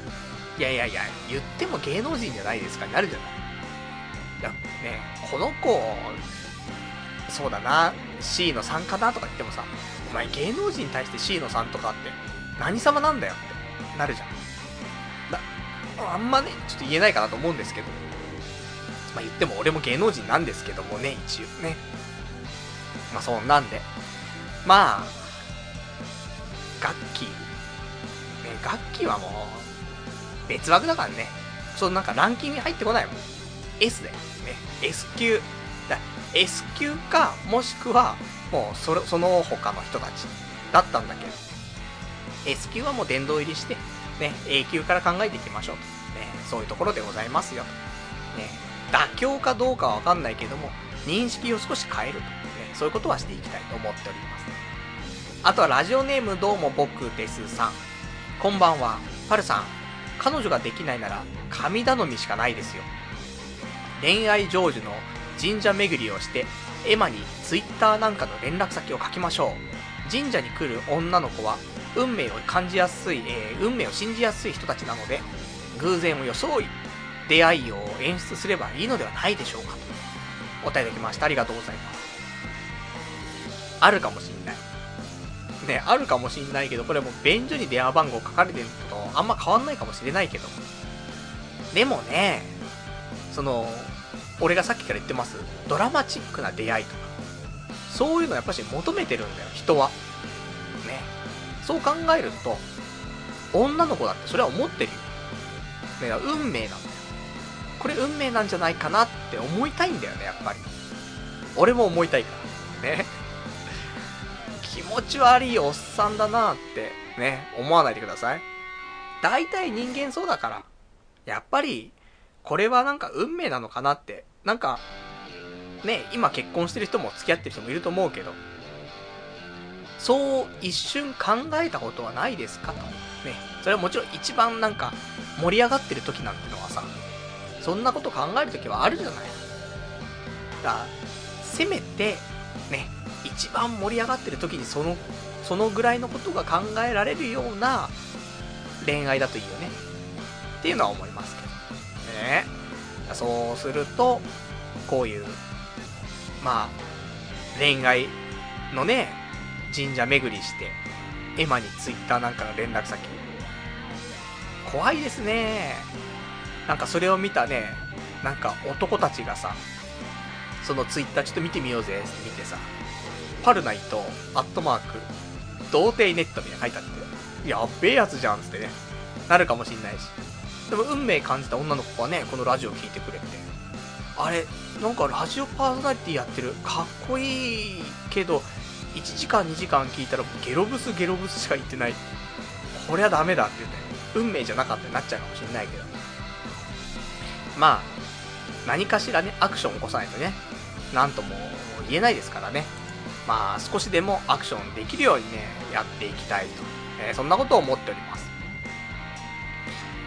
いやいやいや、言っても芸能人じゃないですかになるじゃない。いや、ね、この子、そうだな、C の3かなとか言ってもさ、お前芸能人に対して C の3とかって何様なんだよってなるじゃん。だあんまね、ちょっと言えないかなと思うんですけど。まあ言っても俺も芸能人なんですけどもね、一応ね。まあそんなんで。まあ、楽器。ね、楽器はもう、別枠だからね。そのなんかランキングに入ってこないもん。S だよ。ね。S 級。だ S 級か、もしくは、もうそ、その他の人たちだったんだけど。S 級はもう殿堂入りして、ね、A 級から考えていきましょうと。ね、そういうところでございますよ。ね、妥協かどうかはわかんないけども、認識を少し変えると。ね、そういうことはしていきたいと思っております。あとはラジオネームどうも僕ですさん。こんばんは。パルさん、彼女ができないなら神頼みしかないですよ。恋愛成就の神社巡りをしてエマに Twitter なんかの連絡先を書きましょう。神社に来る女の子は運命を感じやすい、えー、運命を信じやすい人たちなので偶然を装い出会いを演出すればいいのではないでしょうか。とお答えいきました。ありがとうございます。あるかもしんない。ね、あるかもしんないけど、これも便所に電話番号書かれてるのとあんま変わんないかもしれないけど。でもね、その、俺がさっきから言ってます、ドラマチックな出会いとか、そういうのやっぱし求めてるんだよ、人は。ね。そう考えると、女の子だってそれは思ってるよ。ね、運命なんだよ。これ運命なんじゃないかなって思いたいんだよね、やっぱり。俺も思いたいから。ね。気持ち悪いおっさんだなってね、思わないでください。大体人間そうだから。やっぱり、これはなんか運命なのかなって。なんか、ね、今結婚してる人も付き合ってる人もいると思うけど、そう一瞬考えたことはないですかと。ね。それはもちろん一番なんか盛り上がってる時なんてのはさ、そんなこと考える時はあるじゃない。だから、せめて、ね、一番盛り上がってる時にその、そのぐらいのことが考えられるような恋愛だといいよね。っていうのは思いますけど。ね。そうすると、こういう、まあ、恋愛のね、神社巡りして、エマにツイッターなんかの連絡先。怖いですね。なんかそれを見たね、なんか男たちがさ、そのツイッターちょっと見てみようぜって見てさ、パルナイト、アットマーク、童貞ネットみたいな書いてあって、やっべえやつじゃんつってね、なるかもしんないし。でも運命感じた女の子はね、このラジオ聞いてくれて、あれ、なんかラジオパーソナリティやってる、かっこいいけど、1時間2時間聞いたらゲロブスゲロブスしか言ってない。これはダメだって言って、運命じゃなかったになっちゃうかもしんないけど。まあ、何かしらね、アクション起こさないとね、なんとも言えないですからね。まあ、少しでもアクションできるようにね、やっていきたいと。えー、そんなことを思っております。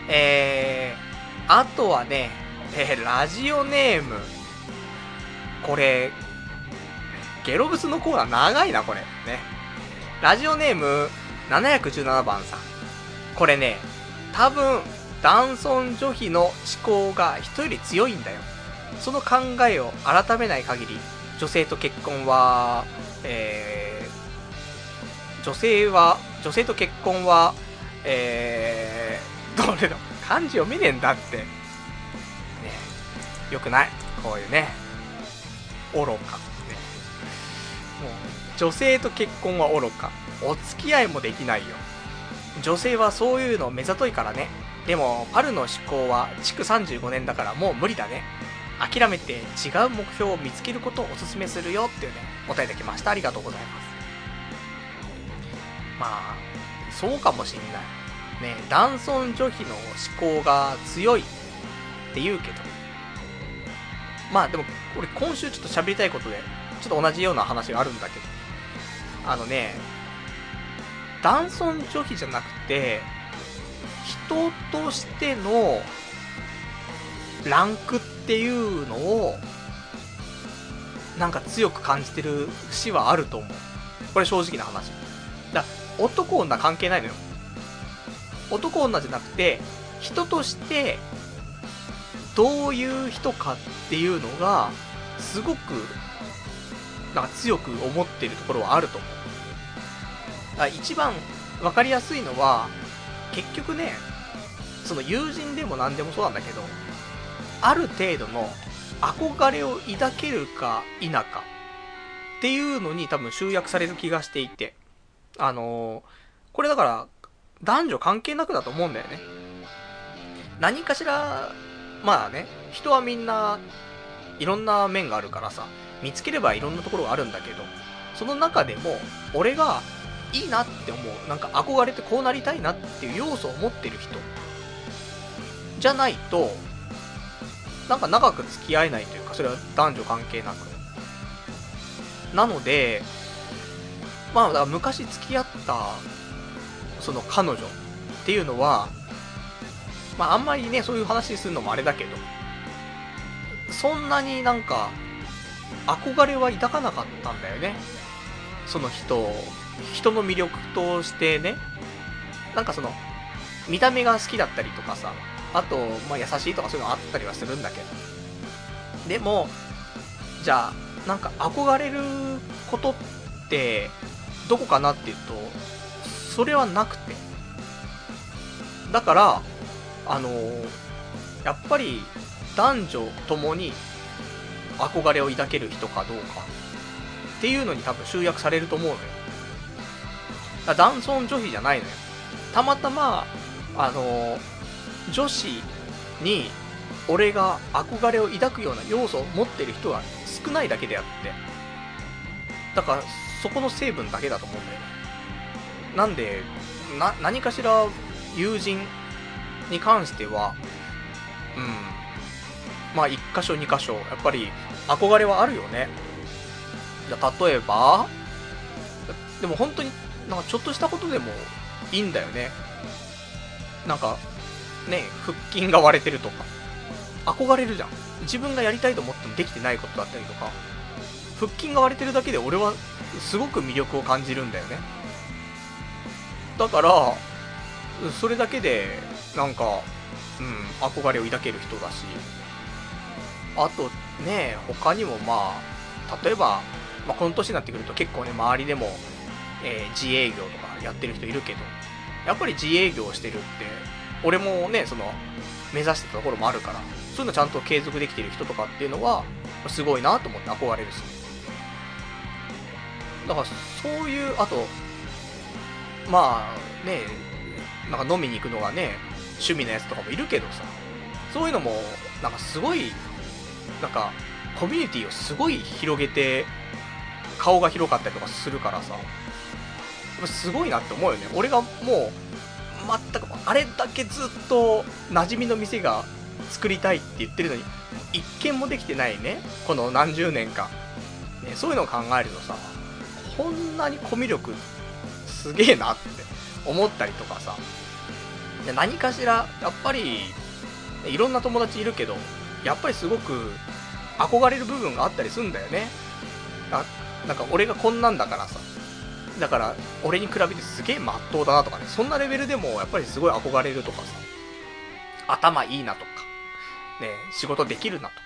えー、あとはね、えー、ラジオネーム。これ、ゲロブスのコーナー長いな、これ。ね。ラジオネーム717番さん。これね、多分、男尊女卑の思考が人より強いんだよ。その考えを改めない限り、女性と結婚は、えー、女性は、女性と結婚は、えー、どれだ漢字読めねえんだって。ねよくない？こういうね、愚か。ね。もう、女性と結婚は愚か。お付き合いもできないよ。女性はそういうの目ざといからね。でも、パルの思考は築35年だからもう無理だね。諦めて違う目標を見つけることをお勧めするよっていうね、答えいただきました。ありがとうございます。まあ、そうかもしんない。ね、男尊女卑の思考が強いって言うけど。まあでも、俺今週ちょっと喋りたいことで、ちょっと同じような話があるんだけど。あのね、男尊女卑じゃなくて、人としてのランクっていうのを、なんか強く感じてる節はあると思う。これ正直な話。だ男女関係ないのよ。男女じゃなくて、人として、どういう人かっていうのが、すごく、なんか強く思ってるところはあると思う。一番分かりやすいのは、結局ね、その友人でも何でもそうなんだけど、ある程度の憧れを抱けるか否かっていうのに多分集約される気がしていて、あのー、これだから男女関係なくだと思うんだよね。何かしら、まあね、人はみんないろんな面があるからさ、見つければいろんなところがあるんだけど、その中でも、俺がいいなって思う、なんか憧れてこうなりたいなっていう要素を持ってる人、じゃないと、なんか長く付き合えないというか、それは男女関係なく。なので、まあ、だから昔付き合ったその彼女っていうのは、まああんまりね、そういう話するのもあれだけど、そんなになんか、憧れは抱かなかったんだよね。その人、人の魅力としてね、なんかその、見た目が好きだったりとかさ、あと、まあ、優しいとかそういうのあったりはするんだけど。でも、じゃあ、なんか憧れることって、どこかなっていうと、それはなくて。だから、あの、やっぱり男女ともに憧れを抱ける人かどうかっていうのに多分集約されると思うのよ。だ男尊女卑じゃないのよ。たまたま、あの、女子に俺が憧れを抱くような要素を持ってる人は少ないだけであって。だから、そこの成分だけだと思うんだよね。なんで、な、何かしら友人に関しては、うん。まあ、一箇所二箇所、やっぱり憧れはあるよね。例えば、でも本当になんかちょっとしたことでもいいんだよね。なんか、ね、腹筋が割れてるとか。憧れるじゃん。自分がやりたいと思ってもできてないことだったりとか。腹筋が割れてるだけで俺はすごく魅力を感じるんだよね。だから、それだけで、なんか、うん、憧れを抱ける人だし、あとね、他にもまあ、例えば、まあ、この年になってくると結構ね、周りでも、えー、自営業とかやってる人いるけど、やっぱり自営業してるって、俺もね、その、目指してたところもあるから、そういうのちゃんと継続できてる人とかっていうのは、すごいなと思って憧れるし。だから、そういう、あと、まあ、ね、なんか飲みに行くのがね、趣味のやつとかもいるけどさ、そういうのも、なんかすごい、なんか、コミュニティをすごい広げて、顔が広かったりとかするからさ、すごいなって思うよね。俺がもう、全く、あれだけずっと馴染みの店が作りたいって言ってるのに、一軒もできてないね、この何十年か。ね、そういうのを考えるとさ、こんなにコミュ力すげえなって思ったりとかさ、で何かしら、やっぱり、いろんな友達いるけど、やっぱりすごく憧れる部分があったりするんだよね。あなんか俺がこんなんだからさ、だから俺に比べてすげえまっとうだなとかね、そんなレベルでもやっぱりすごい憧れるとかさ、頭いいなとか、ね、仕事できるなとか、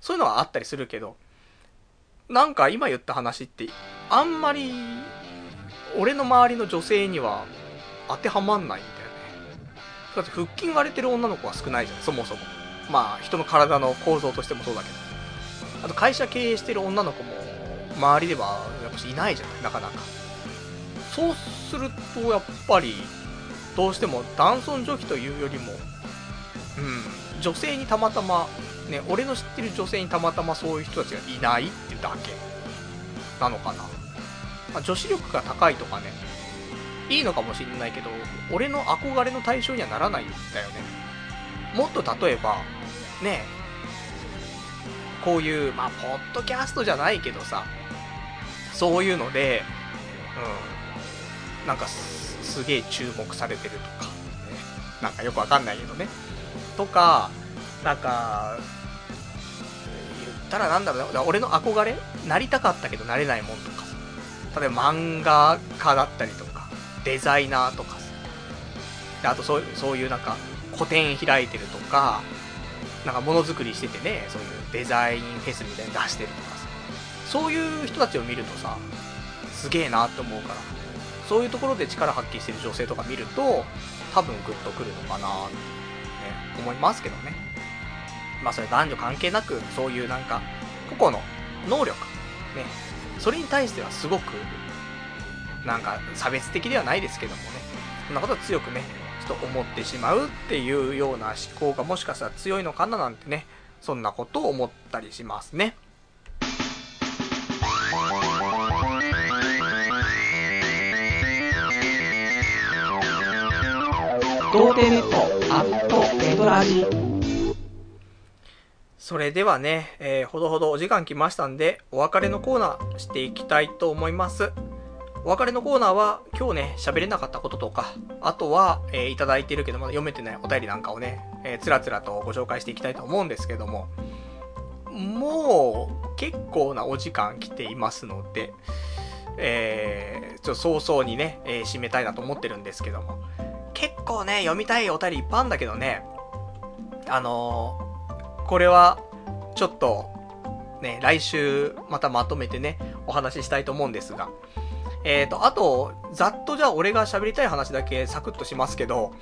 そういうのはあったりするけど、なんか今言った話って、あんまり、俺の周りの女性には当てはまんないんだよね。だって腹筋割れてる女の子は少ないじゃん、そもそも。まあ、人の体の構造としてもそうだけど。あと会社経営してる女の子も、周りではやっぱしいないじゃない、なかなか。そうすると、やっぱり、どうしても男尊女卑というよりも、うん、女性にたまたま、ね、俺の知ってる女性にたまたまそういう人たちがいないってだけなのかな。まあ、女子力が高いとかね、いいのかもしれないけど、俺の憧れの対象にはならないんだよね。もっと例えば、ね、こういう、まあ、ポッドキャストじゃないけどさ、そういうので、うん、なんかす、げえ注目されてるとか、ね、なんかよくわかんないけどね。とか、なんか、言ったらなんだろうな、俺の憧れなりたかったけどなれないもんとか。さ、例えば漫画家だったりとか、デザイナーとか。さ、であとそうそういうなんか、個展開いてるとか、なんかものづくりしててね、そういうデザインフェスみたいに出してるとかさ、そういう人たちを見るとさ、すげえなって思うから、そういうところで力発揮してる女性とか見ると、多分グッとくるのかなって、ね、思いますけどね。まあそれ男女関係なく、そういうなんか、個々の能力、ね、それに対してはすごく、なんか差別的ではないですけどもね、そんなことは強くね、ちょっと思ってしまうっていうような思考がもしかしたら強いのかななんてね、そんなことを思ったりしますね。童貞ネットアットエドラジそれではね、えー、ほどほどお時間来ましたんで、お別れのコーナーしていきたいと思います。お別れのコーナーは、今日ね、喋れなかったこととか、あとは、えー、いただいてるけどまだ読めてないお便りなんかをね、えー、つらつらとご紹介していきたいと思うんですけども、もう、結構なお時間来ていますので、えー、ちょっと早々にね、えー、締めたいなと思ってるんですけども、結構ね、読みたいお便りいっぱいあるんだけどね、あのー、これは、ちょっと、ね、来週またまとめてね、お話ししたいと思うんですが、えっ、ー、と、あと、ざっとじゃあ俺が喋りたい話だけサクッとしますけど、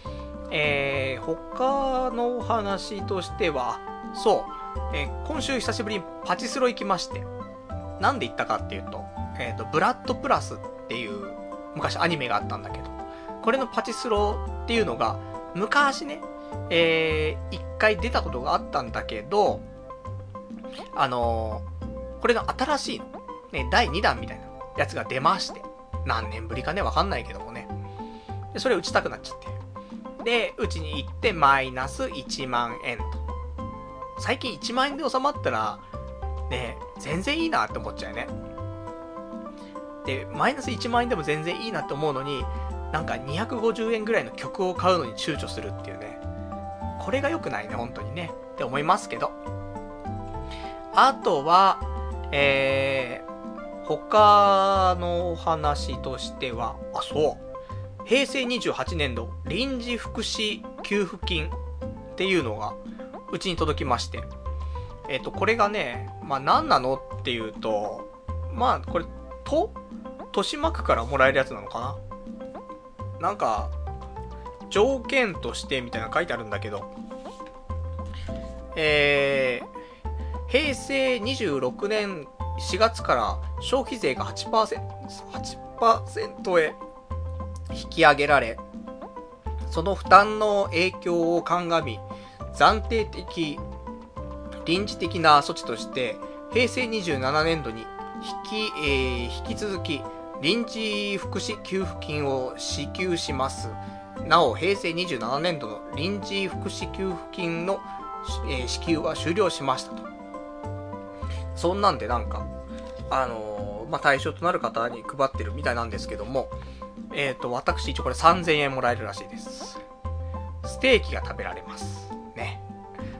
えー、他のお話としては、そう、えー、今週久しぶりにパチスロ行きまして、なんで行ったかっていうと、えっ、ー、と、ブラッドプラスっていう昔アニメがあったんだけど、これのパチスローっていうのが、昔ね、えー、一回出たことがあったんだけど、あのー、これの新しい、ね、第2弾みたいなやつが出まして、何年ぶりかね、わかんないけどもね。で、それ打ちたくなっちゃって。で、打ちに行ってマイナス1万円と。最近1万円で収まったら、ね、全然いいなって思っちゃうよね。で、マイナス1万円でも全然いいなって思うのに、なんか250円ぐらいの曲を買うのに躊躇するっていうね。これが良くないね、本当にね。って思いますけど。あとは、えー、他のお話としては、あ、そう。平成28年度臨時福祉給付金っていうのが、うちに届きまして。えっ、ー、と、これがね、まあ何なのっていうと、まあこれ、と、豊島区からもらえるやつなのかななんか、条件としてみたいなの書いてあるんだけど、えー、平成26年4月から消費税が8%、8%へ引き上げられ、その負担の影響を鑑み、暫定的、臨時的な措置として、平成27年度に引き、えー、引き続き、臨時福祉給付金を支給します。なお、平成27年度の臨時福祉給付金の、えー、支給は終了しましたと。そんなんでなんか、あのー、まあ、対象となる方に配ってるみたいなんですけども、えっ、ー、と、私一応これ3000円もらえるらしいです。ステーキが食べられます。ね。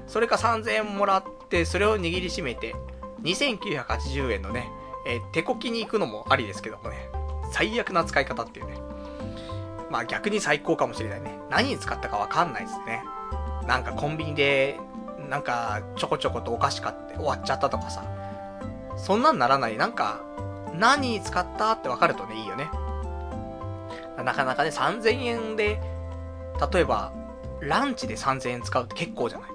それか3000円もらって、それを握りしめて、2980円のね、えー、手こきに行くのもありですけどもね、最悪な使い方っていうね。まあ逆に最高かもしれないね。何に使ったかわかんないですね。なんかコンビニで、なんかちょこちょことお菓子買って終わっちゃったとかさ。そんなんならない。なんか、何に使ったってわかるとね、いいよね。なかなかね、3000円で、例えば、ランチで3000円使うって結構じゃない。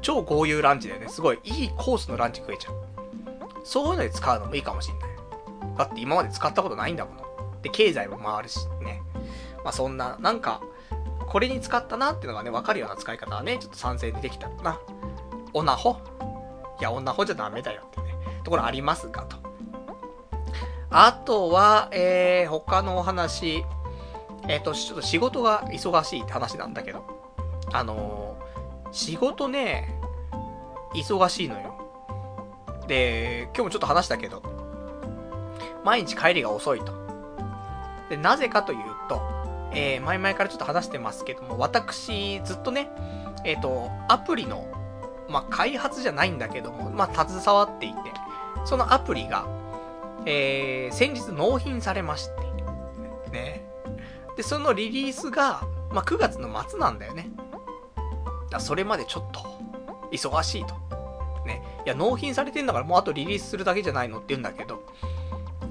超豪遊ランチだよね。すごいいいコースのランチ食えちゃう。そういうので使うのもいいかもしんない。だって今まで使ったことないんだもの。で、経済も回るしね。まあそんな、なんか、これに使ったなっていうのがね、わかるような使い方はね、ちょっと賛成でできたらな。オナホ？いや、オナホじゃダメだよってね、ところありますが、と。あとは、えー、他のお話、えっ、ー、と、ちょっと仕事が忙しいって話なんだけど、あのー、仕事ね、忙しいのよ。で、今日もちょっと話したけど、毎日帰りが遅いと。で、なぜかというと、えー、前々からちょっと話してますけども、私、ずっとね、えっ、ー、と、アプリの、まあ、開発じゃないんだけども、まあ、携わっていて、そのアプリが、えー、先日納品されまして、ね。で、そのリリースが、まあ、9月の末なんだよね。だそれまでちょっと、忙しいと。ね。いや、納品されてんだからもうあとリリースするだけじゃないのって言うんだけど、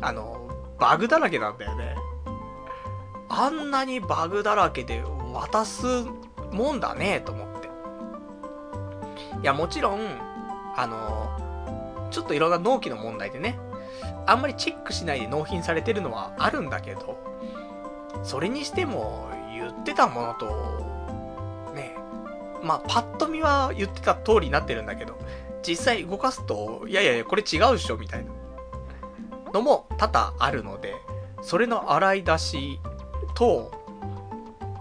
あの、バグだらけなんだよね。あんなにバグだらけで渡すもんだね、と思って。いや、もちろん、あの、ちょっといろんな納期の問題でね、あんまりチェックしないで納品されてるのはあるんだけど、それにしても、言ってたものと、ね、まあ、パッと見は言ってた通りになってるんだけど、実際動かすと、いやいやいや、これ違うっしょ、みたいな。のも多々あるので、それの洗い出しと、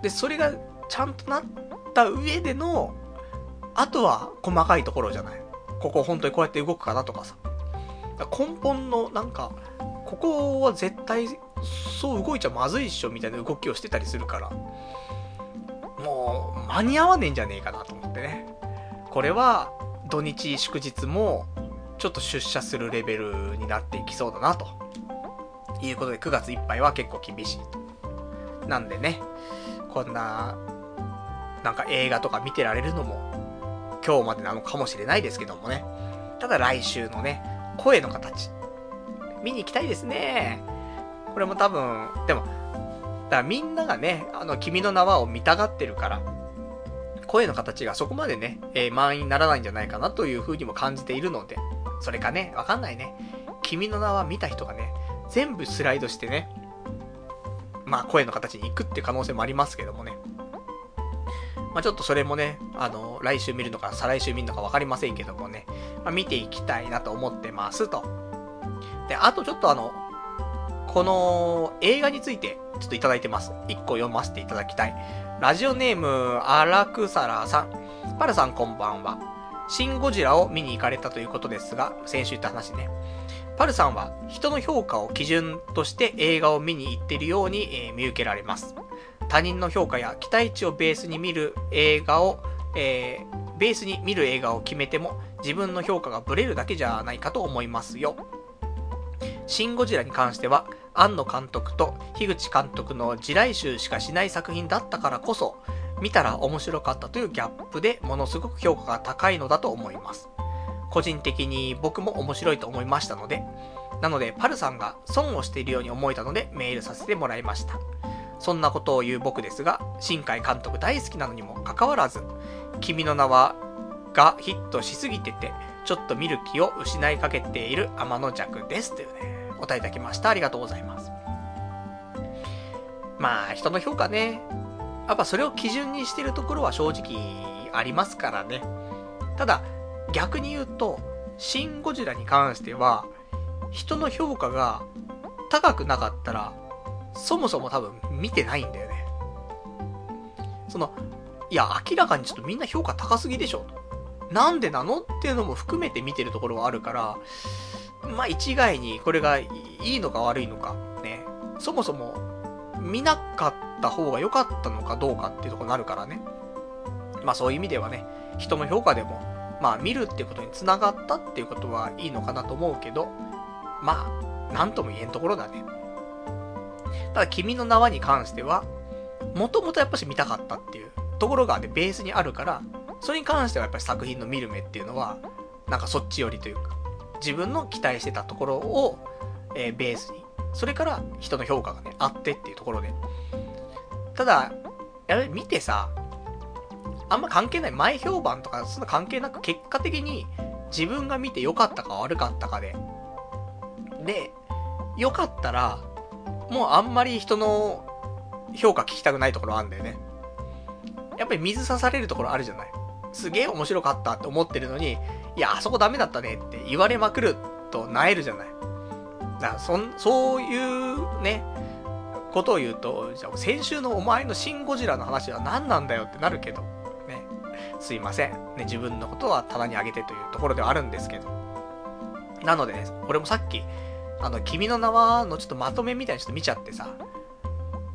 で、それがちゃんとなった上での、あとは細かいところじゃない。ここ本当にこうやって動くかなとかさ。根本のなんか、ここは絶対そう動いちゃまずいっしょみたいな動きをしてたりするから、もう間に合わねえんじゃねえかなと思ってね。これは土日祝日もちょっと出社するレベルになっていきそうだなと。いうことで9月いっぱいは結構厳しいと。なんでね、こんな、なんか映画とか見てられるのも今日までなのかもしれないですけどもね。ただ来週のね、声の形。見に行きたいですね。これも多分、でも、だからみんながね、あの、君の名はを見たがってるから、声の形がそこまでね、えー、満員にならないんじゃないかなというふうにも感じているので、それかね、わかんないね。君の名は見た人がね、全部スライドしてね、まあ声の形に行くって可能性もありますけどもね。まあちょっとそれもね、あの、来週見るのか再来週見るのか分かりませんけどもね、まあ、見ていきたいなと思ってますと。で、あとちょっとあの、この映画についてちょっといただいてます。1個読ませていただきたい。ラジオネーム、アラクサラさん。パルさんこんばんは。シン・ゴジラを見に行かれたということですが、先週言った話ね。パルさんは人の評価を基準として映画を見に行っているように、えー、見受けられます。他人の評価や期待値をベースに見る映画を、えー、ベースに見る映画を決めても自分の評価がブレるだけじゃないかと思いますよ。シン・ゴジラに関しては、庵野監督と樋口監督の地雷集しかしない作品だったからこそ、見たら面白かったというギャップでものすごく評価が高いのだと思います。個人的に僕も面白いと思いましたので、なのでパルさんが損をしているように思えたのでメールさせてもらいました。そんなことを言う僕ですが、新海監督大好きなのにもかかわらず、君の名はがヒットしすぎてて、ちょっと見る気を失いかけている天の弱です。というね、答えいただきました。ありがとうございます。まあ、人の評価ね、やっぱそれを基準にしてるところは正直ありますからね。ただ、逆に言うと、シン・ゴジラに関しては、人の評価が高くなかったら、そもそも多分見てないんだよね。その、いや、明らかにちょっとみんな評価高すぎでしょと。なんでなのっていうのも含めて見てるところはあるから、まあ一概にこれがいいのか悪いのか、ね。そもそも見なかった方が良かったのかどうかっていうとこになるからね。まあそういう意味ではね、人の評価でも、まあ見るってことにつながったっていうことはいいのかなと思うけど、まあ、なんとも言えんところだね。ただ、君の名はに関しては、もともとやっぱし見たかったっていうところがね、ベースにあるから、それに関してはやっぱり作品の見る目っていうのは、なんかそっち寄りというか、自分の期待してたところを、えー、ベースにそれから人の評価がね、あってっていうところで。ただ、やべ、見てさ、あんま関係ない。前評判とか、そんな関係なく、結果的に自分が見て良かったか悪かったかで。で、良かったら、もうあんまり人の評価聞きたくないところあるんだよね。やっぱり水刺されるところあるじゃない。すげえ面白かったって思ってるのに、いや、あそこダメだったねって言われまくると萎えるじゃない。だからそん、そういうね、ことを言うと、じゃあ先週のお前のシン・ゴジラの話は何なんだよってなるけど、ね、すいません。ね、自分のことは棚に上げてというところではあるんですけど。なのでね、俺もさっき、あの、君の名はのちょっとまとめみたいにちょっと見ちゃってさ、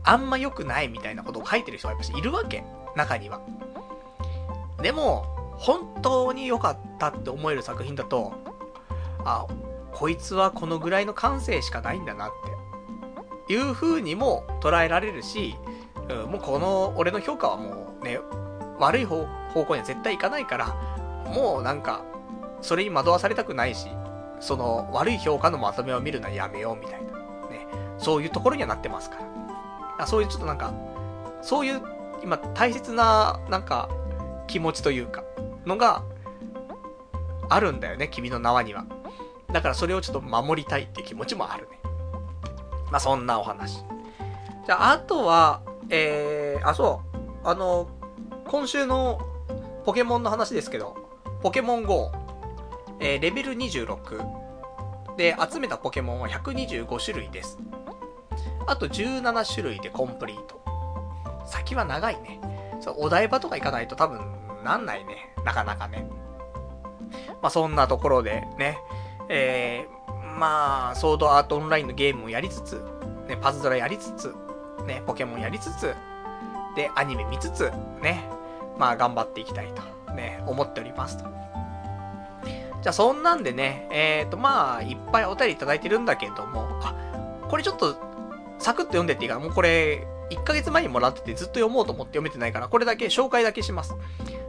あんま良くないみたいなことを書いてる人がやっぱいるわけ。中には。でも、本当に良かったって思える作品だと、あ、こいつはこのぐらいの感性しかないんだなっていう風にも捉えられるし、うん、もうこの俺の評価はもうね、悪い方向には絶対行かないから、もうなんか、それに惑わされたくないし、その悪い評価のまとめを見るのはやめようみたいな、ね、そういうところにはなってますから。あそういうちょっとなんか、そういう今大切ななんか気持ちというか、のがあるんだよね、君の縄には。だからそれをちょっと守りたいっていう気持ちもあるね。まあ、そんなお話。じゃあ、あとは、えー、あ、そう。あの、今週のポケモンの話ですけど、ポケモン GO、えー、レベル26で集めたポケモンは125種類です。あと17種類でコンプリート。先は長いね。そうお台場とか行かないと多分なんないね。なかなかね。まあそんなところでね、えー、まあ、ソードアートオンラインのゲームをやりつつ、ね、パズドラやりつつ、ね、ポケモンやりつつ、で、アニメ見つつ、ね、まあ、頑張っていきたいと、ね、思っておりますと。じゃあ、そんなんでね、えっ、ー、と、まあ、いっぱいお便りいただいてるんだけども、あ、これちょっと、サクッと読んでっていいかな？もうこれ、1ヶ月前にもらっててずっと読もうと思って読めてないから、これだけ、紹介だけします。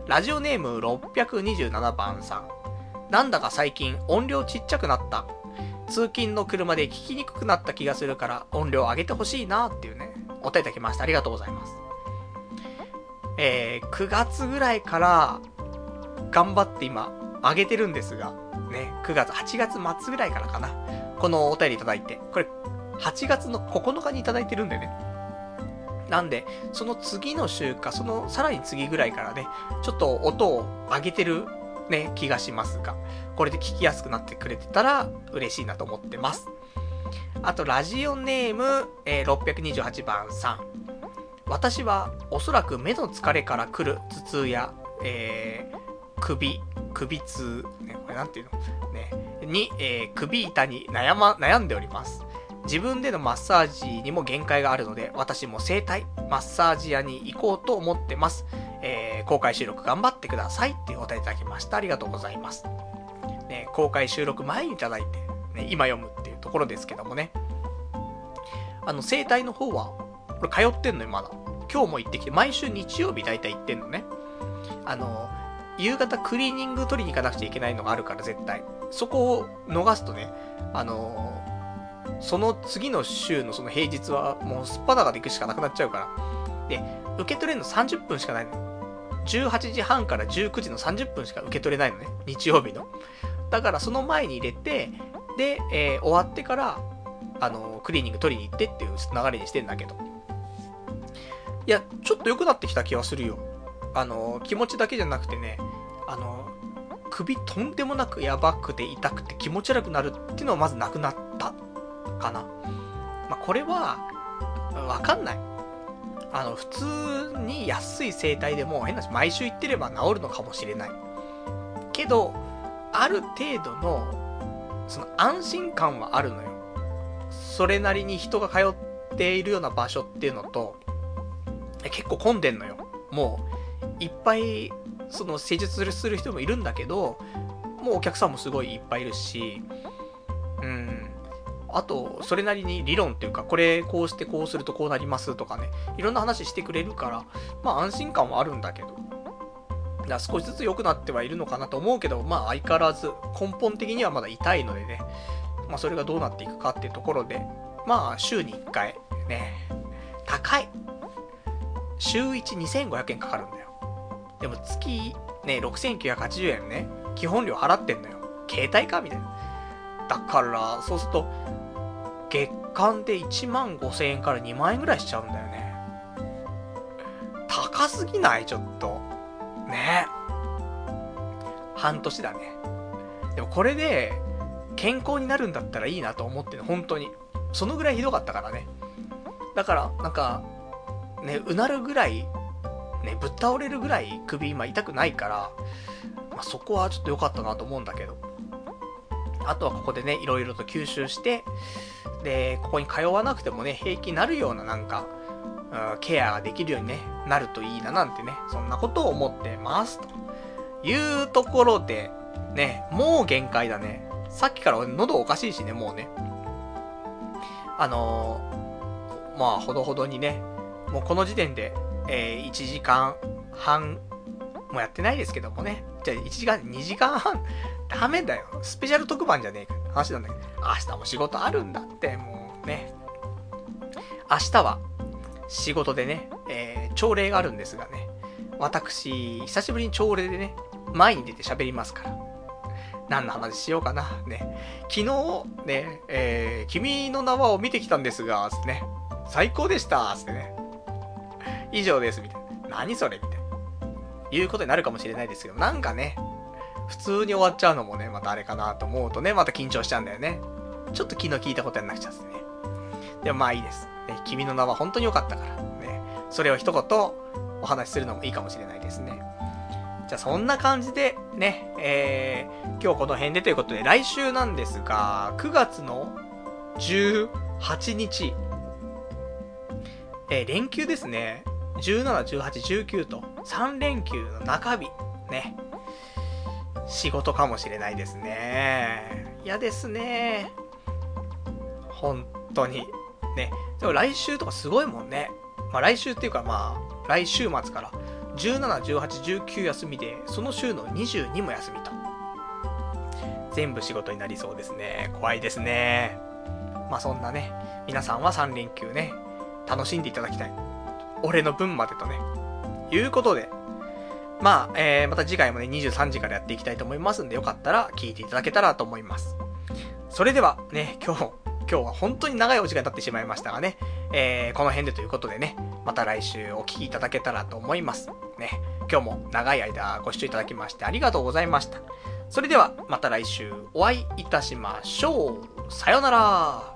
ラジオネーム627番さん。なんだか最近音量ちっちゃくなった。通勤の車で聞きにくくなった気がするから音量上げてほしいなっていうね、お答えいただきました。ありがとうございます。えー、9月ぐらいから頑張って今上げてるんですが、ね、9月、8月末ぐらいからかな。このお便りいただいて。これ、8月の9日にいただいてるんでね。なんで、その次の週か、そのさらに次ぐらいからね、ちょっと音を上げてるね、気がしますが、これで聞きやすくなってくれてたら嬉しいなと思ってます。あと、ラジオネーム、えー、628番さん。私はおそらく目の疲れから来る頭痛や、えー、首、首痛、ね、これなんていうの？ね、に、えー、首痛に悩ま、悩んでおります。自分でのマッサージにも限界があるので、私も整体、マッサージ屋に行こうと思ってます。えー、公開収録頑張ってくださいってお答えいただきました。ありがとうございます。ね、公開収録前にいただいて、ね、今読むっていうところですけどもね。あの、整体の方は、これ通ってんのよ、まだ。今日も行ってきて、毎週日曜日大体行ってんのね。あの、夕方クリーニング取りに行かなくちゃいけないのがあるから絶対。そこを逃すとね、あのその次の週のその平日はもうすっぱだかで行くしかなくなっちゃうから。で、受け取れるの30分しかないの。18時半から19時の30分しか受け取れないのね。日曜日の。だからその前に入れて、で、えー、終わってから、あのクリーニング取りに行ってっていう流れにしてんだけど。いや、ちょっと良くなってきた気はするよ。あの、気持ちだけじゃなくてね、あの、首とんでもなくやばくて痛くて気持ち悪くなるっていうのはまずなくなったかな。まあ、これは、わかんない。あの、普通に安い整体でも変なし、毎週行ってれば治るのかもしれない。けど、ある程度の、その安心感はあるのよ。それなりに人が通っているような場所っていうのと、結構混んでんのよ。もう、いっぱい、その施術する人もいるんだけど、もうお客さんもすごいいっぱいいるし、うん。あと、それなりに理論っていうか、これこうしてこうするとこうなりますとかね、いろんな話してくれるから、まあ安心感はあるんだけど。だ少しずつ良くなってはいるのかなと思うけど、まあ相変わらず根本的にはまだ痛いのでね、まあそれがどうなっていくかっていうところで、まあ週に1回、ね、高い。週1 2500円かかるんだよ。でも月ね、6980円ね、基本料払ってんのよ。携帯か？みたいな。だから、そうすると、月間で1万5000円から2万円ぐらいしちゃうんだよね。高すぎない？ちょっと。ね半年だね。でもこれで、健康になるんだったらいいなと思ってる、本当に。そのぐらいひどかったからね。だから、なんか、ね、うなるぐらい、ね、ぶっ倒れるぐらい首今痛くないから、まあ、そこはちょっと良かったなと思うんだけど。あとはここでね、いろいろと吸収して、で、ここに通わなくてもね、平気になるようななんか、うん、ケアができるようにね、なるといいななんてね、そんなことを思ってます。というところで、ね、もう限界だね。さっきから喉おかしいしね、もうね。あのー、まあ、ほどほどにね、もうこの時点で、えー、1時間半もやってないですけどもね。じゃあ1時間、2時間半、ダメだよ。スペシャル特番じゃねえか。話なんだけど。明日も仕事あるんだって、もうね。明日は、仕事でね、えー、朝礼があるんですがね。私、久しぶりに朝礼でね、前に出て喋りますから。何の話しようかな。ね。昨日、ね、えー、君の名はを見てきたんですが、つってね。最高でした、つってね。以上です、みたいな。何それみたいな。いうことになるかもしれないですけど、なんかね、普通に終わっちゃうのもね、またあれかなと思うとね、また緊張しちゃうんだよね。ちょっと昨日聞いたことやんなくちゃですね。でもまあいいです。ね、君の名は本当に良かったから、ね、それを一言お話しするのもいいかもしれないですね。じゃあそんな感じでね、えー、今日この辺でということで、来週なんですが、9月の18日、えー、連休ですね。17、18、19と3連休の中日、ね。仕事かもしれないですね。嫌ですね。本当に。ね。でも来週とかすごいもんね。まあ来週っていうかまあ、来週末から、17、18、19休みで、その週の22も休みと。全部仕事になりそうですね。怖いですね。まあそんなね、皆さんは3連休ね、楽しんでいただきたい。俺の分までとね。いうことで、まあ、えー、また次回もね、23時からやっていきたいと思いますんで、よかったら聞いていただけたらと思います。それではね、今日、今日は本当に長いお時間経ってしまいましたがね、えー、この辺でということでね、また来週お聴きいただけたらと思います。ね、今日も長い間ご視聴いただきましてありがとうございました。それではまた来週お会いいたしましょう。さようなら。